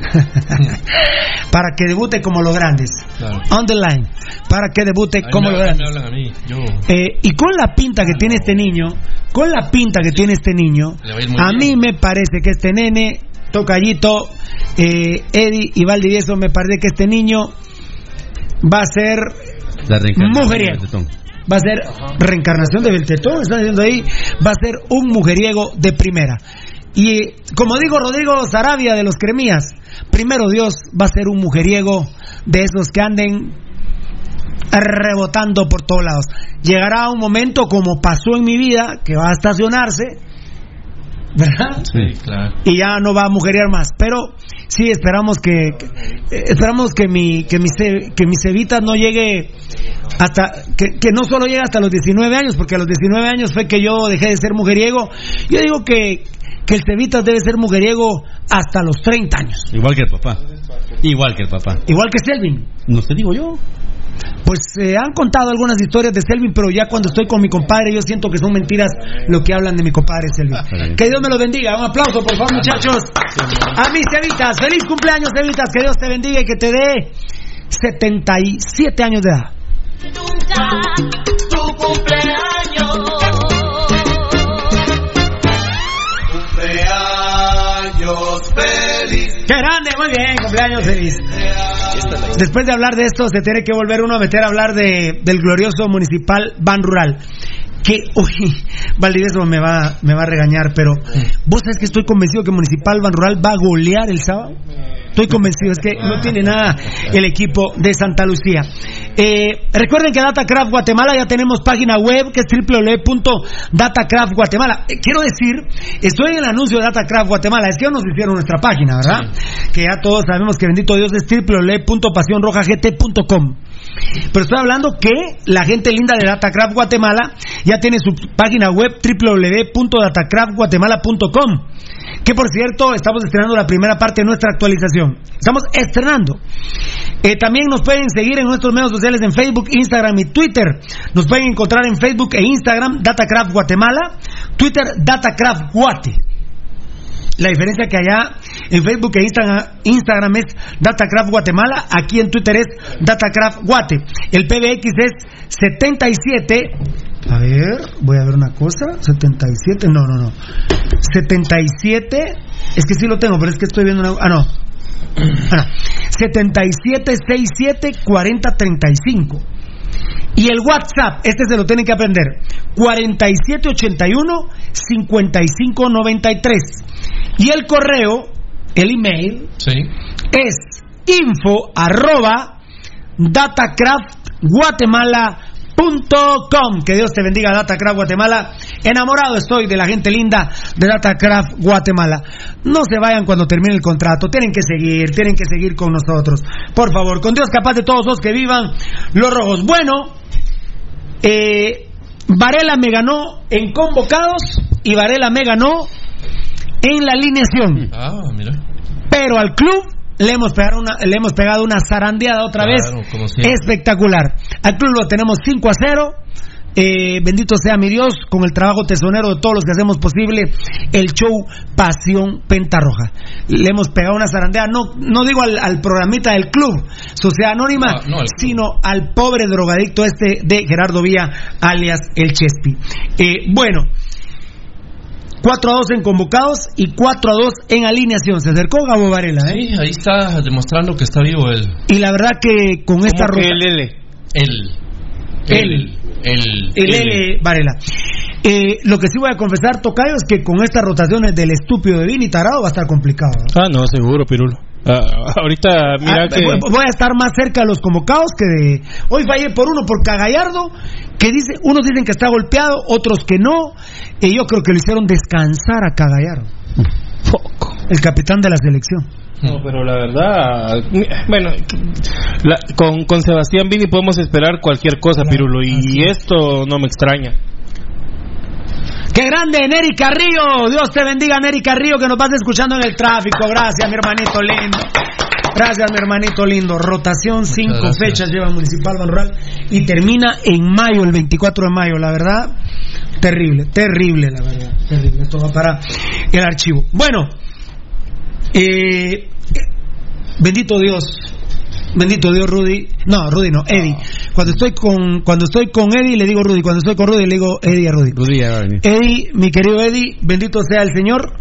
para que debute como los grandes. Claro. On the line. Para que debute como me, los me grandes. hablan a mí. Yo. Eh, y con la pinta que tiene este niño, con la pinta que tiene este niño, a a mí me parece que este nene, Tocayito, eh, Eddie y Valdivieso, me parece que este niño va a ser Mujeriego. va a ser reencarnación de Beltetón, están diciendo ahí, va a ser un mujeriego de primera. Y eh, como digo Rodrigo Sarabia de los Cremías, primero Dios va a ser un mujeriego de esos que anden rebotando por todos lados. Llegará un momento como pasó en mi vida, que va a estacionarse, ¿verdad? Sí, claro. y ya no va a mujeriar más. Pero sí esperamos que, que- eh, esperamos que mi que mi que mi cevita no llegue hasta que, que no solo llegue hasta los 19 años, porque a los 19 años fue que yo dejé de ser mujeriego. Yo digo que que el cevita debe ser mujeriego hasta los 30 años, Igual que el papá. Igual que el papá. igual que Selvin. No te digo yo. Pues se han contado algunas historias de Selvin, pero ya cuando estoy con mi compadre, yo siento que son mentiras lo que hablan de mi compadre Selvin. Que Dios me lo bendiga. Un aplauso, por favor, muchachos. A mis Cevitas, feliz cumpleaños, Cevitas. Que Dios te bendiga y que te dé 77 años de edad. tu cumpleaños. Grande! Muy bien, cumpleaños feliz. Después de hablar de esto, se tiene que volver uno a meter a hablar de, del glorioso municipal Ban Rural. Que, uy, Valdivieso me va, me va a regañar, pero vos sabés que estoy convencido que Municipal Ban Rural va a golear el sábado. Estoy convencido, es que no tiene nada el equipo de Santa Lucía. Eh, recuerden que Datacraft Guatemala ya tenemos página web que es www.datacraft Guatemala. Eh, quiero decir, estoy en el anuncio de Datacraft Guatemala, es que ya nos hicieron nuestra página, ¿verdad? Que ya todos sabemos que bendito Dios es www.pasionrojagt.com. Pero estoy hablando que la gente linda de Datacraft Guatemala ya tiene su página web www.datacraftguatemala.com. Que por cierto, estamos estrenando la primera parte de nuestra actualización. Estamos estrenando. Eh, también nos pueden seguir en nuestros medios sociales en Facebook, Instagram y Twitter. Nos pueden encontrar en Facebook e Instagram Datacraft Guatemala, Twitter Datacraft Guate. La diferencia que allá en Facebook e Instagram, Instagram es Datacraft Guatemala, aquí en Twitter es Datacraft Guate. El PBX es 77. A ver, voy a ver una cosa. 77, no, no, no. 77, es que sí lo tengo, pero es que estoy viendo una. Ah, no. Ah, no. 77674035. Y el WhatsApp, este se lo tienen que aprender. 4781-5593. Y el correo, el email, Sí. es info arroba datacraftguatemala.com Que Dios te bendiga, Datacraft Guatemala. Enamorado estoy de la gente linda de Datacraft Guatemala. No se vayan cuando termine el contrato. Tienen que seguir, tienen que seguir con nosotros. Por favor, con Dios capaz de todos los que vivan los rojos. Bueno, eh, Varela me ganó en convocados y Varela me ganó en la alineación. Ah, mira. Pero al club le hemos pegado una, le hemos pegado una zarandeada otra Claro, vez. Espectacular. Al club lo tenemos 5 a 0. Eh, bendito sea mi Dios con el trabajo tesonero de todos los que hacemos posible el show Pasión Pentarroja. Le hemos pegado una zarandeada, no, no digo al, al programita del club, Sociedad Anónima, no, al club. sino al pobre drogadicto este de Gerardo Villa, alias El Chespi. Eh, bueno, 4 a 2 en convocados y 4 a 2 en alineación. Se acercó Gabo Varela, ¿eh? Sí, ahí está demostrando que está vivo él. Y la verdad que con esta rota- el L. Él. Él. El. el L Varela. Eh, lo que sí voy a confesar, Tocayo, es que con estas rotaciones del estúpido de Vini Tarado va a estar complicado. ¿eh? Ah, no, seguro, Pirulo. Ah, ahorita, mira Ah, que. voy- a estar más cerca de los convocados que de. Hoy fallé por uno, por Cagallardo, que dice, unos dicen que está golpeado, otros que no. Y yo creo que lo hicieron descansar a Cagallardo, el capitán de la selección. No, pero la verdad, bueno, la- con, con Sebastián Vini podemos esperar cualquier cosa, Pirulo, y esto no me extraña. ¡Qué grande, Neri Carrillo! Dios te bendiga, Neri Carrillo, que nos vas escuchando en el tráfico. Gracias, mi hermanito lindo. Gracias, mi hermanito lindo. Rotación, cinco fechas lleva Municipal Ban Rural y termina en mayo, el 24 de mayo. La verdad, terrible, terrible, la verdad. Terrible. Esto va para el archivo. Bueno, eh, bendito Dios. Bendito Dios, Rudy. No, Rudy no, Eddie. Cuando estoy con cuando estoy con Eddie le digo Rudy, cuando estoy con Rudy le digo Eddie a Rudy. Rudy a. Eddie, mi querido Eddie, bendito sea el Señor.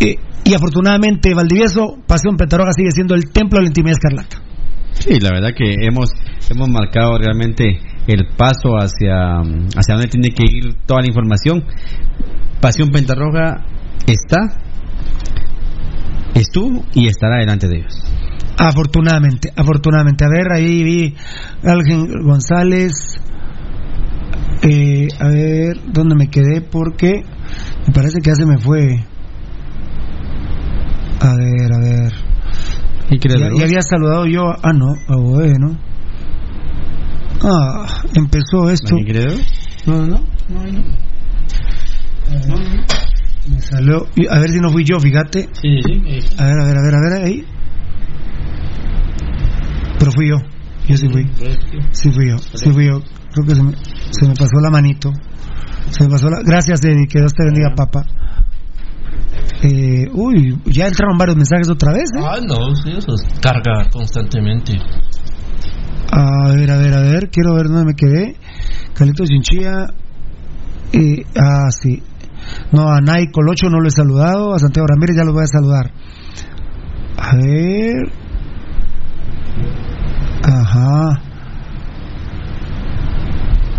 Eh, y afortunadamente Valdivieso, Pasión Petaroga sigue siendo el templo de la intimidad escarlata. Sí, la verdad que hemos hemos marcado realmente el paso hacia hacia donde tiene que ir toda la información. Pasión Pentarroja está, estuvo y estará delante de ellos. Afortunadamente, afortunadamente. A ver, ahí vi Algen González. Eh, a ver, ¿dónde me quedé? Porque me parece que ya se me fue. A ver, a ver. ¿Y Ya, ya había saludado yo. a- Ah, no, a bueno. Ah, empezó esto. ¿Alguien ver? No, no, no. no. Me salió. A ver si no fui yo, fíjate. Sí, sí. A ver, a ver, a ver, a ver, ahí. Pero fui yo. Yo sí fui. Sí fui yo. Sí fui yo. Creo que se me, se me pasó la manito. Se me pasó la... Gracias, Eddie. Que Dios te bendiga, papá. Eh, uy, ya entraron varios mensajes otra vez, ¿eh? Ah, no, sí, eso es carga constantemente. A ver, a ver, a ver. Quiero ver dónde me quedé. Calito Chinchilla. Eh, ah, sí. No, a Nay Colocho no lo he saludado. A Santiago Ramírez ya lo voy a saludar. A ver. Ajá.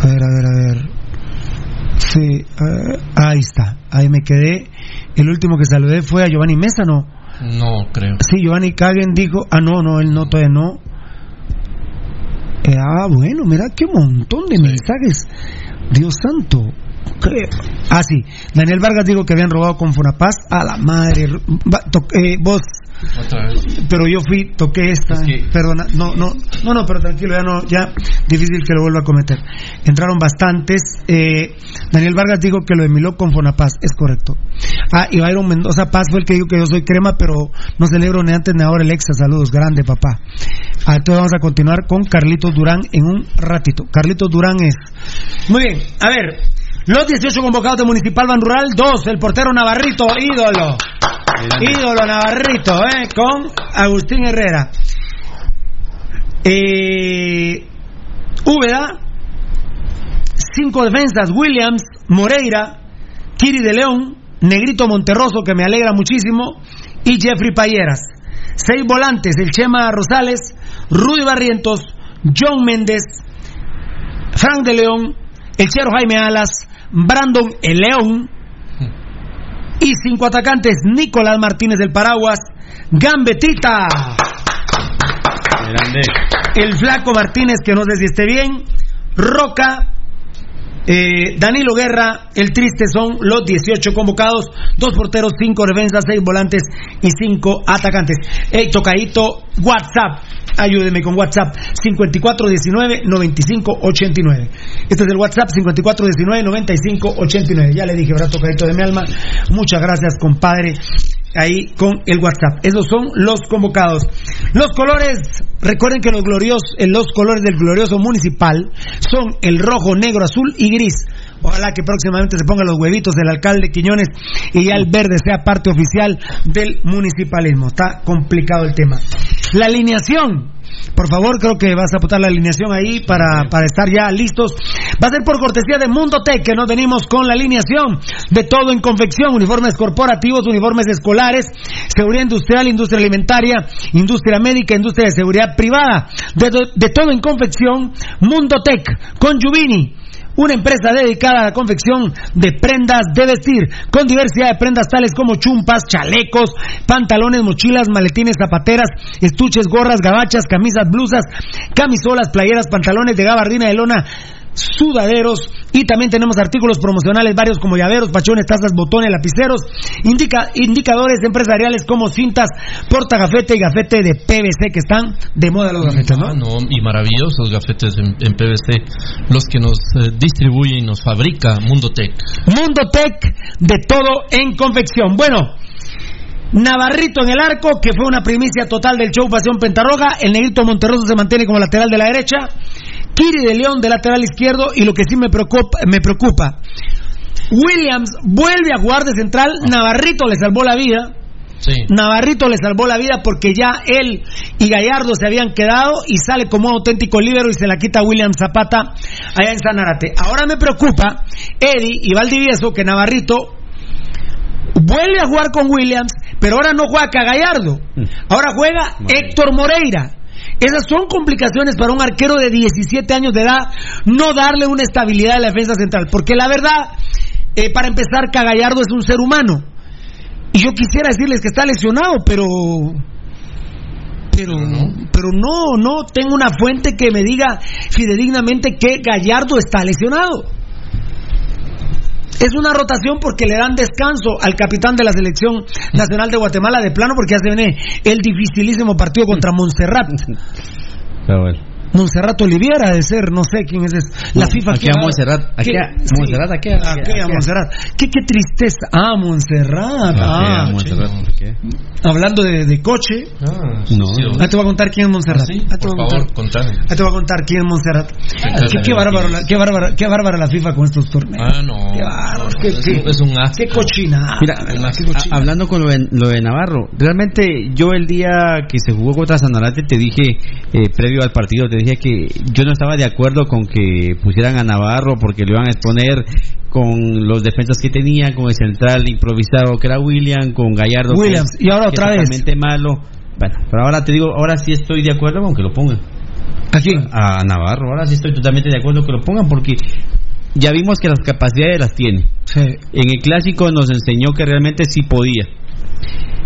A ver, a ver, a ver. Sí, eh, ahí está. Ahí me quedé. El último que saludé fue a Giovanni Mesa, ¿no? No creo. Sí, Giovanni Kagen dijo, ah, no, no, él no, todavía no. Eh, ah, bueno, mira qué montón de mensajes. Dios santo. ¿Qué? Ah, sí. Daniel Vargas dijo que habían robado con Fonapaz. A la madre. Va, to- eh, vos, Otra vez. pero yo fui, toqué esta. Es que- Perdona, no, no, no, no, pero tranquilo, ya no, ya difícil que lo vuelva a cometer. Entraron bastantes. Eh, Daniel Vargas dijo que lo de Miló con Fonapaz, es correcto. Ah, y Byron Mendoza Paz fue el que dijo que yo soy crema, pero no celebro ni antes ni ahora el exa. Saludos, grande papá. Ah, entonces vamos a continuar con Carlitos Durán en un ratito. Carlitos Durán es. Muy bien, a ver. Los 18 convocados de Municipal Ban Rural, 2, el portero Navarrito, ídolo. Ídolo Navarrito, ¿eh? Con Agustín Herrera. Eh, Úbeda. Cinco defensas. Williams, Moreira, Kiri de León, Negrito Monterroso, que me alegra muchísimo, y Jeffrey Payeras. Seis volantes. El Chema Rosales, Rudy Barrientos, John Méndez, Frank de León, el Chero Jaime Alas, Brandon El León, y cinco atacantes, Nicolás Martínez del Paraguas, Gambetita, Grande. el Flaco Martínez, que no sé si esté bien, Roca, eh, Danilo Guerra, el Triste son los 18 convocados, dos porteros, cinco defensas, seis volantes y cinco atacantes. Hey, tocadito, WhatsApp, ayúdeme con WhatsApp, 5419-9589. Este es el WhatsApp, 5419-9589. Ya le dije, ¿verdad, tocadito de mi alma? Muchas gracias, compadre ahí con el WhatsApp. Esos son los convocados. Los colores, recuerden que los gloriosos, eh, los colores del glorioso municipal son el rojo, negro, azul y gris. Ojalá que próximamente se pongan los huevitos del alcalde Quiñones y ya el verde sea parte oficial del municipalismo. Está complicado el tema. La alineación. Por favor, creo que vas a apuntar la alineación ahí para, para estar ya listos. Va a ser por cortesía de Mundo Tech que nos venimos con la alineación de todo en confección, uniformes corporativos, uniformes escolares, seguridad industrial, industria alimentaria, industria médica, industria de seguridad privada. De, de todo en confección, Mundo Tech con Juvini una empresa dedicada a la confección de prendas de vestir, con diversidad de prendas tales como chumpas, chalecos, pantalones, mochilas, maletines, zapateras, estuches, gorras, gabachas, camisas, blusas, camisolas, playeras, pantalones de gabardina de lona, sudaderos y también tenemos artículos promocionales varios como llaveros, pachones, tazas, botones, lapiceros, indica, indicadores empresariales como cintas, portagafete y gafete de PVC que están de moda los gafetes, ¿no? Ah, no, y maravillosos gafetes en, en PVC, los que nos eh, distribuye y nos fabrica Mundo Tech. Mundo Tech de todo en confección. Bueno, Navarrito en el arco, que fue una primicia total del show Pasión Pentarroja. El negrito Monterroso se mantiene como lateral de la derecha. Kiri de León de lateral izquierdo. Y lo que sí me preocupa, me preocupa Williams vuelve a jugar de central. Navarrito le salvó la vida. Sí. Navarrito le salvó la vida porque ya él y Gallardo se habían quedado y sale como un auténtico líbero y se la quita William Zapata allá en Sanarate. Ahora me preocupa Eddie y Valdivieso que Navarrito vuelve a jugar con Williams, pero ahora no juega a Gallardo. Ahora juega Héctor Moreira. Esas son complicaciones para un arquero de 17 años de edad no darle una estabilidad a la defensa central, porque la verdad eh, para empezar, Cagallardo es un ser humano. Y yo quisiera decirles que está lesionado, pero. Pero, pero no, no tengo una fuente que me diga fidedignamente que Gallardo está lesionado. Es una rotación porque le dan descanso al capitán de la selección nacional de Guatemala de plano porque ya se viene el dificilísimo partido contra Montserrat. Montserrat Oliviera de ser, no sé quién es. La No, FIFA. aquí a Montserrat, aquí a- Sí. Montserrat, aquí a- Montserrat. ¿Qué, qué tristeza. Ah, Montserrat. Ah, Ah, hablando de, de coche. Ah, No. sí, Ah, te voy a contar quién es Montserrat. sí, Ah, por favor, contar. contame. Ah, te voy a contar quién es Montserrat. claro, qué, qué bárbaro, la, qué, bárbara, qué bárbara la FIFA con estos torneos. Ah, no. Qué bárbaro. Qué, Es qué- es un asco. qué cochina. Mira, qué a- cochina. hablando con lo de, lo de Navarro, realmente yo el día que se jugó contra Sanarate te dije, eh, previo al partido, te dije que yo no estaba de acuerdo con que pusieran a Navarro porque lo iban a exponer con los defensas que tenía, con el central improvisado que era William, con Gallardo. que- Williams, y ahora que otra vez. malo. Bueno, pero ahora te digo, ahora sí estoy de acuerdo con que lo pongan. ¿A quién? A Navarro, ahora sí estoy totalmente de acuerdo que lo pongan porque ya vimos que las capacidades las tiene. Sí. En el clásico nos enseñó que realmente sí podía.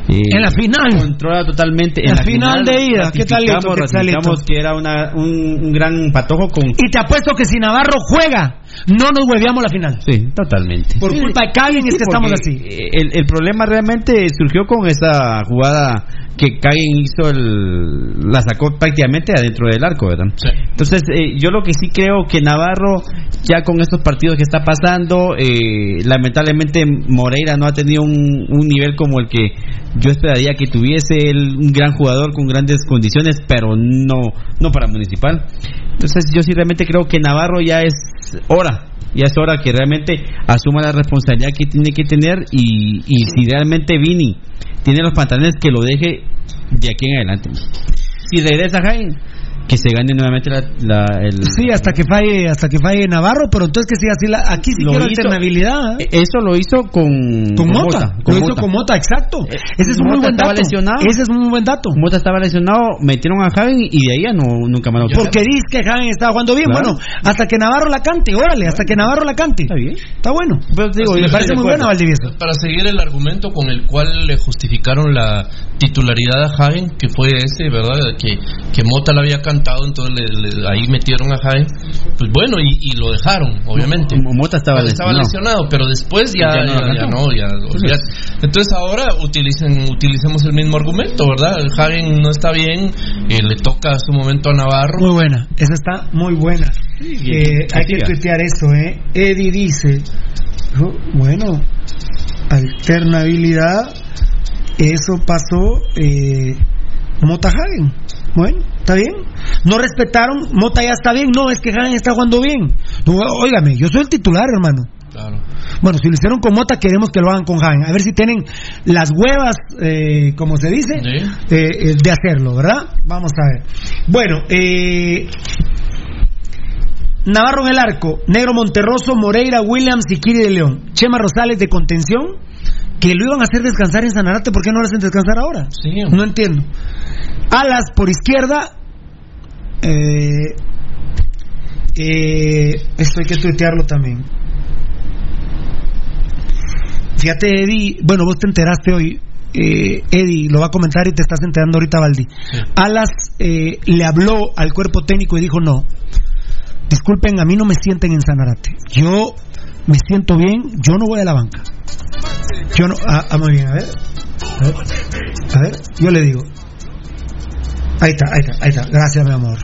Eh, En la final. Controla totalmente. En la final de ida, ¿qué tal, ratificamos- ¿Qué tal, que era una, un, un gran patojo con. Y te apuesto que si Navarro juega, no nos hueveamos la final. Sí, totalmente. Por Sí, culpa de Caguen es que estamos porque, así. El, el problema realmente surgió con esa jugada que Kagen hizo, el, la sacó prácticamente adentro del arco, ¿verdad? Sí. Entonces, eh, yo lo que sí creo que Navarro, ya con estos partidos que está pasando, eh, lamentablemente Moreira no ha tenido un, un nivel como el que yo esperaría que tuviese él, un gran jugador con grandes condiciones, pero no, no para Municipal. Entonces, yo sí realmente creo que Navarro ya es hora. Ya es hora que realmente asuma la responsabilidad que tiene que tener y, y si realmente Vini tiene los pantalones que lo deje de aquí en adelante. Si regresa Jaime, que se gane nuevamente la, la- el, Sí, hasta que falle, hasta que falle Navarro, pero entonces que siga así la, aquí sí quiero hizo- alternabilidad. ¿eh? Eh, Eso lo hizo con, Con Mota, con lo hizo Mota. con Mota, exacto. Eh, Ese es un muy Mota buen estaba dato. lesionado. Ese es un muy buen dato. Mota estaba lesionado, metieron a Javi y de ahí ya no, nunca más lo Porque dice que Jaén estaba jugando bien. Claro. Bueno, hasta que Navarro la cante, órale, hasta que Navarro la cante. Está bien. Está bueno. Pues digo, Sí, yo Me parece muy buena Valdivieso. Para seguir el argumento con el cual le justificaron la titularidad a Jaén, que fue ese, ¿verdad? Que, que Mota la había cantado, entonces le- le- ahí metieron a Jaén. Pues bueno, y, y lo dejaron, obviamente. Mo- Mota estaba estaba lesionado. lesionado, pero después ya, Ya no ya, ya no, ya. Entonces ahora utilicen, utilicemos el mismo argumento, ¿verdad? Jaén no está bien, eh, le toca a su momento a Navarro. Muy buena, esa está muy buena. Eh, hay que tuitear esto, ¿eh? Eddie dice, oh, bueno, alternabilidad, eso pasó eh, Mota Hagen. Bueno, está bien. No respetaron, Mota ya está bien. No, es que Hagen está jugando bien. Óigame, yo soy el titular, hermano. Claro. Bueno, si lo hicieron con Mota, queremos que lo hagan con Hagen. A ver si tienen las huevas, eh, como se dice, Sí. eh, eh, de hacerlo, ¿verdad? Vamos a ver. Bueno, eh, Navarro en el arco, Negro Monterroso, Moreira, Williams y Kiri de León. Chema Rosales de contención, que lo iban a hacer descansar en Sanarate, ¿por qué no lo hacen descansar ahora? Sí. No entiendo. Alas por izquierda. Eh, eh, esto hay que tuitearlo también. Fíjate, Eddie, bueno, vos te enteraste hoy. eh, Eddie lo va a comentar y te estás enterando ahorita, Valdi. Alas eh, le habló al cuerpo técnico y dijo: No, disculpen, a mí no me sienten en Sanarate. Yo me siento bien, yo no voy a la banca. Yo no. Ah, ah, muy bien, a ver. A ver, a ver, yo le digo. Ahí está, ahí está, ahí está. Gracias, mi amor.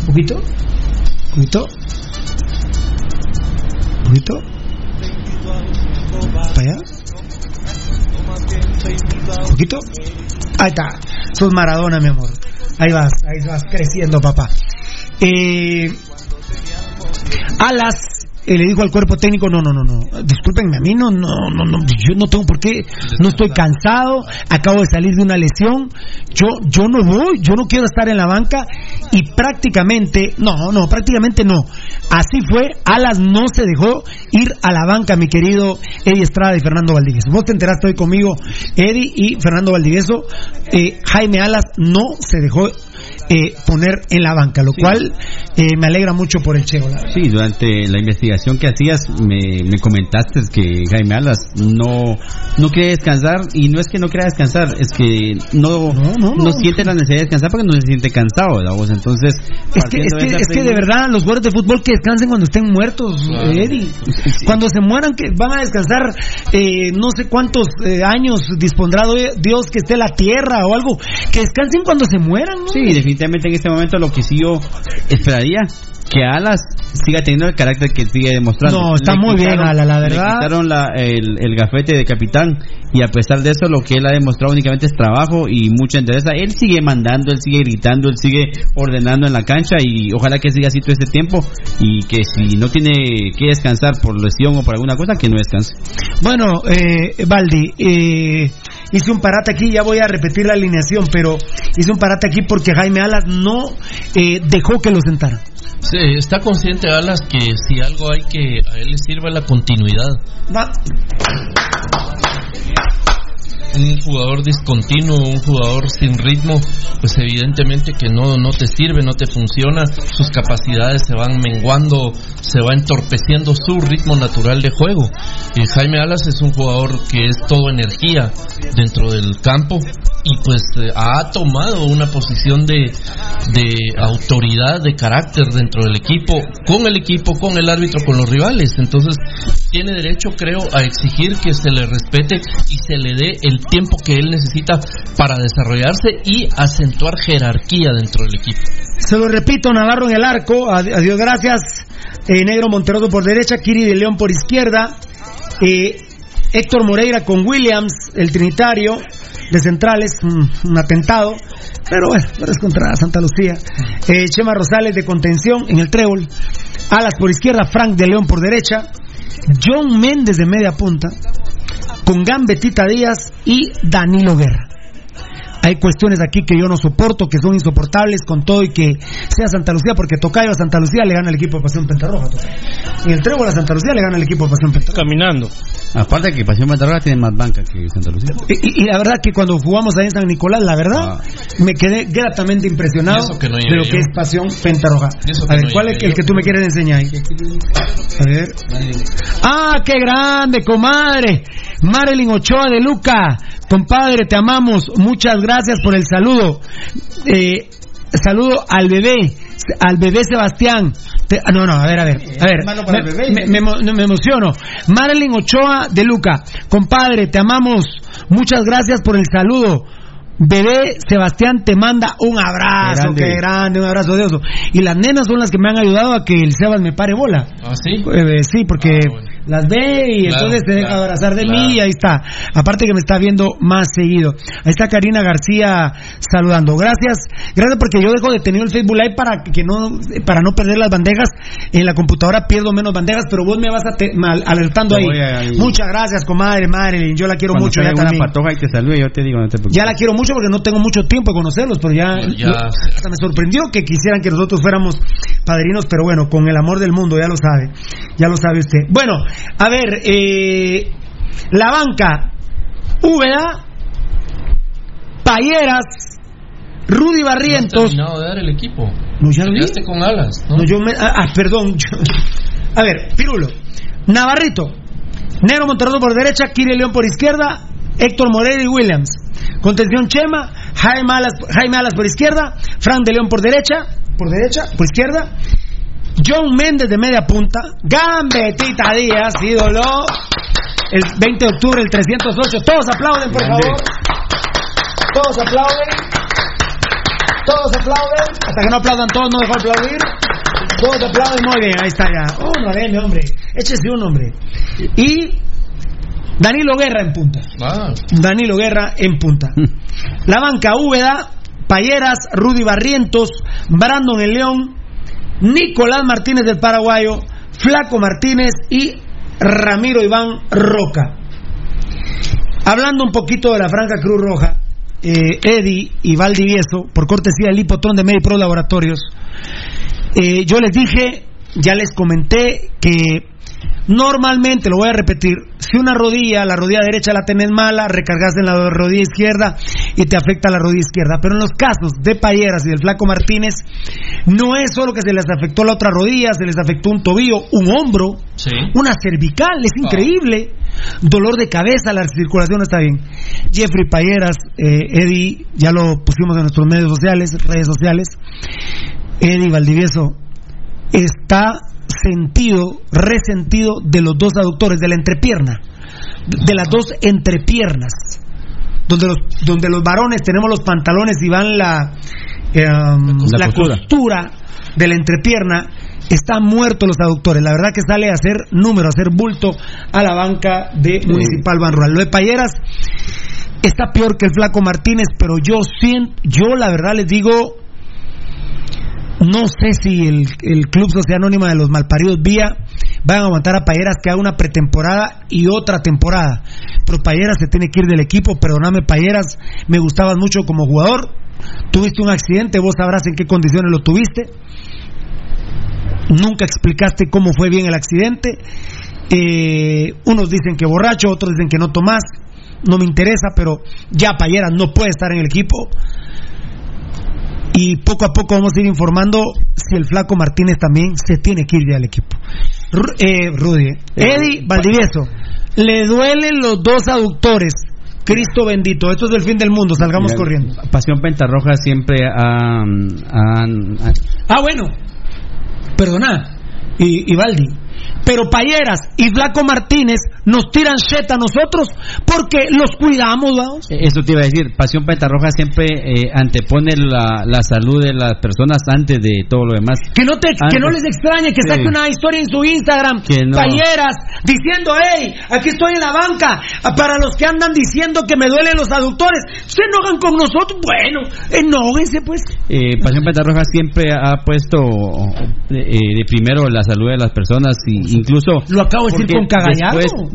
¿Un poquito? ¿Un poquito? ¿Un poquito? ¿Para allá? ¿Poquito? Ahí está. Sos Maradona, mi amor. Ahí vas, ahí vas creciendo, papá. Eh, Alas. Le dijo al cuerpo técnico, no, no, no, no, discúlpenme, a mí no, no, no, no, yo no tengo por qué, no estoy cansado, acabo de salir de una lesión, yo, yo no voy, yo no quiero estar en la banca y prácticamente, no, no, prácticamente no, así fue, Alas no se dejó ir a la banca, mi querido Eddie Estrada y Fernando Valdivieso. Vos te enteraste hoy conmigo, Eddie y Fernando Valdivieso, eh, Jaime Alas no se dejó eh, poner en la banca, lo cual eh, me alegra mucho por el Cheo. la. Sí, durante la investigación que hacías me, me comentaste que Jaime Alas no, no quiere descansar y no es que no quiera descansar, es que no, no, siente la necesidad de descansar porque no se siente cansado, ¿verdad? vos? Entonces, Es que, es, que, es que de verdad los jugadores de fútbol que descansen cuando estén muertos, Claro. Eddie. Cuando se mueran, que van a descansar eh, no sé cuántos eh, años dispondrá Dios que esté la tierra o algo. Que descansen cuando se mueran, ¿no? Sí, definitivamente en este momento lo que sí yo esperaría que Alas siga teniendo el carácter que sigue demostrando. No, está Le muy bien, quitaron- Alas, la Le verdad. quitaron la- el, el gafete de capitán y a pesar de eso lo que él ha demostrado únicamente es trabajo y mucha entereza. Él sigue mandando, él sigue gritando, él sigue ordenando en la cancha y ojalá que siga así todo este tiempo y que si no tiene que descansar por lesión o por alguna cosa, que no descanse. Bueno, eh, Baldi, eh, hice un parate aquí, ya voy a repetir la alineación, pero hice un parate aquí porque Jaime Alas no eh, dejó que lo sentaran. Sí, está consciente Alas que si algo hay que a él le sirva la continuidad. Va. Un jugador discontinuo, un jugador sin ritmo, pues evidentemente que no, no te sirve, no te funciona, sus capacidades se van menguando, se va entorpeciendo su ritmo natural de juego. Y Jaime Alas es un jugador que es todo energía dentro del campo y pues eh, ha tomado una posición de, de autoridad, de carácter dentro del equipo, con el equipo, con el árbitro, con los rivales. Entonces tiene derecho, creo, a exigir que se le respete y se le dé el tiempo que él necesita para desarrollarse y acentuar jerarquía dentro del equipo. Se lo repito, Navarro en el arco, ad- adiós, gracias. Eh, Negro Monteroso por derecha, Kiri de León por izquierda, eh, Héctor Moreira con Williams, el trinitario de centrales, un, atentado, pero bueno, pero es contra Santa Lucía. Eh, Chema Rosales de contención en el trébol, Alas por izquierda, Frank de León por derecha, John Méndez de media punta, con Gambetita Díaz y Danilo Guerra. Hay cuestiones aquí que yo no soporto, que son insoportables con todo y que sea Santa Lucía, porque Tocayo a Santa Lucía le gana el equipo de Pasión Pentarroja. En el Trébol a Santa Lucía le gana el equipo de Pasión Pentarroja. Caminando. Aparte que Pasión Matarroja tiene más banca que Santa Lucía. Y, y- y la verdad que cuando jugamos ahí en San Nicolás, la verdad, me quedé gratamente impresionado no de lo que es Pasión Pentarroja. A ver, no ¿cuál es el yo. que tú me quieres enseñar ahí? A ver. ¡Ah, qué grande, comadre! Marilyn Ochoa de Luca. Compadre, te amamos. Muchas gracias por el saludo. Eh, saludo al bebé, al bebé Sebastián. Te- ah, no, no, a ver, a ver, a ver. Me, me- me emo- me emociono. Marilyn Ochoa de Luca. Compadre, te amamos. Muchas gracias por el saludo. Bebé Sebastián te manda un abrazo, Grande. qué grande, un abrazo de oso. Y las nenas son las que me han ayudado a que el Sebas me pare bola. ¿Ah, sí? Eh, sí, porque Ah, bueno. Las ve y Claro, entonces se deja claro, abrazar de claro. mí y ahí está. Aparte que me está viendo más seguido. Ahí está Karina García saludando. Gracias, gracias porque yo dejo detenido el Facebook Live para que no para no perder las bandejas. En la computadora pierdo menos bandejas, pero vos me vas a te- mal- alertando Te ahí. Muchas gracias, comadre Marilyn. Yo la quiero Cuando mucho ya una patoja y te salude, yo te digo, no te. Ya la quiero mucho porque no tengo mucho tiempo de conocerlos, pero ya, Ya, lo- hasta me sorprendió que quisieran que nosotros fuéramos padrinos, pero bueno, con el amor del mundo, ya lo sabe, ya lo sabe usted. Bueno, a ver, eh, la banca, VA, Payeras, Rudy No Barrientos, terminado de dar el equipo. no, ya lo vi. Llegaste con alas, ¿no? No, yo me, ah, ah, perdón. yo- a ver, Pirulo. Navarrito. Negro Monterroso por derecha, Kiri León por izquierda, Héctor Moreira y Williams. Contención Chema, Jaime Alas, Jaime Alas por izquierda, Frank de León por derecha, por derecha, por izquierda, John Méndez de media punta, Gambetita Díaz, ídolo, el 20 de octubre, el 308. Todos aplauden, por Grande. favor. Todos aplauden. Todos aplauden. Hasta que no aplaudan todos, no dejo aplaudir. Todos aplauden, muy bien, ahí está ya. Uno, deme, hombre. Échese un hombre. Y Danilo Guerra en punta. Ah, Danilo Guerra en punta. La banca Úbeda, Payeras, Rudy Barrientos, Brandon El León, Nicolás Martínez del Paraguayo, Flaco Martínez y Ramiro Iván Roca. Hablando un poquito de la Franca Cruz Roja, eh, Eddie y Valdivieso, por cortesía del Hipotrón de Medipro Laboratorios, eh, yo les dije, ya les comenté que normalmente, lo voy a repetir, si una rodilla, la rodilla derecha la tenés mala, recargas en la rodilla izquierda y te afecta la rodilla izquierda. Pero en los casos de Payeras y del Flaco Martínez, no es solo que se les afectó la otra rodilla, se les afectó un tobillo, un hombro, sí. una cervical, es increíble. Dolor de cabeza, la circulación no está bien. Jeffrey Payeras, eh, Eddie, ya lo pusimos en nuestros medios sociales, redes sociales. Eddie Valdivieso está sentido, resentido de los dos aductores, de la entrepierna, de las dos entrepiernas, donde los, donde los varones tenemos los pantalones y van la, eh, la, costura. costura de la entrepierna, están muertos los aductores. La verdad que sale a hacer número, a hacer bulto a la banca de Municipal Ban Rural. Lo de Payeras está peor que el Flaco Martínez, pero yo siento, yo la verdad les digo, no sé si el, el Club Sociedad Anónima de los Malparidos Vía van a aguantar a Payeras que haga una pretemporada y otra temporada. Pero Payeras se tiene que ir del equipo, perdóname Payeras, me gustabas mucho como jugador. Tuviste un accidente, vos sabrás en qué condiciones lo tuviste. Nunca explicaste cómo fue bien el accidente. Eh, unos dicen que borracho, otros dicen que no tomás. No me interesa, pero ya Payeras no puede estar en el equipo y poco a poco vamos a ir informando si el flaco Martínez también se tiene que ir ya al equipo. Eh, Rudy, Eddie Valdivieso, le duelen los dos aductores. Cristo bendito, esto es del fin del mundo, salgamos Mira, corriendo. Pasión Pentarroja siempre ha- Ah, bueno, perdona, y, y Valdi. Pero Payeras y Flaco Martínez nos tiran shit a nosotros porque los cuidamos, vamos. Eso te iba a decir, Pasión Pentarroja siempre eh, antepone la, la salud de las personas antes de todo lo demás. Que no, te, que no les extrañe que Sí. saque una historia en su Instagram, Que no. Payeras, diciendo, hey, aquí estoy en la banca. Ah, Para los que andan diciendo que me duelen los aductores, se enojan con nosotros. Bueno, enójense pues. Eh, Pasión Pentarroja siempre ha puesto eh, de primero la salud de las personas y incluso Lo acabo de decir con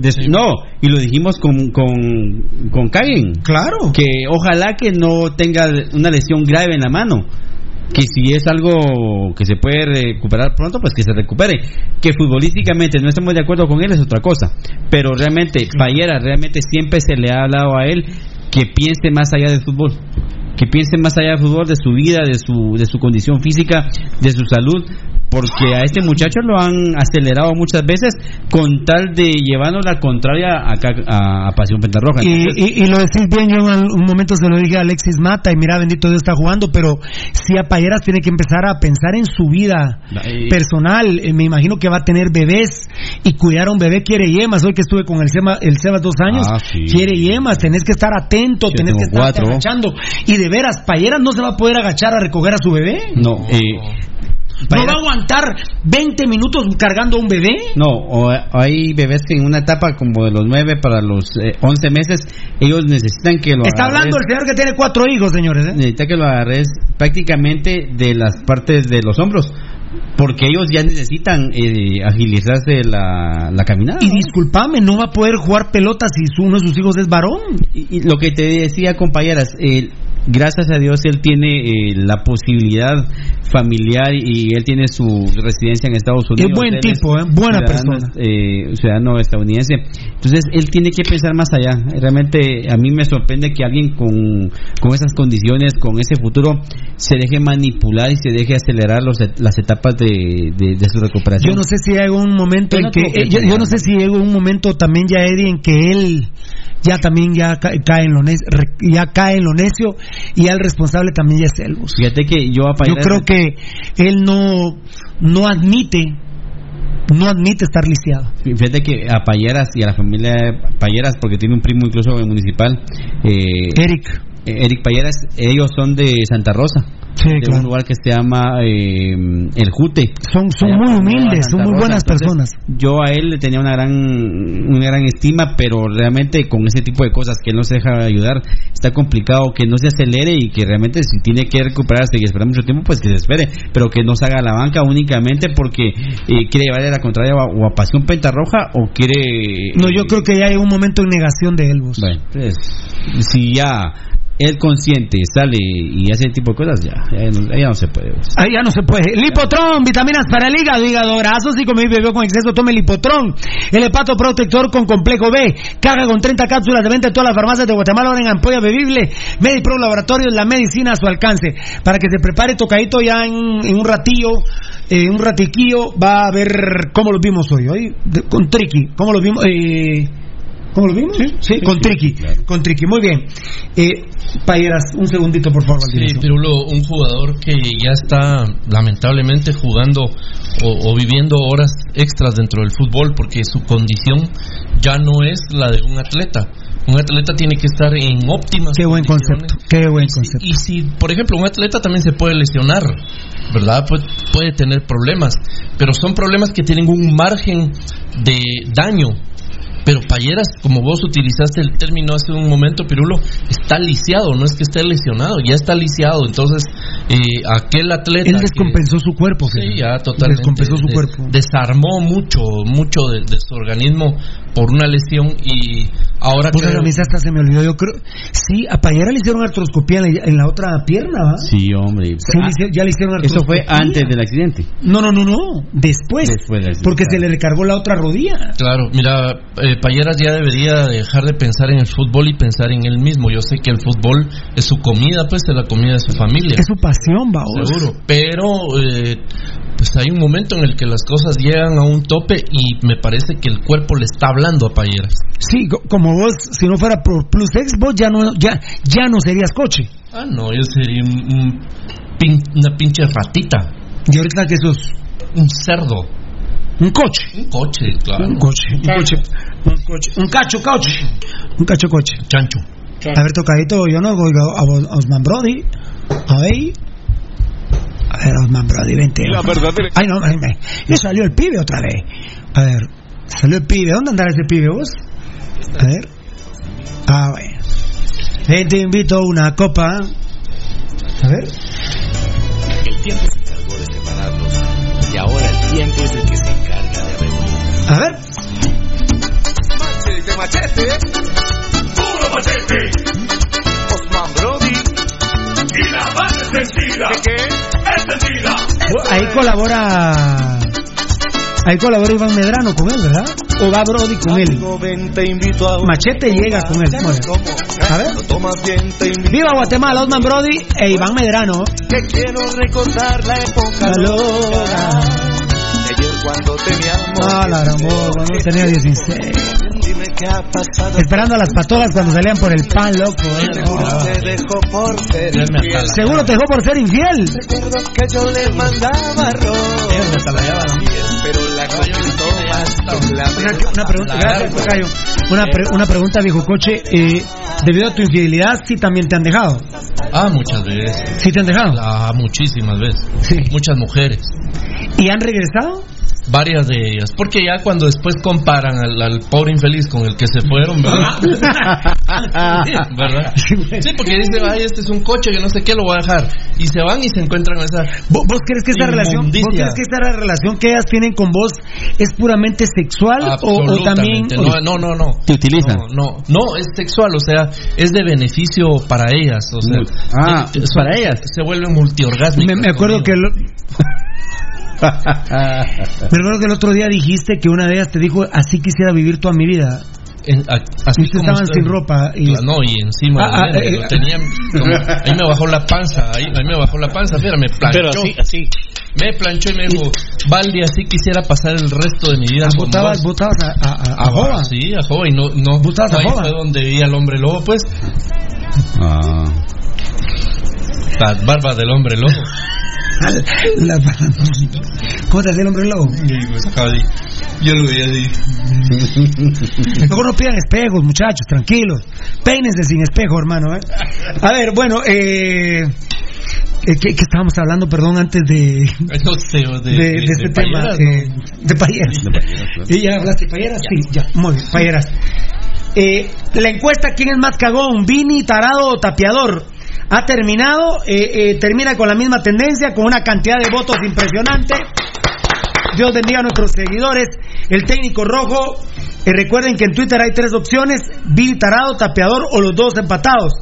des- no y lo dijimos con con con Caguen Claro. que ojalá que no tenga una lesión grave en la mano que si es algo que se puede recuperar pronto, pues que se recupere. Que futbolísticamente no estamos de acuerdo con él es otra cosa. Pero realmente, Payera, realmente siempre se le ha hablado a él que piense más allá del fútbol. Que piense más allá del fútbol, de su vida, de su, de su condición física, de su salud. Porque a este muchacho lo han acelerado muchas veces con tal de llevarnos la contraria acá a, a Pasión Pentarroja. Y, Entonces, y- y lo decís bien, yo en un momento se lo dije a Alexis Mata y mira, bendito Dios está jugando, pero si a Payeras tiene que empezar a pensar en su vida Ahí. personal, eh, me imagino que va a tener bebés y cuidar a un bebé quiere yemas, hoy que estuve con el Seba, el Sebas dos años, Ah, sí. quiere yemas, tenés que estar atento, Yo tenés que estar agachando y de veras, Payeras no se va a poder agachar a recoger a su bebé. no, eh, ¿No va a aguantar 20 minutos cargando a un bebé? No, o hay bebés que en una etapa como de los 9 para los eh, 11 meses, ellos necesitan que lo Está hablando el agarres, señor que tiene cuatro hijos, señores. ¿eh? necesita que lo agarres prácticamente de las partes de los hombros, porque ellos ya necesitan eh, agilizarse la, la caminada. Y discúlpame, no va a poder jugar pelota si uno de sus hijos es varón. Y, y lo que te decía, compañeras, eh, gracias a Dios él tiene eh, la posibilidad familiar y él tiene su residencia en Estados Unidos. buen Él tipo, ¿eh? buena persona. eh, ciudadano estadounidense. Entonces él tiene que pensar más allá. Realmente a mí me sorprende que alguien con, con esas condiciones, con ese futuro, se deje manipular y se deje acelerar los, las etapas de, de- de su recuperación. Yo no sé si hay un momento Yo en no que eh, yo, no sé si hay un momento también ya Eddie en que él ya también ya ca- cae en lo necio, ya cae en lo necio y ya el responsable también ya es él. Fíjate que yo a Yo creo que él no no admite no admite estar lisiado. Fíjate que a Payeras y a la familia de Payeras, porque tiene un primo incluso municipal, eh, Eric, Eric Payeras, ellos son de Santa Rosa. Sí, de claro. un lugar que se llama eh, El Jute. Son, son muy humildes, son muy buenas Entonces, personas. Yo a él le tenía una gran una gran estima, pero realmente con ese tipo de cosas que él no se deja ayudar, está complicado que no se acelere y que realmente si tiene que recuperarse y esperar mucho tiempo, pues que se espere, pero que no se haga la banca únicamente porque eh, quiere llevarle la contraria o a, o a Pasión Pentarroja o quiere... No, yo creo que ya hay un momento en negación de él, vos. Bueno, pues, si ya él consciente sale y hace ese tipo de cosas, ya, ya, no, se puede. pues. Ahí no se puede. Lipotrón, vitaminas para el hígado, hígado graso, si comí bebió con exceso, tome Lipotrón. El hepato protector con complejo B. Carga con 30 cápsulas de venta en todas las farmacias de Guatemala, ahora en ampolla bebible. Medipro Laboratorios, la medicina a su alcance. Para que se prepare tocadito ya en, en un ratillo, eh, un ratiquillo, va a ver cómo los vimos hoy, hoy, con Tricky. ¿Cómo los vimos? Eh, ¿Cómo lo vimos? Sí, con Tricky. Con Tricky, muy bien. Eh, Payeras, un segundito, por favor, Sí. Pirulo, un jugador que ya está lamentablemente jugando o, o viviendo horas extras dentro del fútbol porque su condición ya no es la de un atleta. Un atleta tiene que estar en óptimas Qué buen concepto, qué buen concepto. Y si, por ejemplo, un atleta también se puede lesionar, ¿verdad? Puede, puede tener problemas, pero son problemas que tienen un margen de daño. Pero Payeras, como vos utilizaste el término hace un momento, Pirulo, está lisiado, no es que esté lesionado, ya está lisiado. Entonces, eh, aquel atleta. Él que- descompensó su cuerpo. Sí, ya totalmente. Descompensó su cuerpo. Desarmó mucho, mucho de, de su organismo por una lesión y ahora que. a mí hasta se me olvidó, yo creo. Sí, a Payera le hicieron artroscopía en la, en la otra pierna, ¿va? Sí, hombre. Sí, le hice- ya le hicieron Eso fue artroscopía. antes del accidente. No, no, no, no. Después. Después del accidente, porque se le recargó la otra rodilla. Claro, mira, eh, Payeras ya debería dejar de pensar en el fútbol y pensar en él mismo. Yo sé que el fútbol es su comida, pues es la comida de su familia. Es su pasión, va. Seguro, pero eh, pues hay un momento en el que las cosas llegan a un tope y me parece que el cuerpo le está hablando a Payeras. Sí, co- como vos, si no fuera por Plus X, vos ya no, ya, ya no serías coche. Ah, no, yo sería un- un pin- una pinche ratita, Y ahorita que sos un cerdo, un coche. un coche, claro, Un coche, un coche, un coche, un cacho coche, un cacho coche. chancho. A ver, tocadito, yo no oigo a, a Osman Brody. A ver. A ver, Osman Brody, vente. La verdadera- Ay, no, ay, ay, ya salió el pibe otra vez. A ver, salió el pibe. ¿Dónde andará ese pibe vos? A ver. Ah, bueno. Ven, te invito a una copa. A ver. El tiempo se encargó de separarlos y ahora el tiempo es el que se encarga de reunirlos. A ver. Machete, machete. Puro machete. Osman Brody. Y la base encendida. ¿De qué? Encendida. Ahí colabora. Ahí colabora Iván Medrano con él, ¿verdad? O va Brody con él. Machete llega con él. Bien. ¿Cómo? A ver. Viva Guatemala, Osman Brody e Iván Medrano. Que quiero recordar la época loca. cuando teníamos. Ah, la boba, no tenía 16. Dime qué ha pasado. Esperando a las patolas cuando salían por el pan, loco. ¿eh? Seguro te dejó por ser infiel. Seguro te dejó por ser infiel. Recuerdo que yo le mandaba rosas. Pero la contestó más con la Una, una pregunta, gracias, Tocayo. Una, pre- una pregunta, viejo coche. Eh, debido a tu infidelidad, sí también te han dejado. Ah, muchas veces. Sí te han dejado. Ah, muchísimas veces. Sí. Muchas mujeres. ¿Y han regresado? Varias de ellas. Porque ya cuando después comparan al, al pobre infeliz con el que se fueron, ¿verdad? ¿Verdad? Sí, porque dice, ay, este es un coche que no sé qué, lo voy a dejar. Y se van y se encuentran esa... ¿Vos, vos crees que esta relación, vos crees que esta relación que ellas tienen con vos es puramente sexual o, o también? No, no, no, no. Te utilizan. No, no, no, es sexual, o sea, es de beneficio para ellas, o sea, Ah, es para ellas. Se vuelven multiorgásmicas. me, me acuerdo que conmigo. Me acuerdo que el otro día dijiste que una de ellas te dijo así quisiera vivir toda mi vida. En- a- así Y ustedes como estaban usted- sin ropa y no, y encima Ah, ah, eh, lo tenían como- ahí me bajó la panza, ahí, ahí me bajó la panza, mira, me planchó. Pero así, así. Me planchó y me dijo, Valdi, así quisiera pasar el resto de mi vida con botabas, vos". botabas a, a, a, a Ah, Joba. Sí, a Joba, y no, no, ¿Botabas a ahí Joba? fue donde vivía el hombre lobo, pues, Ah. las barbas del hombre lobo. La- ¿Cómo te hacía el hombre lobo? Pues, yo lo veía así. Mejor no pidan espejos, muchachos, tranquilos. Peínense sin espejo, hermano. ¿eh? A ver, bueno, eh, Eh, ¿Qué, qué estábamos hablando, perdón, antes de, No sé, de, de, de este tema? payeras, eh, ¿no? de payeras. ¿Y ya hablaste de payeras? Sí, ya, muy bien, payeras. Eh, la encuesta, ¿quién es más cagón? ¿Vini, Tarado o Tapiador? Ha terminado, eh, eh, termina con la misma tendencia, con una cantidad de votos impresionante. Dios bendiga a nuestros seguidores. El técnico rojo, eh, recuerden que en Twitter hay tres opciones, Vini Tarado, Tapeador o los dos empatados.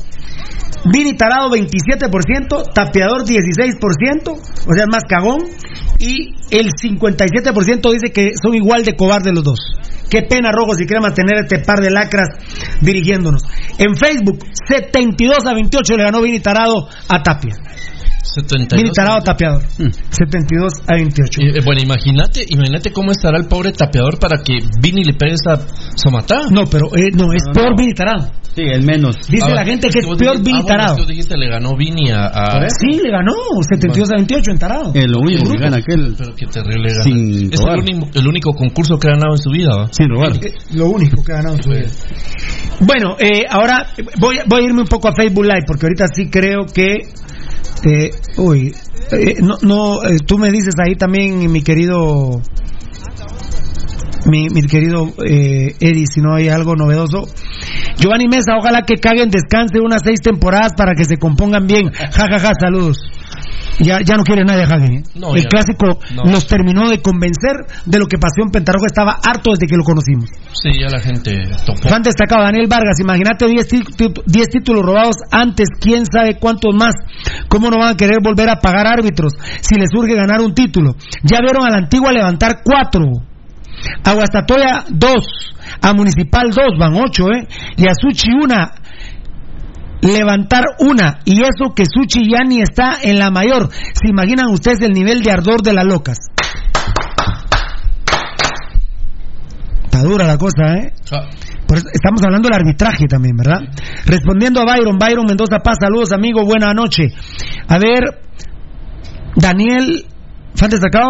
Vini Tarado 27%, Tapeador 16%, o sea, más cagón, y el 57% dice que son igual de cobardes los dos. Qué pena, Rojo, si quiere mantener este par de lacras dirigiéndonos. En Facebook, 72 a 28 le ganó Vini Tarado a Tapia. 72. Vini Tarado a Tapeador. 72 a 28. Eh, bueno, imagínate, imagínate cómo estará el pobre tapeador para que Vini le pegue esa somatá. No, pero eh, no, es peor Vini Tarado. Sí, el menos. Dice Ah, la gente que es peor Vini ah, bueno, Tarado. tú dijiste le ganó Vini a. a- Sí, le ganó 72 a 28 en Tarado. Es lo único que gana aquel. Pero qué terrible gana. Sin es el único, el único concurso que ha ganado en su vida, ¿va? Sin robar. Eh, Lo único que ha ganado en su vida. Bueno, eh, ahora voy, voy a irme un poco a Facebook Live porque ahorita sí creo que. Eh, uy, eh, no, no eh, tú me dices ahí también, mi querido. Mi, mi querido eh, Eddie, si no hay algo novedoso. Giovanni Mesa, ojalá que caguen, descanse unas seis temporadas para que se compongan bien. Ja, ja, ja, saludos. Ya, ya no quiere nadie a Hagen. ¿eh? No, El clásico No. los terminó de convencer de lo que pasó en Pentarroja. Estaba harto desde que lo conocimos. Sí, ya la gente tocó. Fan destacado, Daniel Vargas, imagínate 10 tí- tí- 10 títulos robados antes, quién sabe cuántos más. ¿Cómo no van a querer volver a pagar árbitros si les surge ganar un título? Ya vieron a la antigua levantar 4. A Guastatoya 2. A Municipal 2, van 8, ¿eh? Y a Suchi 1. Levantar una. Y eso que Suchi ya ni está en la mayor. ¿Se imaginan ustedes el nivel de ardor de las locas? Está dura la cosa, ¿eh? Por eso estamos hablando del arbitraje también, ¿verdad? Respondiendo a Byron, Byron Mendoza Paz, saludos amigo, buena noche. A ver, Daniel, fan destacado,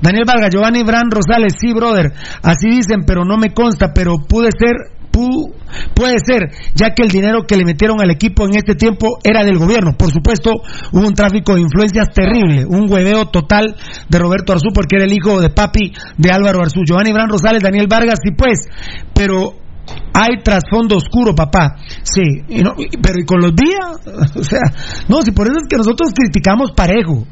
Daniel Vargas, Giovanni Bran Rosales, sí, brother, así dicen, pero no me consta, pero pude ser, pu- puede ser, ya que el dinero que le metieron al equipo en este tiempo era del gobierno. Por supuesto, hubo un tráfico de influencias terrible, un hueveo total de Roberto Arzú, porque era el hijo de papi de Álvaro Arzú. Giovanni Bran Rosales, Daniel Vargas, sí pues, pero hay trasfondo oscuro, papá. Sí, y no- y- pero ¿y con los días? O sea, no, si por eso es que nosotros criticamos parejo.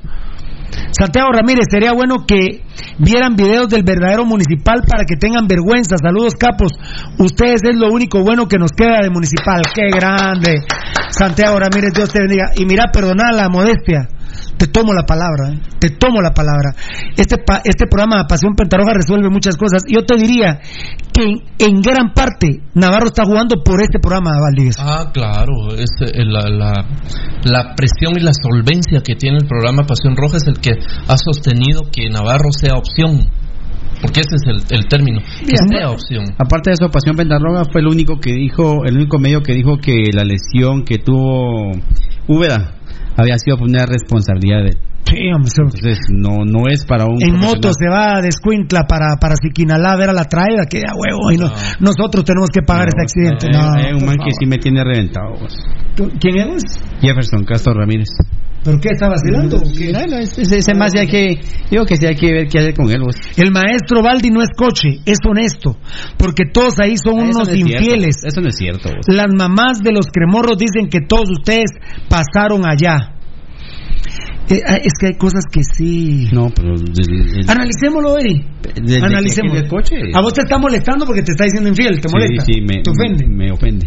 Santiago Ramírez, sería bueno que vieran videos del verdadero municipal para que tengan vergüenza. Saludos, capos. Ustedes es lo único bueno que nos queda de municipal. ¡Qué grande! Santiago Ramírez, Dios te bendiga. Y mira, perdona la modestia. Te tomo la palabra, ¿eh? te tomo la palabra. Este, pa- este programa Pasión Pentaroja resuelve muchas cosas. Yo te diría que en, en gran parte Navarro está jugando por este programa, Valdivieso. Ah, claro, es, eh, la, la, la presión y la solvencia que tiene el programa Pasión Roja es el que ha sostenido que Navarro sea opción. Porque ese es el, el término, que Bien, sea opción. Aparte de eso, Pasión Pentarroga fue el único que dijo, el único medio que dijo que la lesión que tuvo Úbeda había sido una responsabilidad de él. Sí, Entonces, no, no es para un. en moto se va de Escuintla para, para Siquinalá a ver a la traída, que a huevo, y no- nosotros tenemos que pagar ese accidente. Hay, No, hay un man que sí me tiene reventado. pues. ¿Tú- ¿Quién eres? Jefferson Castro Ramírez. ¿Pero qué está vacilando? qué? No, no, ese, ese más ya hay que. Digo que sí hay que ver qué hacer con él. pues. El maestro Baldi no es coche, es honesto, porque todos ahí son Eso unos no es cierto, infieles. Eso no es cierto. pues. Las mamás de los cremorros dicen que todos ustedes pasaron allá. Eh, ah, es que hay cosas que sí. No, pero. el- el- Analicémoslo, Eri. Analicémoslo. coche. A vos te está molestando porque te está diciendo infiel, te molesta. Sí, sí, me, te ofende. Me ofende.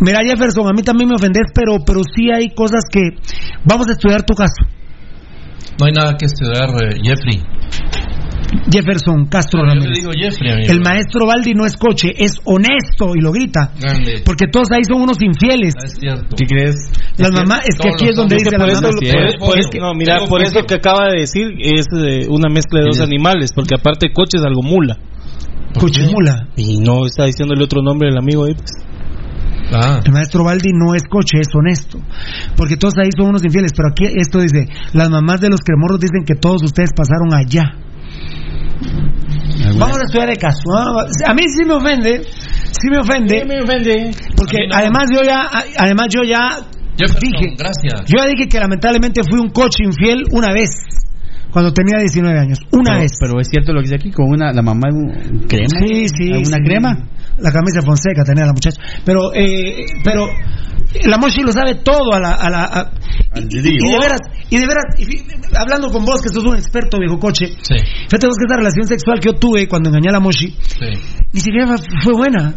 Mira, Jefferson, a mí también me ofendes, pero, pero sí hay cosas que. Vamos a estudiar tu caso. No hay nada que estudiar, eh, Jeffrey. Jefferson Castro Yo le Ramírez. digo Jeffrey, amigo. El maestro Baldi no es coche, es honesto y lo grita. Grande. Porque todos ahí son unos infieles. Ah, Es cierto. ¿Qué crees? Las mamás, es que aquí es donde dice por la eso, mamá. No, mira, por eso que acaba de decir es eh, una mezcla de dos animales, porque aparte coche es algo mula. Cuchimula. Y no está diciendo el otro nombre del amigo ahí. pues. Ah, El maestro Baldi no es coche, es honesto. Porque todos ahí son unos infieles. Pero aquí esto dice: Las mamás de los cremorros dicen que todos ustedes pasaron allá. Vamos a estudiar el caso. A mí sí me ofende. Sí me ofende. me ofende. Porque no. además yo ya, además yo ya Jefferson, dije, gracias. yo ya dije que lamentablemente fui un coche infiel una vez, cuando tenía 19 años. Una pero, vez. Pero es cierto lo que dice aquí, con una, la mamá un crema. Sí, sí. ¿Alguna sí. crema? La camisa Fonseca tenía la muchacha. Pero, eh, pero la Moshi lo sabe todo a la. A la a- y, de veras, y de veras, y hablando con vos, que sos un experto, viejo coche. Sí, Fíjate vos que esa relación sexual que yo tuve cuando engañé a la Moshi, sí. ni siquiera fue buena.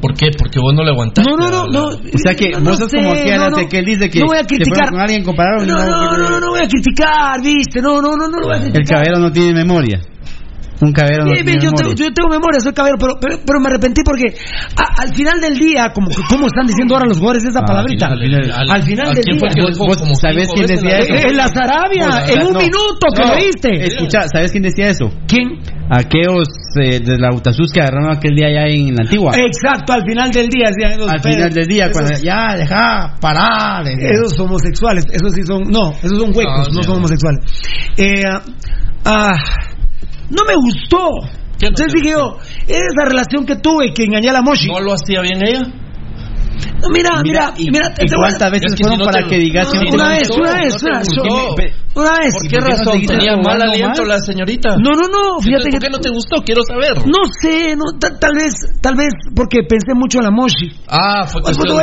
¿Por qué? Porque vos no le aguantaste. No, no, no, no. O sea que no, no vos sos sé, como que, no, no que él dice que No voy a criticar. con alguien compararon. No, no, no, no, no voy a criticar, viste. No, no, no, no lo voy a criticar. El caballero no tiene memoria. Un Sí, bien, yo, tengo, yo tengo memoria, soy caballero, pero, pero, pero me arrepentí porque a- al final del día, como como están diciendo ahora los jugadores esa Ah, palabrita, al final- al final ¿a del quién día, Vos- vos cinco quién decía eso. En la Sarabia, Pues, en un no. minuto que No, lo viste. Escucha, ¿sabes quién decía eso? ¿Quién? Aquellos eh, de la Utasus que agarraron aquel día allá en la antigua. Exacto, al final del día. decían esos Al pedos. final del día, Esos- cuando ya, deja, parar. Esos homosexuales, esos sí son, no, esos son huecos, No, no, son homosexuales. Eh, ah, no me gustó. ¿Qué no Entonces dije yo, esa relación que tuve, que engañé a la Moshi. ¿No lo hacía bien ella? No, mira, mira, y, mira, y te cuántas veces Es que fueron si no para te- que digas una no te vez, gustó? una vez, una vez. gustó. Una vez. ¿Por ¿Y qué razón? ¿Tenía mal aliento la señorita? No, no, no, fíjate que ¿Por qué no te gustó? Quiero saber. no sé, no, ta- tal vez, tal vez porque pensé mucho en la Moshi. Ah, fue Pues, cuestión,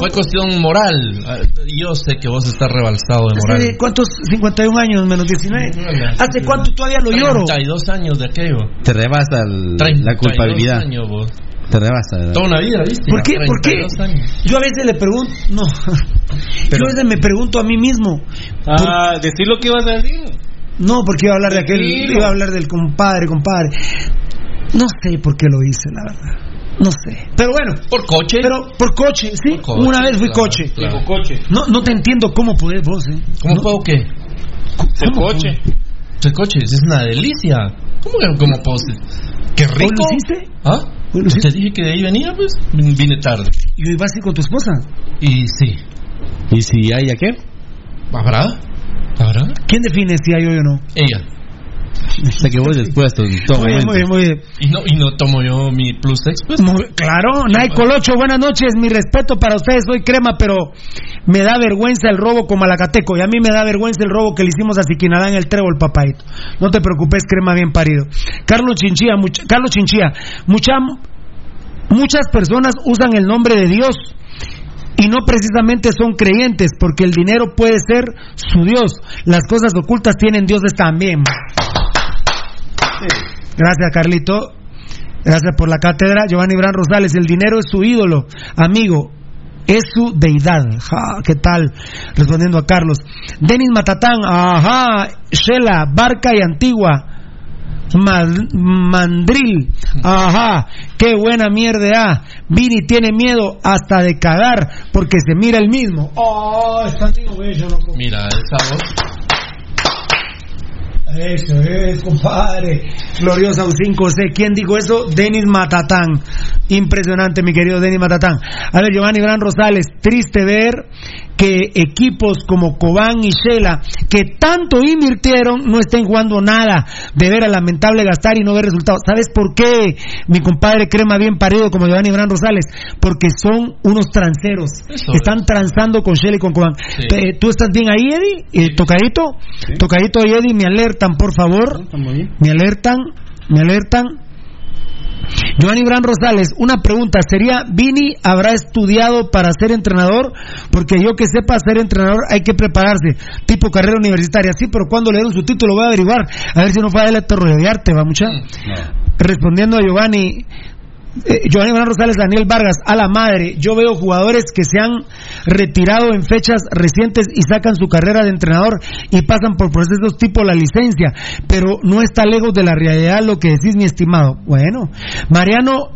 fue cuestión moral. Ah, Yo sé que vos estás rebalsado de moral. Hace cuántos 51 años menos 19. ¿Hace cuánto todavía lo lloro? 32 años de aquello. Te rebasa 32 la culpabilidad. años, vos. Te rebasa. ¿verdad? Toda una vida, ¿viste? ¿Por qué? ¿Por qué? 32 años. Yo a veces le pregunto, no. Yo a veces me pregunto a mí mismo. Ah, decir lo que ibas a decir. No, porque iba a hablar de aquel, iba a hablar del compadre, compadre. No sé por qué lo hice, la verdad. No sé. Pero bueno, Por coche. pero por coche, sí. Por coche, Una vez fui claro, coche. claro. Digo, coche. No, no te entiendo cómo podés vos, ¿eh? ¿Cómo No, puedo qué? El ¿cómo? coche. El coche es una delicia. ¿Cómo que cómo puedo? ¿Qué ¿Vos rico? lo hiciste? ¿Ah? ¿Vos lo hiciste? Te dije que de ahí venía, pues. Vine tarde. ¿Y hoy vas a ir con tu esposa? Y sí. ¿Y si hay a qué? ¿Habrá? ¿Habrá? ¿Quién define si hay hoy o no? Ella. Sea que vos después todo Muy bien, muy bien, muy bien. Y no, y no tomo yo mi Plus X, pues. Muy- claro, Nay Colocho, buenas noches, mi respeto para ustedes, soy crema, pero me da vergüenza el robo con Malacateco, y a mí me da vergüenza el robo que le hicimos a Siquinalá en el trébol, papaito. No te preocupes, crema bien parido. Carlos Chinchilla, Carlos Chinchilla, mucha, muchas personas usan el nombre de Dios y no precisamente son creyentes, porque el dinero puede ser su Dios. Las cosas ocultas tienen dioses también. Gracias, Carlito. Gracias por la cátedra. Giovanni Bran Rosales, el dinero es su ídolo, amigo. Es su deidad. Ja, ¿Qué tal? Respondiendo a Carlos. Denis Matatán, ajá. Shela, Barca y Antigua. Ma- Mandril, ajá, qué buena mierda. ah. Vini tiene miedo hasta de cagar porque se mira el mismo. Oh, está bello, loco. Mira, esa voz. Eso es, compadre. Gloriosa U5C. ¿Quién dijo eso? Denis Matatán. Impresionante, mi querido Denis Matatán. A ver, Giovanni Bran Rosales. Triste ver que equipos como Cobán y Shela, que tanto invirtieron, no estén jugando nada. De ver a lamentable gastar y no ver resultados. ¿Sabes por qué, mi compadre crema bien parido como Giovanni Bran Rosales? Porque son unos tranceros. Eso Están transando con Shela y con Cobán. Sí. ¿Tú estás bien ahí, Eddie? Eh, ¿Tocadito? Tocadito y Eddie, me alertan, por favor. Me alertan, me alertan. Giovanni Bran Rosales, una pregunta, ¿sería Vini habrá estudiado para ser entrenador? Porque yo que sepa ser entrenador hay que prepararse, tipo carrera universitaria, sí, pero cuando le dieron su título voy a averiguar, a ver si no fue a él a terrorearte, va mucha. Respondiendo a Giovanni, eh, Giovanni Bran Rosales, Daniel Vargas, a la madre, yo veo jugadores que se han retirado en fechas recientes y sacan su carrera de entrenador y pasan por procesos tipo la licencia, pero no está lejos de la realidad lo que decís, mi estimado. Bueno, Mariano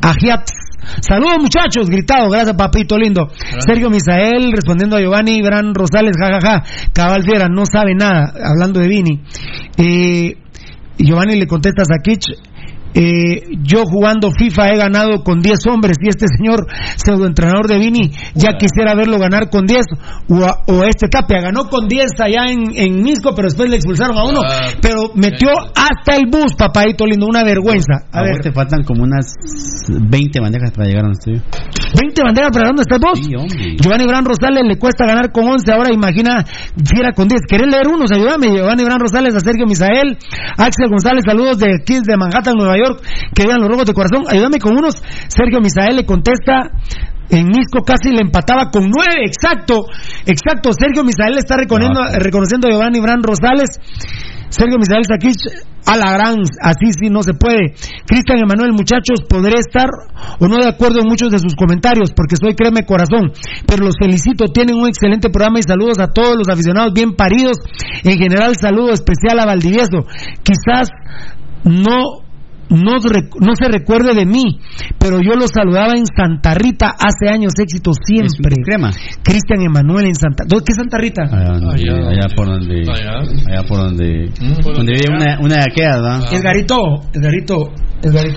Agiat. Saludos muchachos, gritado, gracias papito lindo. Sergio Misael respondiendo a Giovanni Bran Rosales, jajaja, cabal fiera, no sabe nada, hablando de Vini. Eh, Giovanni le contesta a Sakich, Eh, yo jugando FIFA he ganado con 10 hombres y este señor pseudoentrenador de Vini ya quisiera verlo ganar con 10 o, a- o este Tapia ganó con 10 allá en, en Misco pero después le expulsaron a uno Ah, pero metió hasta el bus papadito lindo una vergüenza a A ver vos te faltan como unas 20 bandejas para llegar al estudio. 20 banderas para dónde estás vos Sí. Giovanni Bran Rosales le cuesta ganar con 11, ahora imagina si era con 10. ¿Querés leer unos? Ayúdame, Giovanni Bran Rosales, a Sergio Misael, Axel González, saludos de aquí de Manhattan, Nueva York, que vean los rojos de corazón. Ayúdame con unos. Sergio Misael le contesta. En Misco casi le empataba con nueve, exacto, exacto. Sergio Misael le está reconociendo, Ah, sí. reconociendo a Giovanni Bran Rosales. Sergio Misael Saquich, a la gran, así sí no se puede. Cristian Emanuel, muchachos, podré estar o no de acuerdo en muchos de sus comentarios, porque soy créeme corazón, pero los felicito, tienen un excelente programa y saludos a todos los aficionados bien paridos. En general, saludo especial a Valdivieso. Quizás no no, no se recuerde de mí, pero yo lo saludaba en Santa Rita hace años, éxito siempre. Cristian Emanuel en Santa ¿Dó- ¿Qué es Santa Rita? Allá, donde- Allá. allá por donde. Allá. Allá por donde. Mm. Donde vive una, una de aquellas, ¿verdad? Edgarito, Edgarito.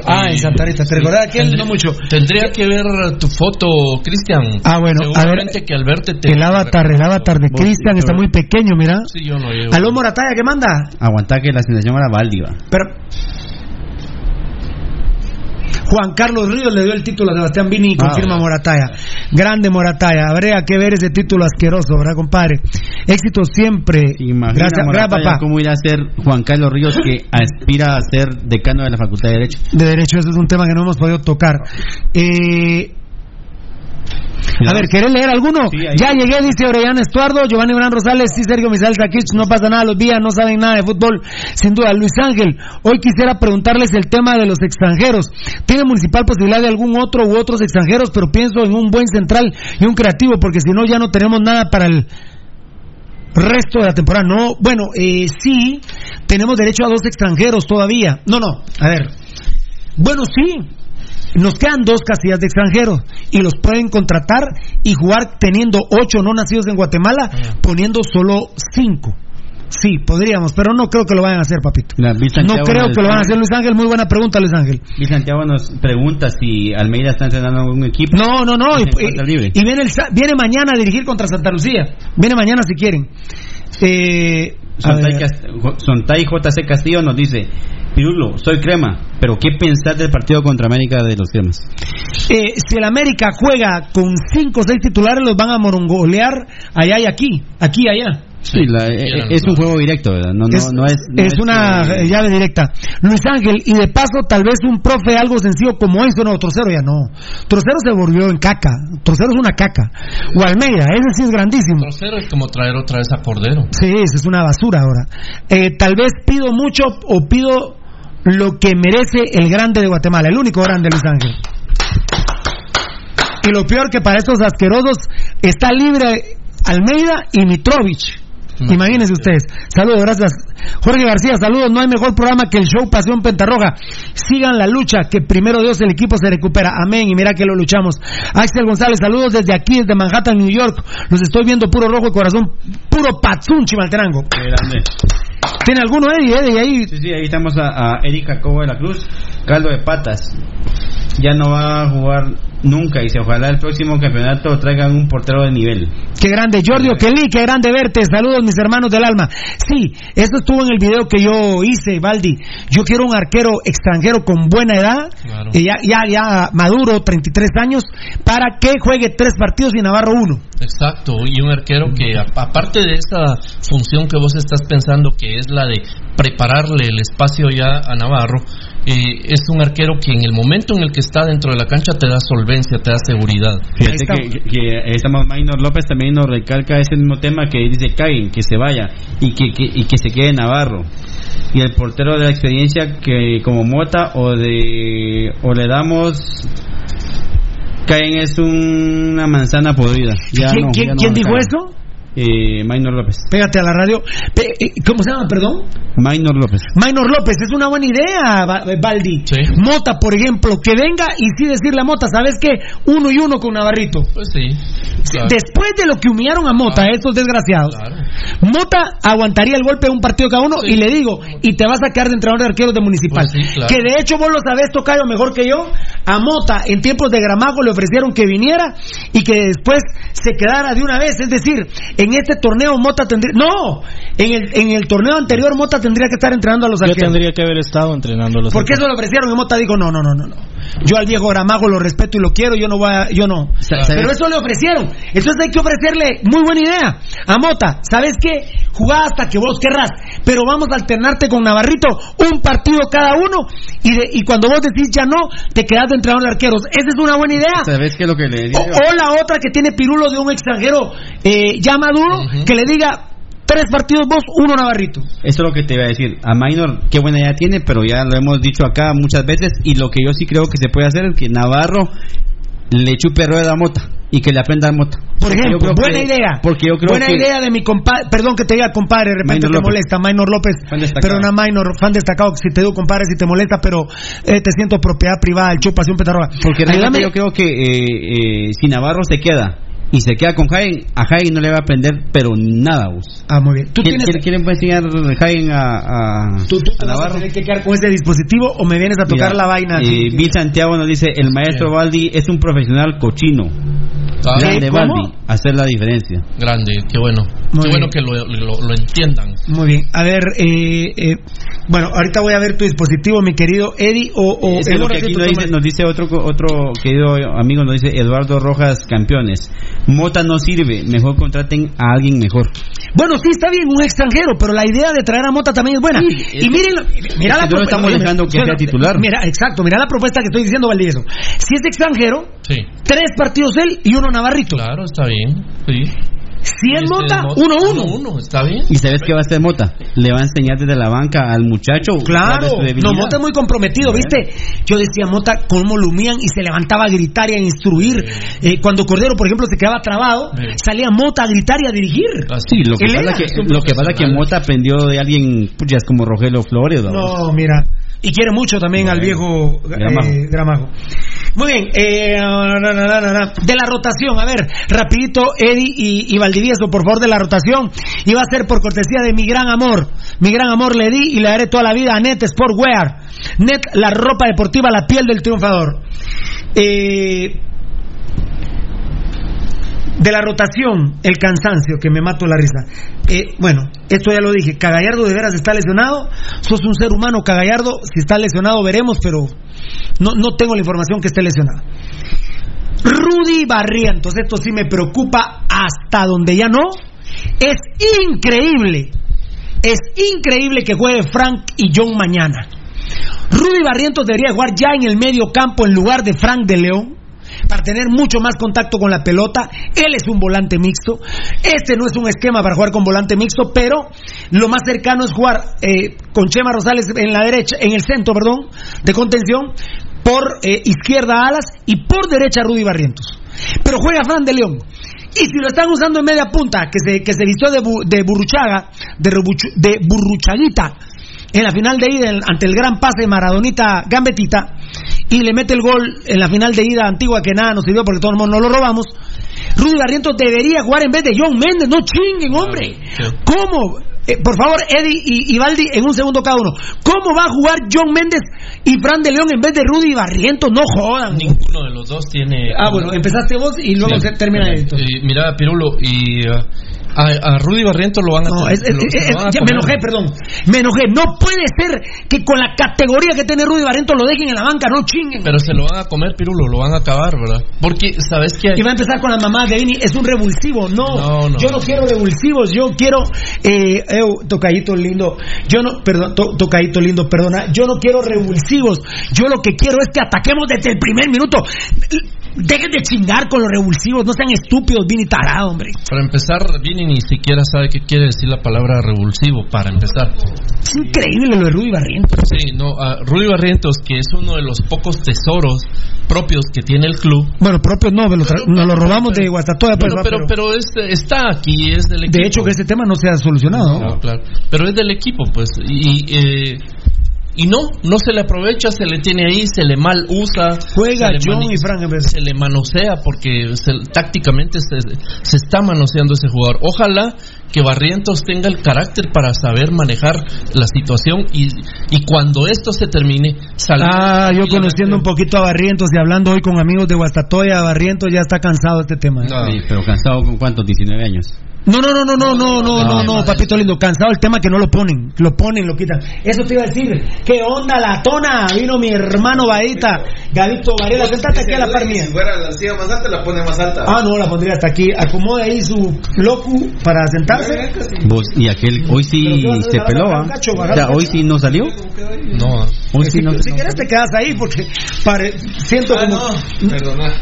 Ah, en Santa Rita. ¿Te recordás de aquel? Tendría- No mucho. Tendría que ver tu foto, Cristian. Ah, bueno, a ver, Seguramente que al verte te. El avatar, el avatar de Cristian sí, está muy pequeño, mira. Sí, yo no llevo. Aló Morataya, ¿qué manda? Aguantá que la sensación era Valdiva. Pero Juan Carlos Ríos le dio el título a Sebastián Vini y Ah, confirma. Morataya. Grande Morataya. Habría que ver ese título asqueroso, ¿verdad, compadre? Éxito siempre. Imagina gracias, Morataya, papá. cómo irá a ser Juan Carlos Ríos que aspira a ser decano de la Facultad de Derecho. De derecho, ese es un tema que no hemos podido tocar. Eh, a ver, ¿querés leer alguno? Sí, ya llegué, dice Orellana Estuardo, Giovanni Bran Rosales, sí, Sergio Misael Saquich, no pasa nada, los días no saben nada de fútbol, sin duda. Luis Ángel, hoy quisiera preguntarles el tema de los extranjeros. ¿Tiene Municipal posibilidad de algún otro u otros extranjeros? Pero pienso en un buen central y un creativo, porque si no ya no tenemos nada para el resto de la temporada. No, bueno, eh, sí, tenemos derecho a dos extranjeros todavía. No, no, a ver. Bueno, sí. Nos quedan dos casillas de extranjeros y los pueden contratar y jugar teniendo ocho no nacidos en Guatemala, poniendo solo cinco. Sí, podríamos, pero no creo que lo vayan a hacer, papito. La- No creo que lo van a hacer, Luis Ángel. Muy buena pregunta, Luis Ángel. Bill Santiago nos pregunta si Almeida está entrenando en algún equipo. No, no, no. Y, viene, el viene mañana a dirigir contra Santa Lucía. Viene mañana si quieren. Eh, Sontay. Cast- JC Castillo nos dice, Pirulo, soy crema, pero ¿qué pensás del partido contra América de los cremas? Eh, si el América juega con cinco o seis titulares, los van a morongolear allá y aquí, aquí y allá. Sí, la- eh, quieran, es un ¿no? juego directo, ¿verdad? No, no, es, no es, no es una eh, eh, llave directa. Luis Ángel, y de paso, tal vez un profe algo sencillo como eso, no, Trocero ya no. Trocero se volvió en caca. Trocero es una caca. O Almeida, ese sí es grandísimo. Tercero es como traer otra vez a Cordero. Sí, es una basura ahora. Eh, tal vez pido mucho o pido lo que merece el grande de Guatemala, el único grande, Luis Ángel. Y lo peor que para estos asquerosos está libre Almeida y Mitrovich. Imagínense ustedes. Saludos, gracias. Jorge García, saludos. No hay mejor programa que el show Pasión Pentarroja. Sigan la lucha, que primero Dios el equipo se recupera. Amén. Y mira que lo luchamos. Axel González, saludos desde aquí, desde Manhattan, New York. Los estoy viendo puro rojo y corazón, puro patzún, Chimaltenango. grande. ¿Tiene alguno, Eddie? Eddie, ahí. Sí, sí, ahí estamos a, a Eric Jacobo de la Cruz, caldo de patas. Ya no va a jugar nunca y si ojalá el próximo campeonato traigan un portero de nivel. Qué grande, Jordi Kelly, qué grande verte. Saludos, mis hermanos del alma. Sí, esto estuvo en el video que yo hice, Baldi. Yo quiero un arquero extranjero con buena edad, Claro. eh, ya, ya, ya maduro, 33 años, para que juegue tres partidos y Navarro uno. Exacto, y un arquero que aparte de esa función que vos estás pensando que es la de prepararle el espacio ya a Navarro, eh, es un arquero que en el momento en el que está dentro de la cancha te da solvencia, te da seguridad. Fíjate estamos. que, que, que estamos Maynor López también nos recalca ese mismo tema que dice Cain, que se vaya y que, que- y que se quede Navarro. Y el portero de la experiencia que como Mota o de o le damos Cain es una manzana podrida. Ya ¿Quién, no, quién- ya no quién van a dijo eso? Eh, Minor López. Pégate a la radio. Pe- eh, ¿Cómo se llama, perdón? Minor López. Minor López, es una buena idea, Ba- Baldi. Mota, por ejemplo, que venga y sí decirle a Mota, ¿sabes qué? Uno y uno con Navarrito. Pues sí. claro. Después de lo que humillaron a Mota, estos desgraciados, Mota aguantaría el golpe de un partido cada uno y le digo, y te vas a quedar de entrenador de arqueros de municipal. Pues sí, claro. Que de hecho vos lo sabés, Tocayo, mejor que yo. A Mota en tiempos de Gramago le ofrecieron que viniera y que después se quedara de una vez. Es decir, en este torneo Mota tendría. ¡No! En el, en el torneo anterior Mota tendría que estar entrenando a los Yo arqueros. tendría que haber estado entrenando a los Porque eso lo ofrecieron y Mota dijo, no, no, no, no, no. Yo al viejo Gramago lo respeto y lo quiero, yo no voy a, yo no. ¿sabes? Pero eso le ofrecieron. Entonces hay que ofrecerle, muy buena idea, a Mota, ¿sabes qué? Jugá hasta que vos querrás, pero vamos a alternarte con Navarrito, un partido cada uno, y, de- y cuando vos decís ya no, te quedás de entrenador de arqueros. Esa es una buena idea. ¿Sabes qué es lo que le O, digo? o la otra que tiene pirulo de un extranjero eh, ya maduro, que le diga tres partidos vos, uno Navarrito. Eso es lo que te iba a decir. A Minor, qué buena idea tiene, pero ya lo hemos dicho acá muchas veces. Y lo que yo sí creo que se puede hacer es que Navarro le chupe rueda a Mota y que le aprenda a Mota. Por ejemplo, que- buena idea. Porque yo creo buena que. idea de mi compadre, perdón que te diga compadre, de repente Minor te López. molesta, Minor López, pero una Minor, fan destacado, si te digo compadre, si te molesta, pero eh, te siento propiedad privada, el chupas y un petarroga. Porque realmente yo creo que eh, eh, si Navarro se queda y se queda con Jaén, a Jaén no le va a aprender, pero nada, vos. Ah, muy bien. ¿Tú ¿Quién, tienes, quién- puede enseñar Jaén a, a, tú, tú a vas a Navarro? tener que quedar con ese dispositivo o me vienes a tocar Mira, la vaina? eh, Bill Santiago nos dice: el maestro Baldi es un profesional cochino. Ah, Grande ¿cómo? Baldi, hacer la diferencia. Grande, qué bueno. Muy qué bien. bueno que lo, lo- lo entiendan. Muy bien. A ver, eh, eh, bueno, ahorita voy a ver tu dispositivo, mi querido Eddie, o, o Es lo que aquí nos dice, nos dice otro co- otro querido amigo, nos dice Eduardo Rojas, campeones. Mota no sirve, mejor contraten a alguien mejor. Bueno, sí, está bien, un extranjero, pero la idea de traer a Mota también es buena. Sí, y es- miren, mira es la propuesta- estamos dejando que sea titular. Mira, exacto, mira la propuesta que estoy diciendo, Valdivieso. Si es extranjero, Sí. tres partidos él y uno Navarrito. Claro, está bien. Sí. Si es Este Mota, Mota, uno uno. uno, está bien. ¿Y sabes qué va a hacer Mota? Le va a enseñar desde la banca al muchacho. es Claro, no. Mota es muy comprometido, ¿viste? Yo decía, Mota, cómo lo humían y se levantaba a gritar y a instruir. Eh, cuando Cordero, por ejemplo, se quedaba trabado, Sí. salía Mota a gritar y a dirigir. Sí, lo que, Él pasa que, es lo que pasa que. Mota aprendió de alguien, puchas, como Rogelio Flores. ¿no? No, mira. Y quiere mucho también al viejo eh, Gramajo. Muy bien, eh, na, na, na. de la rotación, a ver, rapidito, Eddie y, y Valdivieso, por favor, de la rotación. Y va a ser por cortesía de mi gran amor. Mi gran amor le di y le daré toda la vida a Net Sportwear. Net, la ropa deportiva, la piel del triunfador. Eh, de la rotación, el cansancio, que me mato la risa. Eh, bueno, esto ya lo dije, Cagallardo de veras está lesionado, sos un ser humano, Cagallardo, si está lesionado veremos, pero no, no tengo la información que esté lesionado. Rudy Barrientos, esto sí me preocupa hasta donde ya no, es increíble, es increíble que juegue Frank y John mañana. Rudy Barrientos debería jugar ya en el medio campo en lugar de Frank de León para tener mucho más contacto con la pelota. Él es un volante mixto. Este no es un esquema para jugar con volante mixto, pero lo más cercano es jugar eh, con Chema Rosales en la derecha, en el centro, perdón, de contención, por eh, izquierda Alas y por derecha Rudy Barrientos. Pero juega Fran de León. Y si lo están usando en media punta, que se, que se vistió de, bu- de Burruchaga, de, Burruchaguita, en la final de ida ante el gran pase de Maradonita Gambetita y le mete el gol en la final de ida antigua que nada nos sirvió porque todo el mundo no lo robamos. Rudy Barrientos debería jugar en vez de John Méndez, no chinguen, hombre. ¿Cómo? Eh, por favor, Eddie y, y Baldi, en un segundo cada uno. ¿Cómo va a jugar John Méndez y Fran de León en vez de Rudy Barrientos? No jodan. Ninguno de los dos tiene. Ah, bueno, empezaste vos y luego Sí. se termina esto. Y mira, Pirulo, y uh, a, a Rudy Barrientos lo van a No, es- es- lo- se es- lo van a ya me enojé, perdón. Me enojé. No puede ser que con la categoría que tiene Rudy Barrientos lo dejen en la banca, no chinguen. Pero se lo van a comer, Pirulo, lo van a acabar, ¿verdad? Porque, ¿sabes qué? Y va a empezar con la mamá de Vini, es un revulsivo. No, No, no. yo no quiero revulsivos, yo quiero. Eh, eu, tocadito lindo, yo no, perdón, to- tocadito lindo, perdona, yo no quiero revulsivos. Yo lo que quiero es que ataquemos desde el primer minuto. Dejen de chingar con los revulsivos, no sean estúpidos, Vini tarado, hombre. Para empezar, Vini ni siquiera sabe qué quiere decir la palabra revulsivo, para empezar. Es increíble lo de Rudy Barrientos. Sí, no, ah, Rudy Barrientos, que es uno de los pocos tesoros propios que tiene el club. Bueno, propio no, tra- nos lo robamos de Guastatoya, pues, Bueno, va, pero, pero es- está aquí, es del equipo. de hecho que este tema no se ha solucionado. No, claro. Pero es del equipo, pues. Y, eh, y no, no se le aprovecha, se le tiene ahí, se le mal usa. Juega John y Frank en vez. Se le manosea porque se- tácticamente se, se está manoseando ese jugador. Ojalá que Barrientos tenga el carácter para saber manejar la situación y, y cuando esto se termine, salir. Ah, yo conociendo un poquito a Barrientos y hablando hoy con amigos de Guastatoya, Barrientos ya está cansado de este tema. ¿eh? Sí, pero cansado con cuántos, 19 años. No, no, no, no, no, no, no, no, no, papito lindo, cansado el tema que no lo ponen, lo ponen, lo quitan. Eso te iba a decir, ¿qué onda la tona? Vino mi hermano Baita, Gavito Varela, sentate aquí a la par mía. Si fuera la silla más alta, la pone más alta. Ah, no, la pondría hasta aquí, acomoda ahí su locu para sentarse. Vos, y aquel, hoy sí ¿Pero qué vas a hacer se peló, ¿Bajar ¿ah? O sea, hoy sí no salió. No, Hoy sí no. Si quieres te quedas ahí porque pare- siento Ah, como... no, perdona.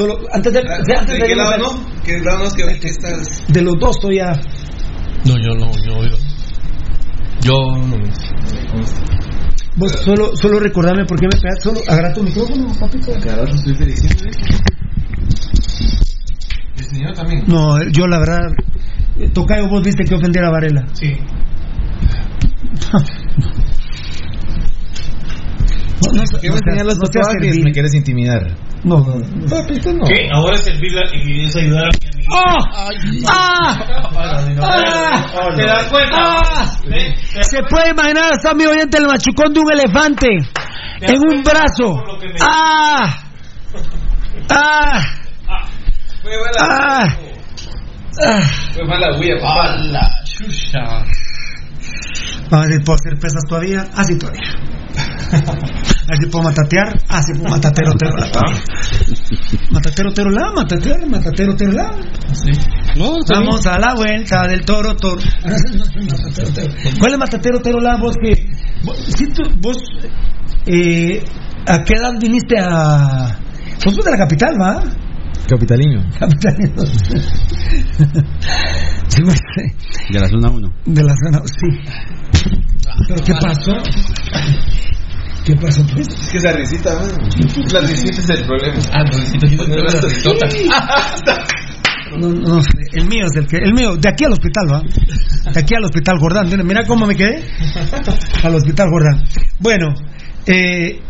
Solo, antes de, de- antes ¿De de qué lado no? ¿Qué lado no? Es que estás. de los dos estoy ya... no, yo no, yo. Yo, yo no. Vos solo, solo recordarme por qué me pegas, solo agarra tu micrófono, papito. Cada rato estoy diciendo. El señor también. No, yo la verdad, eh, Tocayo, vos viste que ofendiera a Varela. Sí. No, no, ¿Qué me enseñar no tatuajes? servil. Me quieres intimidar. No, no, no. Papito, no. ¿Qué? Ahora es servir y es ayudar a mi amigo. ¡Ah! ¡Ah! ¿Te das cuenta? ¡Ah! Se puede imaginar, está mi oyente, el machucón de un elefante en un brazo. ¡Ah! ¡Ah! Fue mala. ¡Ah! ¡Ah! Fue mala huella, papá. Vamos a ver, ¿puedo hacer pesas todavía? Así todavía. Así puedo matatear, así puedo matatero, tero, la todavía. Matatero, tero, la, matatero, matatero, tero, la. Vamos a la vuelta del toro, toro. ¿Cuál es matatero, tero, la? Vos que. Vos, si tú- vos, eh, ¿a qué edad viniste a.? Vos sos de la capital, ¿va? Capitalino. Capitalino. Sí, pues, eh, De la zona 1. de la zona, sí. ¿Pero qué pasó? ¿Qué pasó, pues? Es que esa risita, man. La risita es el problema. Ah, no, necesito No, no sé, el mío es el que, el mío, de aquí al hospital, ¿va? De aquí al hospital Jordán, mira cómo me quedé. Al hospital Jordán. Bueno, eh,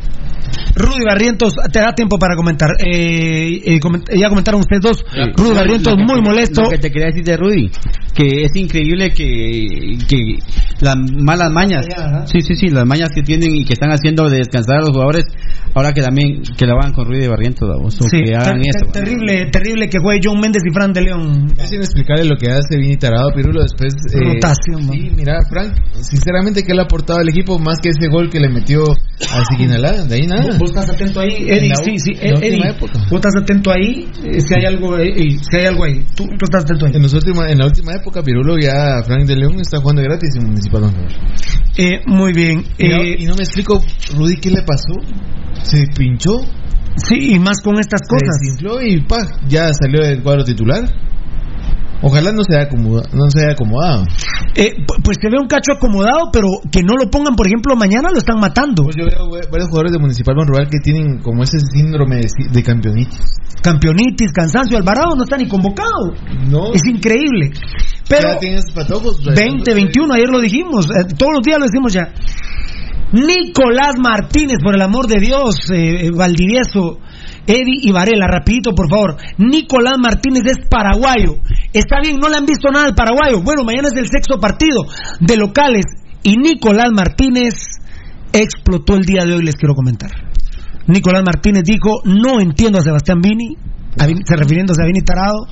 Rudy Barrientos, te da tiempo para comentar. Eh, eh, coment- ya comentaron ustedes dos. Rudy Barrientos que muy molesto. Lo que te quería decir de Rudy, que es increíble que, que las malas mañas, sí, sí, sí, las mañas que tienen y que están haciendo de descansar a los jugadores, ahora que también que la van con Rudy Barrientos, o Sí, que hagan ter- eso. ter- terrible, terrible que juegue John Méndez y Fran de León. Yo sin explicarle lo que hace Vini Tarado Pirulo después. eh, Rotación, man. Sí, mira, Frank, sinceramente que él ha aportado al equipo más que ese gol que le metió a Siquinalá. De ahí nada. Vos vos estás atento ahí, Eddie. Sí, sí, Eddie. Vos estás atento ahí. eh, si hay algo, eh, eh, si hay algo ahí. Tú, tú estás atento ahí. En, última- en la última época, Pirulo ya Frank de León está jugando gratis en Municipal Banco. Eh, muy bien. Y no- Eh, y no me explico, Rudy, ¿qué le pasó? Se pinchó, sí, y más con estas se cosas. desinfló y pa, ya salió del cuadro titular. Ojalá no se haya acomodado. No se haya acomodado. Eh, pu- pues se ve un cacho acomodado, pero que no lo pongan, por ejemplo, mañana lo están matando. Pues yo veo varios jugadores de Municipal Banrural que tienen como ese síndrome de, de campeonitis. Campeonitis, cansancio, Alvarado no está ni convocado. No, Es increíble. Pero ya tienen esos patojos. 20, 21, ayer lo dijimos, eh, todos los días lo decimos ya. Nicolás Martínez, por el amor de Dios, eh, eh, Valdivieso, Eddie y Varela, rapidito por favor. Nicolás Martínez es paraguayo. Está bien, no le han visto nada al paraguayo. Bueno, mañana es el sexto partido de locales y Nicolás Martínez explotó el día de hoy, les quiero comentar. Nicolás Martínez dijo, no entiendo a Sebastián Vini, a Vini- se refiriéndose a Vini Tarado.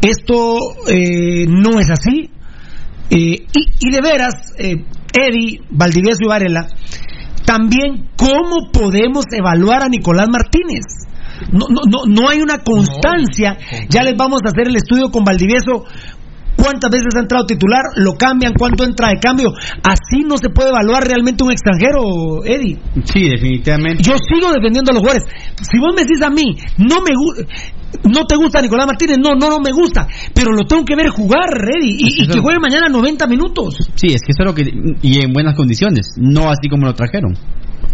Esto eh, no es así. Eh, y, y de veras, eh, Eddie, Valdivieso y Varela, también cómo podemos evaluar a Nicolás Martínez. No, no, no, no hay una constancia. Ya les vamos a hacer el estudio con Valdivieso. cuántas veces ha entrado titular, lo cambian, cuánto entra de cambio. Así no se puede evaluar realmente un extranjero, Eddie. Sí, definitivamente. Yo sigo defendiendo a los jugadores. Si vos me decís a mí, no me no te gusta Nicolás Martínez, no, no, no me gusta, pero lo tengo que ver jugar, Eddie, y, y que juegue mañana 90 minutos. Sí, es que eso es lo que. Y en buenas condiciones, no así como lo trajeron.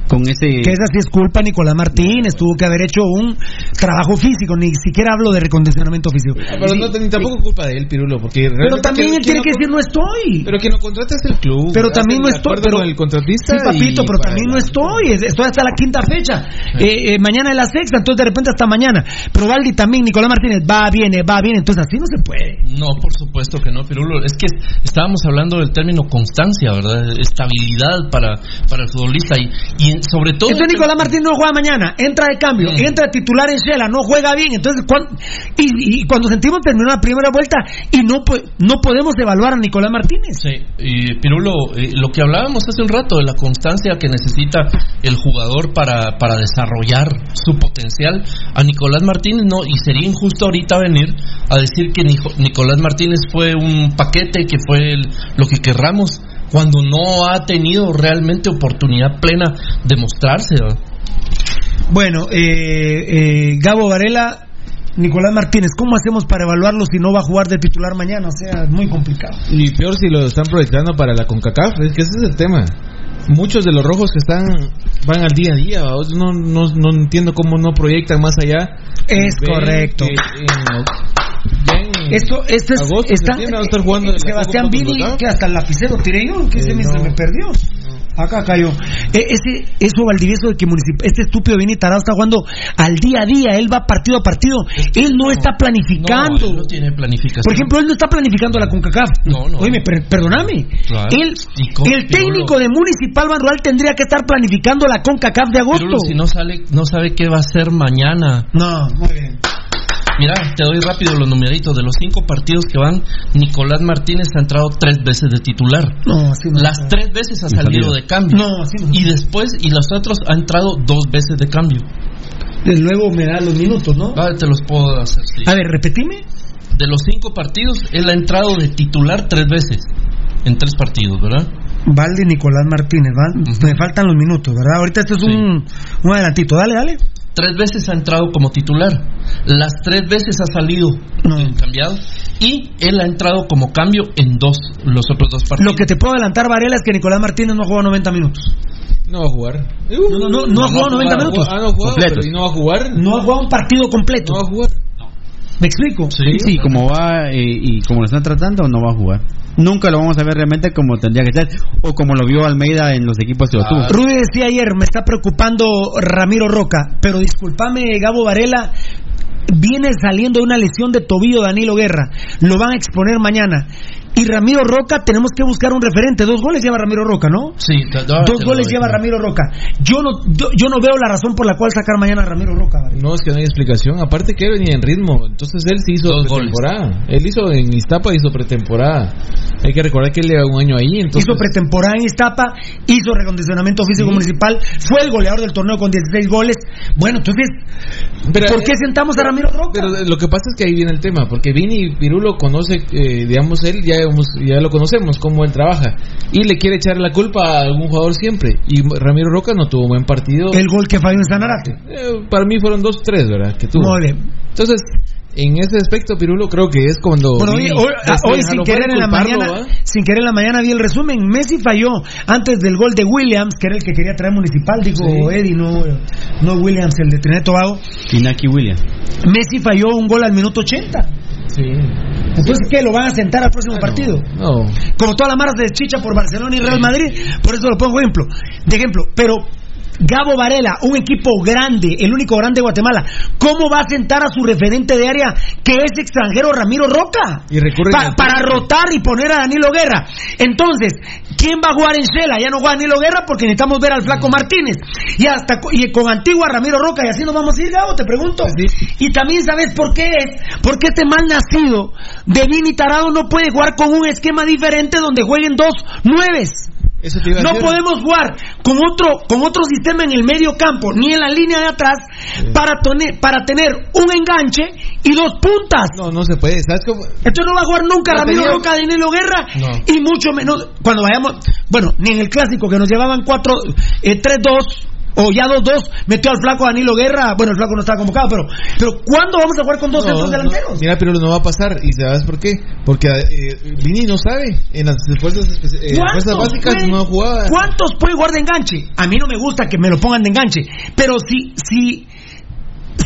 Con ese. Que esa sí es culpa de Nicolás Martínez, tuvo que haber hecho un trabajo físico, ni siquiera hablo de recondicionamiento físico. Pero no, ni tampoco es culpa de él, Pirulo, porque Pero también él tiene que decir no estoy. Pero quien lo contrata es el club. Pero Hacen también no estoy. Pero, con el contratista. Sí, papito, y pero también no estoy. es- Estoy hasta la quinta fecha. Eh, eh, mañana es la sexta, entonces de repente hasta mañana. Pero Valdi también, Nicolás Martínez, va, viene, va, viene. Entonces así no se puede. No, por supuesto que no, Pirulo. Es que estábamos hablando del término constancia, ¿verdad? Estabilidad para, para el futbolista y, y en- sobre todo... Entonces Nicolás Martínez no juega mañana, entra de cambio, entra de titular en Shela, no juega bien. Entonces, cuan- y, y cuando sentimos terminó la primera vuelta y no, no podemos evaluar a Nicolás Martínez. Sí, y Pirulo, eh, lo que hablábamos hace un rato de la constancia que necesita el jugador para, para desarrollar su potencial, a Nicolás Martínez no, y sería injusto ahorita venir a decir que Nico- Nicolás Martínez fue un paquete, que fue el- lo que querramos, cuando no ha tenido realmente oportunidad plena de mostrarse. ¿verdad? Bueno, eh, eh, Gabo Varela, Nicolás Martínez, ¿cómo hacemos para evaluarlo si no va a jugar de titular mañana? O sea, es muy complicado. Y peor si lo están proyectando para la CONCACAF, es que ese es el tema. Muchos de los rojos que están van al día a día, no, no, no entiendo cómo no proyectan más allá. Es correcto. en- en Esto, esto es, agosto, está- septiembre van a estar jugando eh, Sebastián Vini, que hasta el lapicero tiré yo, que ese Eh, me- no. me perdió. Acá cayó. Eh, ese, eso Valdivieso de que municip- este estúpido Vini Tarado está jugando al día a día, él va partido a partido, él no, está planificando. No, él no tiene planificación. Por ejemplo, él no está planificando la CONCACAF. No, no. Oye, per- perdóname. Claro. Él, ¿Y cómo, el técnico de Municipal Ban Rural tendría que estar planificando la CONCACAF de agosto. Pirulo, si no sale, no sabe qué va a hacer mañana. No, muy bien. Mira, te doy rápido los numeritos. De los cinco partidos que van, Nicolás Martínez ha entrado tres veces de titular. No, así no. Las tres veces ha salido salido. de cambio. No, así no. Y después, y los otros ha entrado dos veces de cambio. De luego me da los minutos, ¿no? Ah, te los puedo hacer, sí. A ver, repetime. De los cinco partidos, él ha entrado de titular tres veces. En tres partidos, ¿verdad? Valdi Nicolás Martínez, ¿va? Me faltan los minutos, ¿verdad? Ahorita esto es Sí. un, un adelantito, dale, dale. Tres veces ha entrado como titular. Las tres veces ha salido No. cambiado. Y él ha entrado como cambio en dos, los otros dos partidos. Lo que te puedo adelantar, Varela, es que Nicolás Martínez no jugó 90 minutos. No va a jugar. No, no, no, no ha jugado 90 minutos. Ah, no ha jugado, Completos. pero ¿y no va a jugar? No ha jugado un partido completo. No va a jugar. ¿Me explico? Sí, Sí, como va eh, y como lo están tratando, no va a jugar. Nunca lo vamos a ver realmente como tendría que ser, o como lo vio Almeida en los equipos que lo tuvo. Decía ayer, me está preocupando Ramiro Roca, pero discúlpame, Gabo Varela, viene saliendo de una lesión de tobillo Danilo Guerra, lo van a exponer mañana. Y Ramiro Roca, tenemos que buscar un referente. Dos goles lleva Ramiro Roca, ¿no? Sí, Dos goles lleva Ramiro Roca. Yo no, yo, no veo la razón por la cual sacar mañana a Ramiro Roca. No, es que no hay explicación. Aparte que él venía en ritmo. Entonces él sí hizo Dos goles. pretemporada. Él hizo en Iztapa, hizo pretemporada. Hay que recordar que él lleva un año ahí. Entonces, hizo pretemporada en Iztapa, hizo recondicionamiento físico Sí. municipal, fue el goleador del torneo con 16 goles. Bueno, entonces, Pero, ¿por qué eh, sentamos a Ramiro Roca? Pero lo que pasa es que ahí viene el tema, porque Vini Pirulo conoce, eh, digamos, él ya, hemos- ya lo conocemos, cómo él trabaja, y le quiere echar la culpa a algún jugador siempre. Y Ramiro Roca no tuvo un buen partido. el gol que falló en Sanarate. Eh, para mí fueron dos, tres, ¿verdad? Que tuvo. Entonces, en ese aspecto, Pirulo, creo que es cuando. Bueno, hoy, hoy sin querer en la mañana, sin querer en la mañana vi el resumen. Messi falló antes del gol de Williams, que era el que quería traer municipal, dijo Sí. Eddie, no, no Williams, el de Trinidad y Tobago. Inaki Williams. Messi falló un gol al minuto 80. Sí. Entonces, ¿qué? ¿Lo van a sentar al próximo partido? No. como todas las maras de chicha por Barcelona y Real Madrid, por eso lo pongo ejemplo, de ejemplo, pero Gabo Varela, un equipo grande, el único grande de Guatemala, ¿cómo va a sentar a su referente de área que es extranjero Ramiro Roca? Y Pa- para rotar y poner a Danilo Guerra. Entonces, ¿quién va a jugar en Shela? Ya no juega Danilo Guerra porque necesitamos ver al flaco Martínez. Y hasta y con Antigua Ramiro Roca, y así nos vamos a ir, Gabo, te pregunto. Y también sabes por qué es, porque este mal nacido de Vini Tarado no puede jugar con un esquema diferente donde jueguen dos nueves. Eso te iba a No decir. podemos jugar con otro, con otro sistema en el medio campo, ni en la línea de atrás, para, tener, para tener un enganche y dos puntas. No, no se puede. ¿Sabes cómo? Esto no va a jugar nunca No Ramiro tenía- Roca, Danilo Guerra, No. y mucho menos cuando vayamos, bueno, ni en el clásico que nos llevaban cuatro, eh, 3-2 o ya 2-2, metió al flaco Danilo Guerra, bueno, el flaco no estaba convocado, pero, pero ¿cuándo vamos a jugar con dos No, centros no. delanteros? Mira, pero no va a pasar. ¿Y sabes por qué? Porque eh, Vini no sabe. En las fuerzas, eh, fuerzas básicas pueden- no jugaba. ¿Cuántos pueden jugar de enganche? A mí no me gusta que me lo pongan de enganche, pero si, si,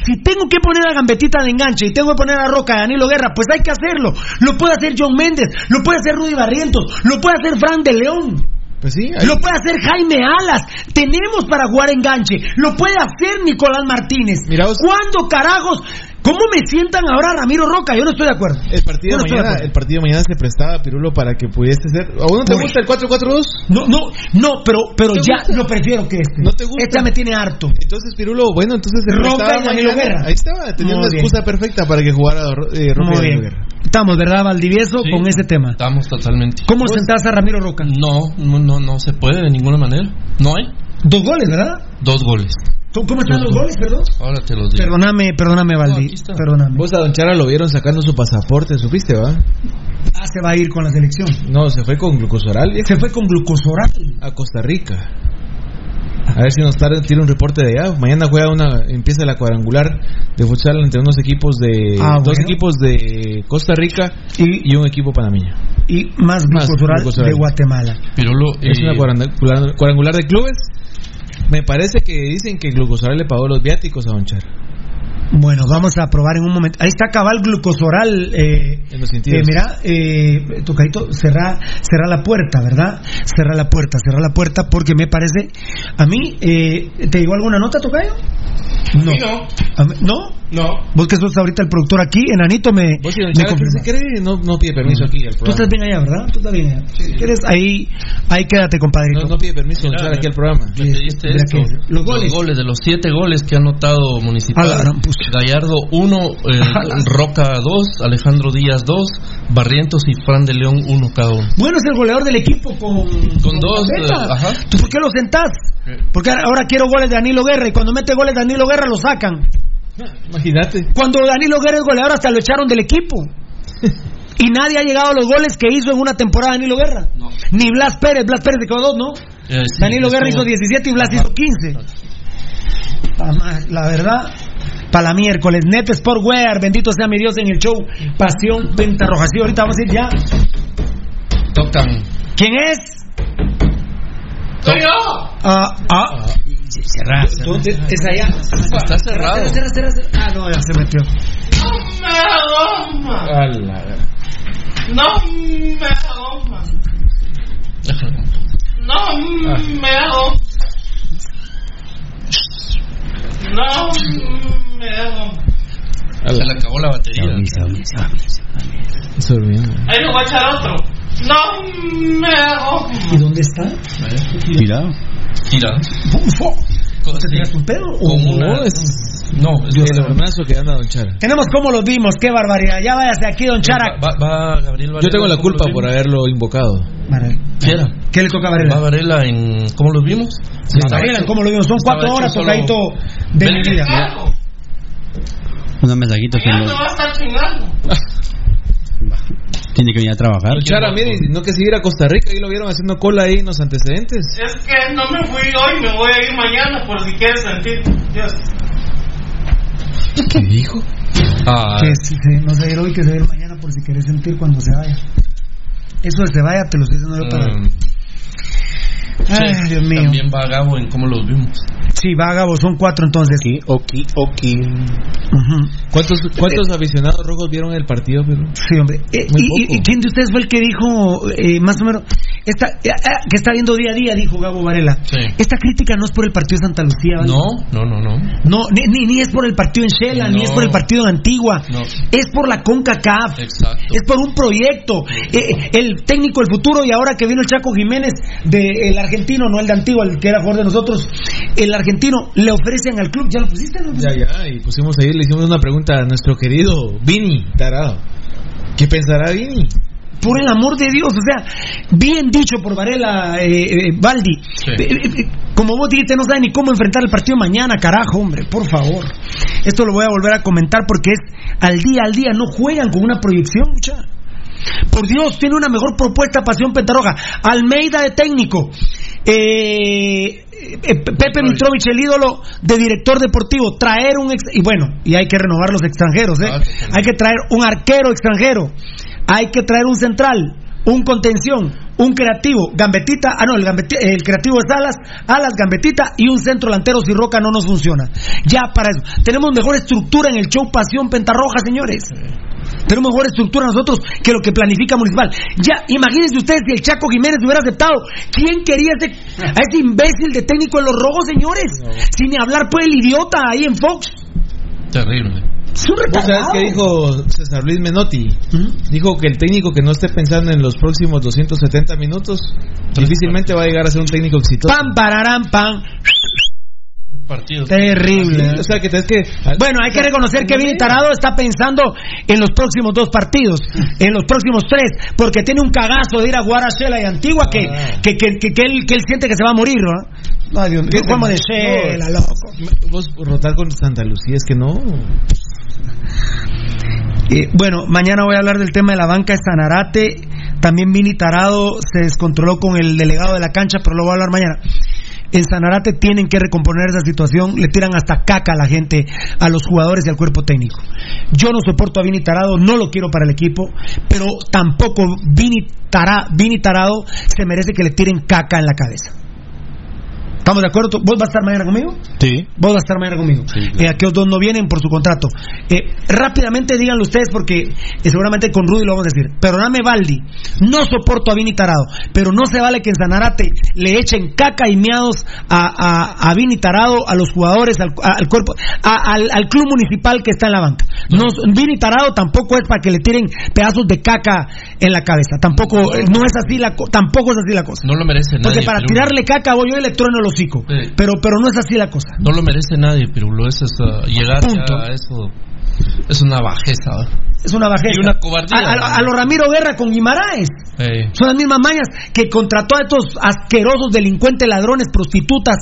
si tengo que poner a Gambetita de enganche y tengo que poner a Roca a Danilo Guerra, pues hay que hacerlo. Lo puede hacer John Méndez, lo puede hacer Rudy Barrientos, lo puede hacer Fran de León. Pues sí. Lo puede hacer Jaime Alas. Tenemos para jugar enganche. Lo puede hacer Nicolás Martínez. Mira vos- ¿Cuándo carajos? ¿Cómo me sientan ahora Ramiro Roca? Yo no estoy de acuerdo. El partido, Yo no de estoy de mañana, el partido de mañana se prestaba Pirulo para que pudiese ser. ¿A uno te Uy. gusta el 4-4-2? No, no, no, pero, pero ¿Te ya gusta? lo prefiero que este. ¿No te gusta? Este ya me tiene harto. Entonces Pirulo, bueno, entonces se Roca y Danilo. Guerra. Ahí estaba, tenía Muy una bien. excusa perfecta para que jugara eh, Roca Muy y Danilo bien. Guerra. Estamos, ¿verdad, Valdivieso? Sí. Con ese tema. Estamos totalmente. ¿Cómo sentás a Ramiro Roca? No, no, no, no se puede de ninguna manera. No hay. Dos goles, ¿verdad? Dos goles. ¿Cómo cómo están Dos los goles, perdón? Ahora te los digo. Perdóname, perdóname, Valdi. está. Perdóname. Vos a Don Chara lo vieron sacando su pasaporte, ¿supiste, va? Ah, se va a ir con la selección. No, se fue con glucosoral Se fue con glucosoral. a Costa Rica. A ver si nos tarda, tira un reporte de allá. Mañana juega una, empieza la cuadrangular de futsal entre unos equipos de Ah, dos bueno. equipos de Costa Rica Y, y un equipo panameño. y más Más de Guatemala. Pirulo, Es eh, una cuadrangular, cuadrangular de clubes. Me parece que dicen que Glucosoral le pagó los viáticos a Don Char. Bueno, vamos a probar en un momento. Ahí está cabal glucosoral. Eh, En los sentidos. eh, mira, eh, tocadito, cerra, cerra la puerta, ¿verdad? Cerra la puerta, cerra la puerta, porque me parece. A mí, eh, ¿te llegó alguna nota, Tocayo? No. A mí- ¿No? No. Vos que sos ahorita el productor aquí, Enanito me. Vos si Don me se cree, no, no pide permiso aquí al Tú estás bien allá, ¿verdad? Tú estás bien allá. Si quieres, ahí, ahí quédate, compadrito. No, no pide permiso Don Chara aquí al programa. me pediste Mira esto. que- los goles. de los siete goles que ha anotado Municipal. A la gran pucha. Gallardo 1, Roca 2, Alejandro Díaz 2, Barrientos y Fran de León 1 cada uno. Bueno, es el goleador del equipo con, Con dos, eh, ajá. ¿Tú por qué lo sentás? Porque ahora quiero goles de Danilo Guerra y cuando mete goles de Danilo Guerra lo sacan. Imagínate. Cuando Danilo Guerra es goleador hasta lo echaron del equipo. y nadie ha llegado a los goles que hizo en una temporada Danilo Guerra. No. Ni Blas Pérez, Blas Pérez se quedó dos, ¿no? Eh, sí, Danilo Guerra hizo estuvo- 17 y Blas hizo 15. La, ma- la verdad, para la miércoles, Net Sport Wear, bendito sea mi Dios en el show Pasión Venta Roja. Sí, ahorita vamos a ir ya. Tocan. ¿Quién es? ¡Soy yo! Ah, ah. Cerrá, ¿Dónde? Es allá. Está cerrado. Cerra, cerra, cerra. Ah, no, ya se metió. ¡No me agoma! ¡No me agoma! ¡No me agoma! ¡No me agoma! a Se la- le acabó la batería. Se. Ahí le voy a echar otro. ¡No me agoma! ¿Y dónde está? Cuidado. Tira. Bufo. Con- ¿Te tiraste un pedo? Con ¿O una- No, es No, es el hermanazo que anda Don Chara. Tenemos cómo los vimos, qué barbaridad. Ya váyase aquí, don Chara. Va, va Gabriel Varela. Yo tengo la ¿cómo culpa los por haberlo invocado. Varela. ¿Qué le toca a Va Varela? Varela en. ¿Cómo los vimos? Varela, ¿cómo lo vimos? Son cuatro horas, tocadito de mi vida. Unos mensajitos que Ya no- va a estar chingando. tiene que venir a trabajar. Don Chara, mire, no que si ir a Costa Rica, ahí lo vieron haciendo cola ahí en los antecedentes. Es que no me fui hoy, me voy a ir mañana por si quieres sentir. Dios. ¿Qué dijo? Ah, Que si se- no se va a ir hoy, que se va a ir mañana por si querés sentir cuando se vaya. Eso de se vaya, te lo estoy diciendo yo para. mm, Ay, sí, Dios mío. También va Gabo en cómo los vimos. Sí, va, Gabo, son cuatro entonces. Ok, ok. Ujú. ¿Cuántos, cuántos aficionados rojos vieron el partido, pero? Sí, hombre. Eh, Muy y, poco. y quién de ustedes fue el que dijo, eh, más o menos, esta, eh, ah, que está viendo día a día, dijo Gabo Varela? Sí. Esta crítica no es por el partido de Santa Lucía, ¿vale? No, no, no, no. No, ni, ni, es por el partido en Shela, ni es por el partido en Antigua. No. Es por la CONCACAF. Exacto. Es por un proyecto. Eh, el técnico del futuro y ahora que vino el Chaco Jiménez del argentino, no el de Antigua, el que era jugador de nosotros, el argentino le ofrecen al club. ¿Ya lo pusiste? no? Ya, ya, y pusimos ahí, le hicimos una pregunta a nuestro querido Vini Tarado. ¿Qué pensará Vini? Por el amor de Dios, o sea, bien dicho por Varela eh, eh, Baldi. Eh, eh, como vos dijiste, no sabe ni cómo enfrentar el partido mañana, carajo, hombre, por favor. Esto lo voy a volver a comentar porque es al día al día, no juegan con una proyección, mucha. Por Dios, tiene una mejor propuesta Pasión Pentarroja. Almeida de técnico. Eh, eh, Pepe Mitrovich, el ídolo de director deportivo. Traer un. ex- y bueno, y hay que renovar los extranjeros, ¿eh? Hay que traer un arquero extranjero. Hay que traer un central. Un contención, un creativo, gambetita, ah no, el, gambeti- el creativo es Alas, Alas, gambetita y un centro delantero si Roca no nos funciona. Ya para eso. Tenemos mejor estructura en el show Pasión Pentarroja, señores. Tenemos mejor estructura nosotros que lo que planifica Municipal. Ya, imagínense ustedes si el Chaco Jiménez hubiera aceptado. ¿Quién quería ese, a ese imbécil de técnico en los rojos, señores? Sin hablar, pues, el idiota ahí en Fox. Terrible. ¿Vos retardado. qué dijo César Luis Menotti? Dijo que el técnico que no esté pensando en los próximos 270 minutos difícilmente va a llegar a ser un técnico exitoso. Pam, pararán, pam. Partidos. Terrible. O sea, que tenés que... Bueno, hay que reconocer que Vini Tarado está pensando en los próximos dos partidos, en los próximos tres, porque tiene un cagazo de ir a jugar a Shela y Antigua que, que, que, que- que él, que él siente que se va a morir, ¿no? Ay, Dios mío, ¿cómo de Shela, loco? Vos rotar con Santa Lucía, es que no. Eh, bueno, mañana voy a hablar del tema de la banca de Sanarate. También Vini Tarado se descontroló con el delegado de la cancha, pero lo voy a hablar mañana. En Sanarate tienen que recomponer esa situación, le tiran hasta caca a la gente, a los jugadores y al cuerpo técnico. Yo no soporto a Vini Tarado, no lo quiero para el equipo, pero tampoco Vini, Vini Tarado se merece que le tiren caca en la cabeza. ¿Estamos de acuerdo? ¿Vos vas a estar mañana conmigo? Sí. Vos vas a estar mañana conmigo. Eh, aquellos dos no vienen por su contrato. Eh, rápidamente díganlo ustedes porque eh, seguramente con Rudy lo vamos a decir. Perdóname, Baldi. No soporto a Vini Tarado. Pero no se vale que en Sanarate le echen caca y miados a, a, a Vini Tarado, a los jugadores, al, a- al cuerpo, al, al club municipal que está en la banca. No, Vini Tarado tampoco es para que le tiren pedazos de caca en la cabeza. Tampoco, eh, no es así la, co- tampoco es así la cosa. No lo merece nadie. Porque para tirarle caca voy yo y le trueno el hocico. Sí. Pero, pero no es así la cosa. No lo merece nadie, Pirulo. Eso es, llegar a eso es una bajeza. Es una bajeza. Y una cobardía. A, a- a lo Ramiro Guerra con Guimaraes. Son las mismas mañas que contrató a estos asquerosos delincuentes, ladrones, prostitutas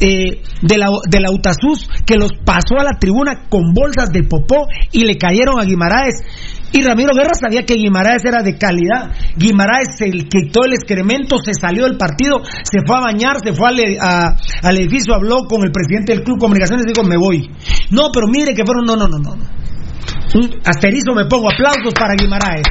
eh, de, la, de la UTASUS, que los pasó a la tribuna con bolsas de popó y le cayeron a Guimaraes. Y Ramiro Guerra sabía que Guimaraes era de calidad. Guimaraes se quitó el excremento, se salió del partido, se fue a bañar, se fue al, a- al edificio, habló con el presidente del Club Comunicaciones y dijo, me voy. No, pero mire que fueron, no, no, no, no. Un asterisco me pongo, aplausos para Guimaraes.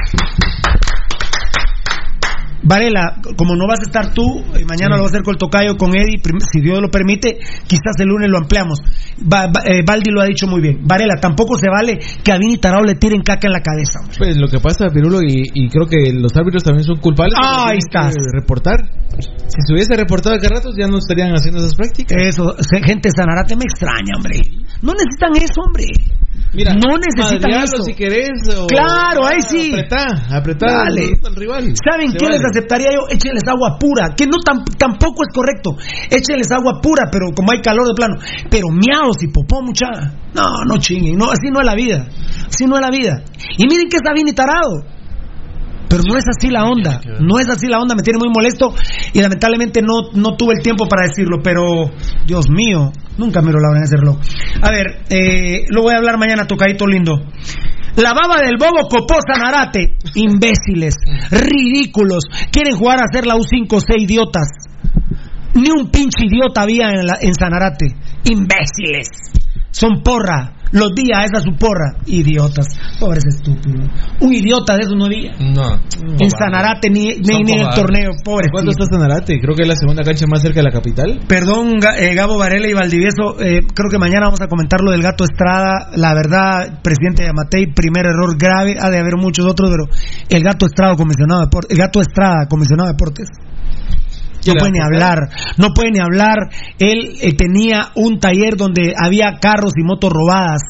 Varela, como no vas a estar tú, eh, mañana lo va a hacer con el tocayo, con Eddie, si Dios lo permite, quizás el lunes lo ampliamos. Va- va- eh, Baldi lo ha dicho muy bien. Varela, tampoco se vale que a Vini Tarao le tiren caca en la cabeza. hombre. Pues lo que pasa, Pirulo, y, y creo que los árbitros también son culpables. Ah, ahí estás. Reportar. Si se hubiese reportado hace ratos, ya no estarían haciendo esas prácticas. Eso, gente Sanarate me extraña, hombre. No necesitan eso, hombre. Mira, no necesitan eso. si querés. o- Claro, ahí sí. Apretá, apretá Dale. al rival. ¿Saben qué vale. les aceptaría yo? Échenles agua pura, que no tam- tampoco es correcto. Échenles agua pura, pero como hay calor de plano. Pero miados y popó, mucha. No, no chinguen, no, así no es la vida. Así no es la vida. Y miren que está bien y tarado. Pero no es así la onda, no es así la onda, me tiene muy molesto y lamentablemente no, no tuve el tiempo para decirlo, pero Dios mío, nunca miro la hora en ese reloj. A ver, eh, lo voy a hablar mañana, tocadito lindo. La baba del bobo copó Sanarate, imbéciles, ridículos, quieren jugar a hacer la U5C idiotas. Ni un pinche idiota había en, la- en Sanarate, imbéciles. Son porra, los días esa su porra, idiotas, pobres estúpidos. Un idiota de esos no había. no. En Sanarate ni, ni, ni en el torneo, pobre. ¿Cuándo está Sanarate? Creo que es la segunda cancha más cerca de la capital. Perdón, eh, Gabo Varela y Valdivieso, eh, creo que mañana vamos a comentar lo del gato Estrada. La verdad, presidente de Amatei, primer error grave, ha de haber muchos otros, pero el gato Estrada, comisionado de deportes, el gato Estrada, comisionado de deportes. No puede ni hablar, no puede ni hablar. Él eh, tenía un taller donde había carros y motos robadas.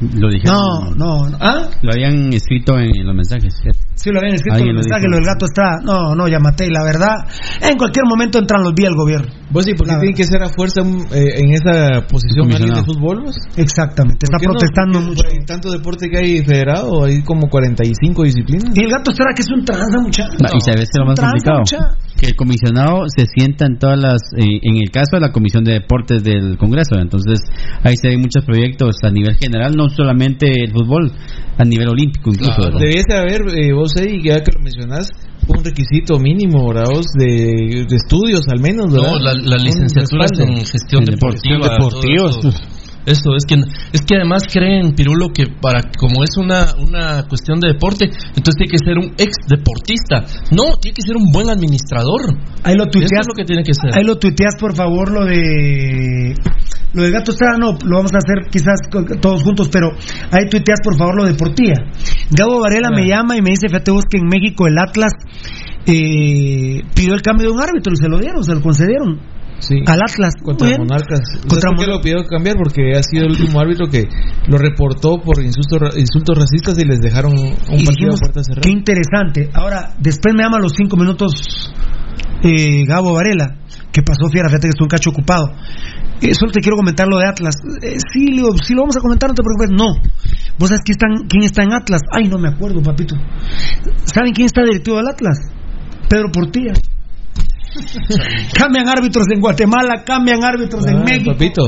Lo dijeron. No, no, no. ¿Ah? Lo habían escrito en, en los mensajes. Sí, lo habían escrito en Alguien el lo del gato está. No, no, Yamatei, la verdad. En cualquier momento entran los días del gobierno. Vos sí, porque tiene que ser a fuerza eh, en esa posición de fútbol. vos? Exactamente, está ¿Por qué no? protestando Porque mucho. Hay tanto deporte que hay federado, hay como 45 disciplinas. Y el gato estará que es un tranza, muchacho. No, y sabes que lo más complicado mucha. que el comisionado se sienta en todas las eh, en el caso de la comisión de deportes del Congreso entonces ahí se ven muchos proyectos a nivel general no solamente el fútbol a nivel olímpico incluso ¿verdad? Debiese haber, eh, vos, Eddie, ya que lo mencionás, un requisito mínimo, ¿verdad? vos, De, de estudios al menos, ¿verdad? No, la, la licenciatura en gestión En deportiva. deportiva. eso. Es que es que además creen, Pirulo, que para como es una, una cuestión de deporte, entonces tiene que ser un ex deportista. No, tiene que ser un buen administrador. Ahí lo Eso tuiteas. es lo que tiene que ser. Ahí lo tuiteas, por favor, lo de. Lo de Gato Estrada, no, lo vamos a hacer quizás todos juntos, pero ahí tuiteas, por favor, lo de Portilla. Gabo Varela me llama y me dice: Fíjate vos que en México el Atlas eh, pidió el cambio de un árbitro y se lo dieron, se lo concedieron. Sí. Al Atlas. Contra bien. Monarcas. Contra por qué lo pidió cambiar? Porque ha sido el último árbitro que lo reportó por insultos, insultos racistas y les dejaron un Y partido a puerta cerrada. qué interesante. Ahora, después me llama a los cinco minutos eh, Gabo Varela, que pasó fiera, fíjate que estoy un cacho ocupado. Eh, solo te quiero comentar lo de Atlas. Eh, sí, le digo, sí lo vamos a comentar, no te preocupes. No. ¿Vos sabes quién, están, quién está en Atlas? Ay, no me acuerdo, papito. ¿Saben quién está directivo del Atlas? Pedro Portilla. cambian árbitros en Guatemala, cambian árbitros en Ah, México. Papito.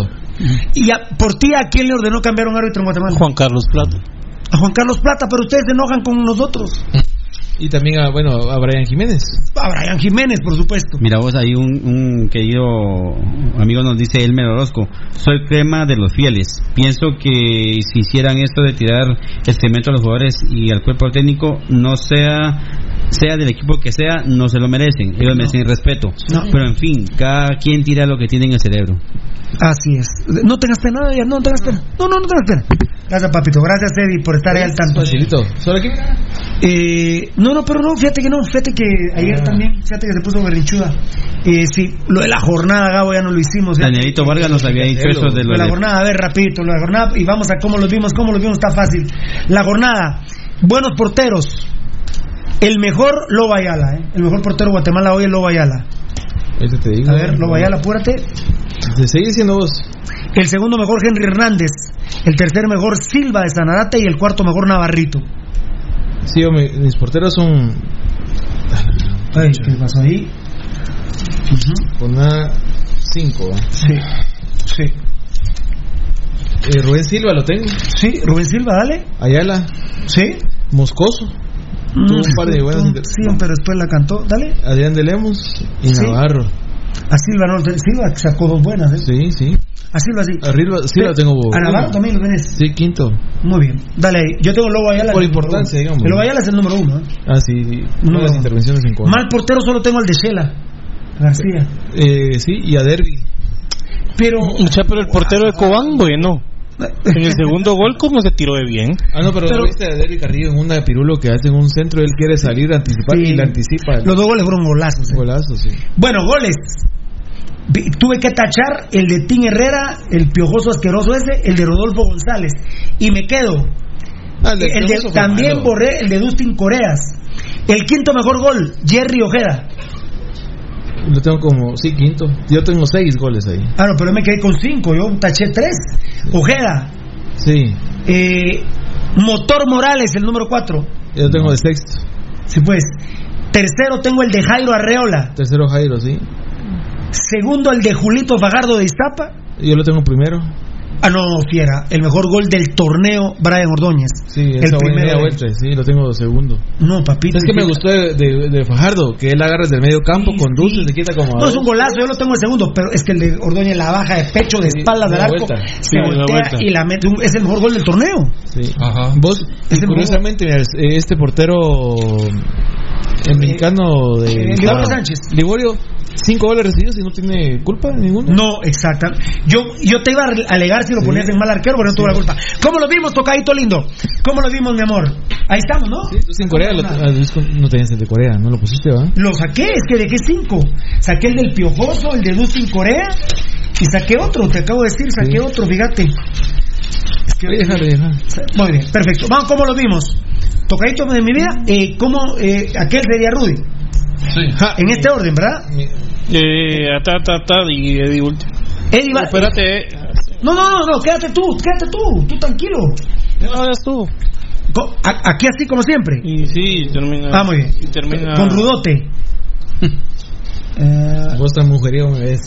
Y a Portilla, ¿a quién le ordenó cambiar un árbitro en Guatemala? Juan Carlos Plata. A Juan Carlos Plata, pero ustedes se enojan con nosotros. Y también a, bueno, a Brian Jiménez. A Brian Jiménez, por supuesto. Mira vos, ahí un, un querido amigo nos dice Elmer Orozco, soy crema de los fieles. Pienso que si hicieran esto de tirar el cemento a los jugadores y al cuerpo técnico, no sea sea del equipo que sea, no se lo merecen. Ellos merecen respeto. No. Pero en fin, cada quien tira lo que tiene en el cerebro. Así es. No tengas pena, ya, no tengas pena. No, no, no tengas pena. Gracias, papito. Gracias, Eddie, por estar ahí al tanto. Facilito. ¿Solo aquí? Eh, no, no, pero no, fíjate que no, fíjate que ayer también, fíjate que se puso berrinchuda. Eh, sí, lo de la jornada, Gabo, ya no lo hicimos. fíjate. Danielito Vargas nos había dicho eso de Lo lo de la jornada, a ver, rapidito, lo de la jornada, y vamos a cómo los vimos, cómo los vimos, está fácil. La jornada, buenos porteros. El mejor, Lobo Ayala, ¿eh? El mejor portero de Guatemala hoy es Lobo Ayala. Ahorita te digo. A ver, Lobo Ayala, apúrate. Te sigue siendo vos. El segundo mejor, Henry Hernández. El tercer mejor, Silva de Sanarate. Y el cuarto mejor, Navarrito. Sí, mis porteros son. Ay, ¿qué pasó ahí? Con una 5. Sí, sí. Eh, Rubén Silva lo tengo. Sí, Rubén Silva, dale. Ayala. Sí. Moscoso. Tuvo un par de buenas Sí, pero después la cantó. Dale. Adrián de Lemos y Sí. Navarro. A Silva no, Silva sacó dos buenas. ¿eh? Sí, sí. A Silva sí. Arriba, sí, lo tengo. A Navarro también lo tenés. Sí, quinto. Muy bien. Dale ahí. Yo tengo Lobo Ayala. Por importancia, uno. digamos. El Lobo Ayala es el número uno. ¿eh? Ah, sí. No. Buenas intervenciones en contra. Mal portero solo tengo el de Shela. García. Eh, sí, y a Derby. Pero. Mucha, pero el portero de Cobán, bueno. En el segundo gol, ¿cómo se tiró de bien? Ah, no, pero, Pero- ¿no viste a Derby Carrillo en una de Pirulo que hace en un centro? Él quiere salir, anticipar Sí. y la anticipa. Los dos goles fueron golazos. ¿eh? Golazo, sí. Bueno, goles. Tuve que tachar el de Tim Herrera, el piojoso asqueroso ese, el de Rodolfo González. Y me quedo. Ah, el de, fue también malo. borré el de Dustin Coreas. El quinto mejor gol, Jerry Ojeda. Lo tengo como, sí, quinto. Yo tengo seis goles ahí. Ah, no, pero yo me quedé con cinco, yo taché tres. Ojeda. Sí. Eh, Motor Morales, el número cuatro. Yo tengo de sexto. Sí, pues. Tercero tengo el de Jairo Arreola. Tercero Jairo, sí. Segundo el de Julito Fagardo de Iztapa. Yo lo tengo primero. Ah, no, fiera. El mejor gol del torneo, Brian Ordóñez. Sí, el primero. de- vuelta, sí, lo tengo segundo. No, papito. Es que me gustó de, de- de Fajardo, que él agarra desde el medio campo, Sí, conduce, sí. se quita como. No, es un golazo, yo lo tengo el segundo, pero es que el de Ordóñez la baja de pecho, de Sí, espaldas del da arco, vuelta. se voltea vuelta. y la mete. un- Es el mejor gol del torneo. Sí. Ajá. Vos, Es curiosamente, mira, eh, este portero, el mexicano de. eh, Liborio Sánchez. Liborio, cinco goles recibidos y no tiene culpa ninguna. No, exacta. Yo, yo te iba a alegar si lo ponías en mal arquero, pero no tuve la culpa. ¿Cómo lo vimos, tocadito lindo? ¿Cómo lo vimos, mi amor? Ahí estamos, ¿no? Sí, tú en Corea, lo, ah, no tenías el de Corea, no lo pusiste. Lo saqué, es que dejé cinco. Saqué el del Piojoso, el de Dustin Corea y saqué otro, te acabo de decir, saqué Sí. otro, fíjate. que- Déjalo, déjalo. Muy bien, perfecto. Vamos, ¿cómo lo vimos? Tocadito de mi vida, eh, ¿cómo, eh, aquel sería Rudy? Sí. En este orden, ¿verdad? Eh, ata, ata, ata, y Eddie último. Eddie va- Espérate, eh. No, no, no, no, quédate tú, quédate tú, tú tranquilo. No, eres tú. Aquí así como siempre. Y sí, termina. Ah, muy bien. y termina. Con Rudote. Eh, Vos tan mujeriego me ves.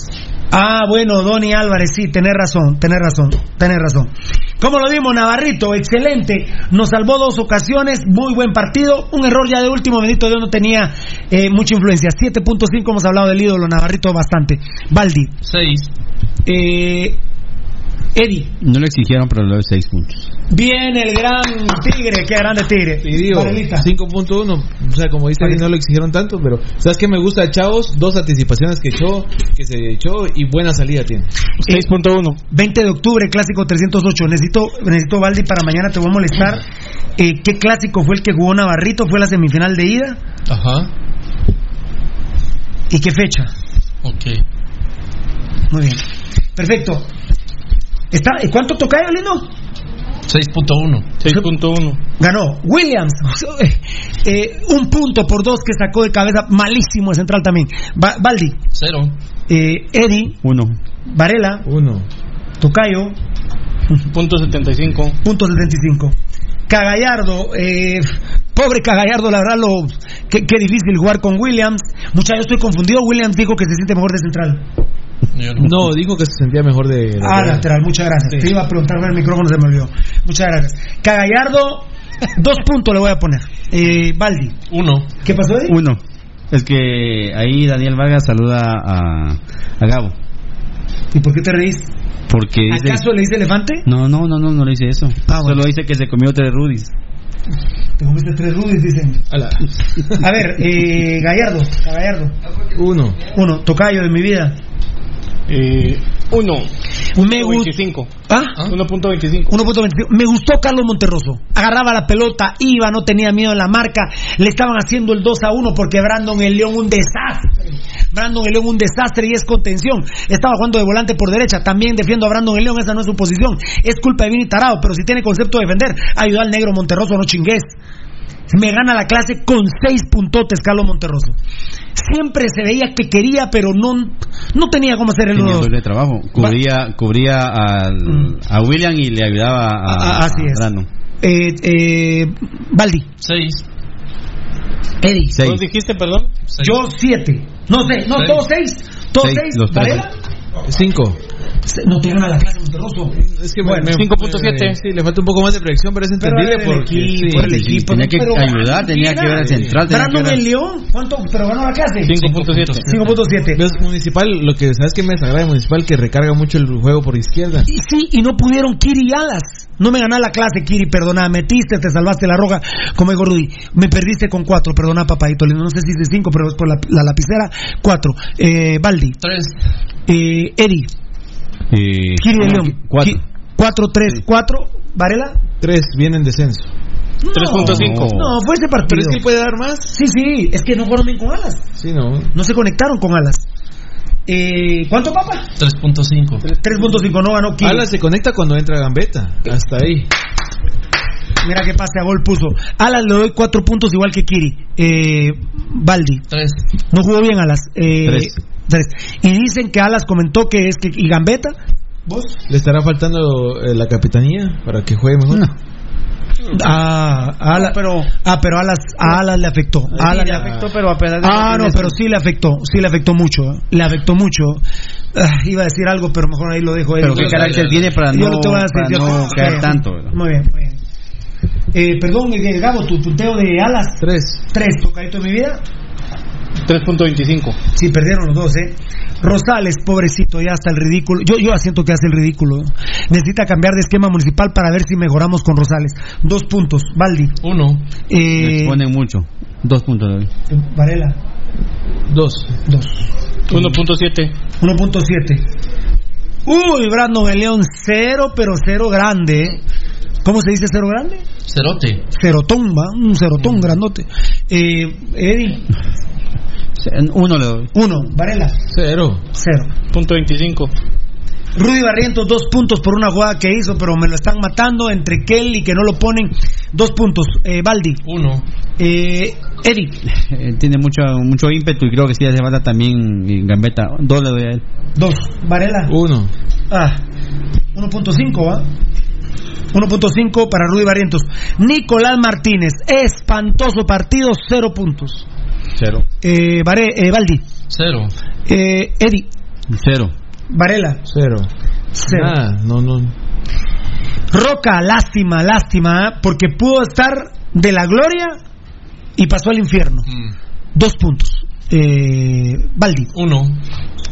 Ah, bueno, Donny Álvarez, sí, tenés razón, tenés razón, tenés razón. ¿Cómo lo vimos, Navarrito? Excelente. Nos salvó dos ocasiones, muy buen partido. Un error ya de último, bendito Dios, no tenía eh, mucha influencia. 7.5, hemos hablado del ídolo, Navarrito, bastante. Baldi. 6. Eh, Eddie. No lo exigieron, pero lo de 6 puntos. Bien, el gran Tigre, qué grande Tigre. Y digo, Varelita. 5.1, o sea, como dice, no lo exigieron tanto, pero ¿sabes qué me gusta de Chavos? Dos anticipaciones que echó, que se echó y buena salida tiene. 6.1. 20 de octubre, clásico 308. Necesito, necesito Baldi para mañana, te voy a molestar. Eh, ¿Qué clásico fue el que jugó Navarrito? ¿Fue la semifinal de ida? Ajá. ¿Y qué fecha? Ok. Muy bien. Perfecto. Está, ¿y ¿Cuánto tocayo, lindo? 6.1. 6.1. Ganó Williams. Eh, un punto por dos que sacó de cabeza. Malísimo de central también. Ba- Baldi. 0. Eh, Eddie. 1. Varela. 1. Tocayo. Punto 75. Punto 75. Cagallardo. Eh, pobre Cagallardo, la verdad, lo, qué, qué difícil jugar con Williams. Mucha, yo estoy confundido. Williams dijo que se siente mejor de central. No, dijo que se sentía mejor de. Ah, lateral, muchas gracias. Te iba a preguntar el micrófono, se me olvidó. Muchas gracias. Cagallardo, dos puntos le voy a poner. Eh, Baldi. 1. ¿Qué pasó ahí? 1. Es que ahí Daniel Vargas saluda a, a Gabo. ¿Y por qué te reís? Porque dice. ¿Acaso le dice elefante? No, no, no, no, no le dice eso. Solo dice que se comió tres rudis. Te comiste tres rudis, dicen. A ver, eh, Gallardo, Gallardo. Uno. Uno, tocayo de mi vida. Eh, 1. Me gu- 1.25. ¿Ah? 1.25. 1.25. Me gustó Carlos Monterroso. Agarraba la pelota, iba, no tenía miedo en la marca. Le estaban haciendo el 2 a 1 porque Brandon el León un desastre. Brandon el León un desastre y es contención. Estaba jugando de volante por derecha. También defiendo a Brandon el León, esa no es su posición. Es culpa de Vini Tarado, pero si tiene concepto de defender, ayuda al negro Monterroso, no chingues. Me gana la clase con seis puntotes Carlos Monterroso. Siempre se veía que quería, pero no, no tenía cómo hacer el Tenía 1 doble trabajo. Cubría, cubría al- a William y le ayudaba a, así a es. Brandon. Eh, eh, Baldi. 6. Eddie. Seis. ¿Vos dijiste, perdón? Yo siete. No sé, no, Seis. todos seis. Todos Seis, seis. los tres. ¿Varela? Cinco. No te gana la clase, Monterroso. Es que Bueno, me- 5.7. eh, Sí, le falta un poco más de proyección, pero es Pero entendible era el equipo, sí, era el sí, equipo. Tenía no, que pero ayudar, tenía que ver al central. Tenía que Brandon ver el León, ¿cuánto? Pero ganó la clase. 5.7. 5.7. Ves, Municipal, lo que sabes que me desagrada de Municipal que recarga mucho el juego por izquierda. Y sí, y no pudieron Kiri y Alas. No me ganá la clase, Kiri, perdona. Metiste, te salvaste la roja, como digo Rudy. Me perdiste con cuatro, perdona, papadito. lindo. No sé si es cinco, pero es por la, la lapicera. Cuatro. Eh, Baldi. 3. Eh, Eddie. Eh, Kiri de León. Cuatro. Ki- Cuatro, tres, cuatro. ¿Varela? Tres, viene en descenso. 3.5. No, fue ese partido. Pero es que él puede dar más. Sí, sí, es que no fueron bien con Alas. Sí, no. No se conectaron con Alas. Eh, ¿Cuánto, papá? 3.5. 3.5, no ganó Kiri. Alas se conecta cuando entra Gambetta. Hasta ahí. Mira qué pase a gol puso. Alas le doy cuatro puntos igual que Kiri. Eh, Baldi. 3. No jugó bien Alas. Eh, Tres. Tres. Y dicen que Alas comentó que es que. ¿Y Gambetta? ¿Vos? ¿Le estará faltando eh, la capitanía para que juegue mejor? Ah, a Alas, pero, ah, pero Alas, a Alas le afectó. A Alas le afectó. pero a pesar de Ah, no, pero sí le afectó, sí le afectó mucho, le afectó mucho. Ah, iba a decir algo, pero mejor ahí lo dejo. ahí. Pero qué carácter tiene para no, para no caer tanto. ¿verdad? Muy bien, muy bien. Eh, perdón, eh, Gabo, tu punteo de Alas, Tres. tres, tocadito de mi vida. 3.25. Sí, perdieron los dos, ¿eh? Rosales, pobrecito, ya hasta el ridículo. Yo, yo siento que hace el ridículo. ¿eh? Necesita cambiar de esquema municipal para ver si mejoramos con Rosales. Dos puntos. Baldi. 1. Le Eh, exponen mucho. Dos puntos. Varela. Dos. Dos. 1.7. 1.7. Uy, Brandon el León, cero, pero cero grande. ¿Eh? ¿Cómo se dice cero grande? Cerote. Cerotón, va, un cerotón grandote. Eh, Eddie, Uno le doy. uno. Varela, Cero. cero. Punto 25. Rudy Barrientos, dos puntos por una jugada que hizo, pero me lo están matando entre Kelly y que no lo ponen. Dos puntos. Eh, Baldi. Uno. Eh, Eddie. Eh, tiene mucho mucho ímpetu y creo que sí hace falta también eh, Gambetta. Dos le doy a él. Dos. Varela. Uno. Ah, 1.5, ¿ah? 1.5 para Rudy Barrientos. Nicolás Martínez, espantoso partido, cero puntos. Cero. Eh, Vare, eh, Baldi. Cero. Eh, Eddie. Cero. Varela. Cero. Cero. Nada, no, no. Roca, lástima, lástima, porque pudo estar de la gloria y pasó al infierno. Mm. Dos puntos. Eh, Baldi. Uno.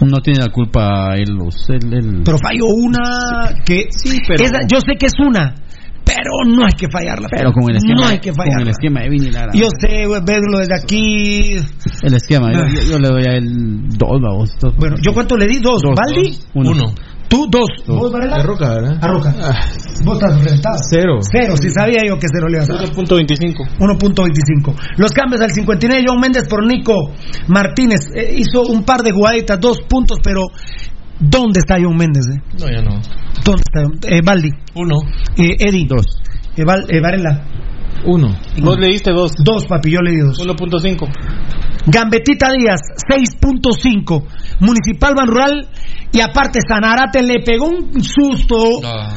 No tiene la culpa él. él- él- Pero falló una que. Sí, pero- esa- yo sé que es una, pero no hay que fallarla. Pero con el esquema, No hay que con el fallarla. esquema de Vini Lara. Yo sé, verlo desde aquí. El esquema, yo, yo- yo le doy a él dos, dos. Bueno, ¿yo cuánto le di? Dos. Dos, ¿Baldi? dos. Uno. Uno. ¿Tú? Dos. ¿Vos, Varela? De Roca, ¿verdad? A Roca. Vos estás reventado. Cero. Cero, si sabía yo que cero le ibas a dar. 1.25. 1.25. Los cambios al 59, John Méndez por Nico Martínez. Eh, hizo un par de jugaditas, dos puntos, pero ¿dónde está John Méndez? eh? No, ya no. ¿Dónde está? Eh, Baldi. Uno. Eh, Eddie. Dos. Eh, Val- eh, Varela. Uno. Vos le diste dos. Dos, papi, yo le di dos. 1.5. Gambetita Díaz, 6.5. Municipal Ban Rural. Y aparte, Sanarate le pegó un susto. Ah.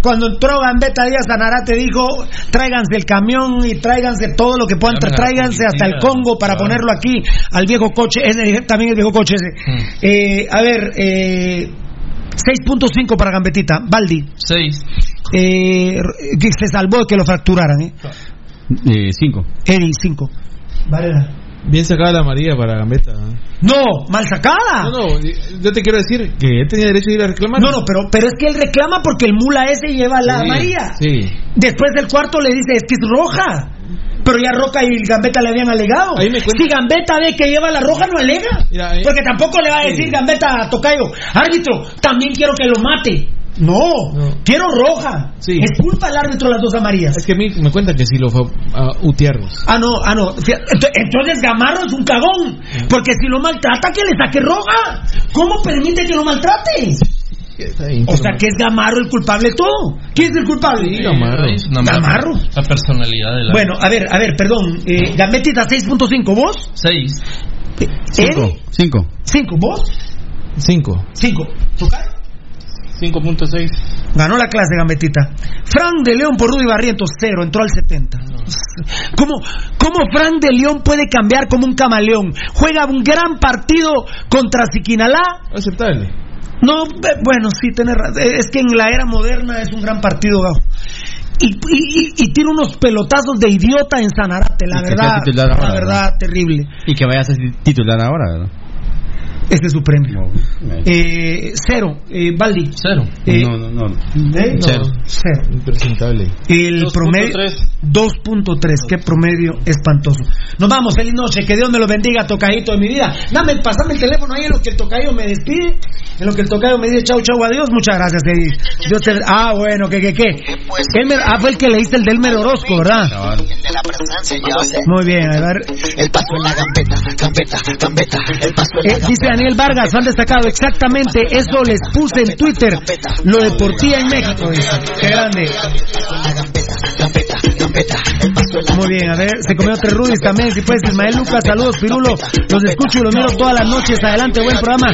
Cuando entró Gambetta Díaz, Sanarate dijo: tráiganse el camión y tráiganse todo lo que puedan, Llamen a la tráiganse hasta el. Congo para Claro. ponerlo aquí al viejo coche. Ese, también el viejo coche ese. Mm. Eh, a ver, eh, 6.5 para Gambetita. Baldi, Seis. Eh, que se salvó de que lo fracturaran. ¿eh? Eh, cinco. Eddie, 5. Varela. Bien sacada la María para Gambetta. ¿no? No, mal sacada. No, no, yo te quiero decir que él tenía derecho a ir a reclamar. No, no, pero, pero es que él reclama porque el mula ese lleva la Sí, María. Sí. Después del cuarto le dice, es que es roja. Pero ya Roca y Gambetta le habían alegado. Ahí me cuenta- Si Gambetta ve que lleva la roja, no alega. Mira, ahí- Porque tampoco le va a decir Sí. Gambetta a Tocayo, árbitro, también quiero que lo mate. No, No. quiero roja. Sí. Es culpa del árbitro las dos amarillas. Es que a mí me cuentan que sí lo fue a Utiarros. Ah, no, ah, no. Entonces Gamarro es un cagón. Porque si lo maltrata, que le saque roja. ¿Cómo permite que lo maltrate? O sea, que es Gamarro el culpable de todo. ¿Quién es el culpable? Sí, Gamarro. Gamarro. La personalidad de la. Bueno, a ver, a ver, perdón. Eh, Gambetita 6.5, ¿vos? Seis. Cinco. ¿Eddie? Cinco. 5, ¿vos? Cinco. 5. ¿Tocar? 5.6. Ganó la clase Gambetita. Fran de León por Rudy Barrientos, 0, entró al 70. ¿Cómo, ¿Cómo Fran de León puede cambiar como un camaleón? Juega un gran partido contra Siquinalá. Aceptable. No, eh, bueno, sí, tenés razón. Eh, Es que en la era moderna es un gran partido. Y, y, y- tiene unos pelotazos de idiota en Sanarate, la verdad. ahora, La verdad, terrible. Y que vaya a ser titular ahora, ¿verdad? Este es su premio. Eh, cero, eh, Baldi. Cero. Eh, no, no, no. ¿eh? Cero. Cero. Impresentable. El promedio 2.3, qué promedio espantoso. Nos vamos, feliz noche, que Dios me lo bendiga, tocadito de mi vida. Dame, pasame el teléfono ahí en lo que el tocayo me despide, en lo que el tocayo me dice chau, chau, adiós, muchas gracias. Eddie. Dios te... Ah, bueno, que, que, que. Elmer- ah, fue el que leíste el del Elmer Orozco, ¿verdad? de la presencia yo sé. Muy bien, a ver. El paso en la gambeta, gambeta, gambeta. El paso en la Eh, dice Daniel Vargas, han destacado exactamente eso les puse en Twitter, lo de por ti en México. Qué grande. Muy bien, a ver, se comió tres Rudis también, si puedes, Ismael Lucas, saludos, Pirulo, los escucho y los miro todas las noches, adelante, buen programa.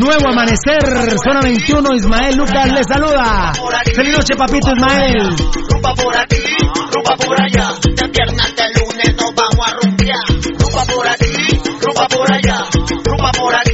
Nuevo amanecer, zona 21, Ismael Lucas les saluda. Feliz noche, papito Ismael. Rumba por aquí, rumba por allá. De viernes de lunes nos vamos a rumbear. Rumba por aquí, rumba por allá. Rumba por aquí,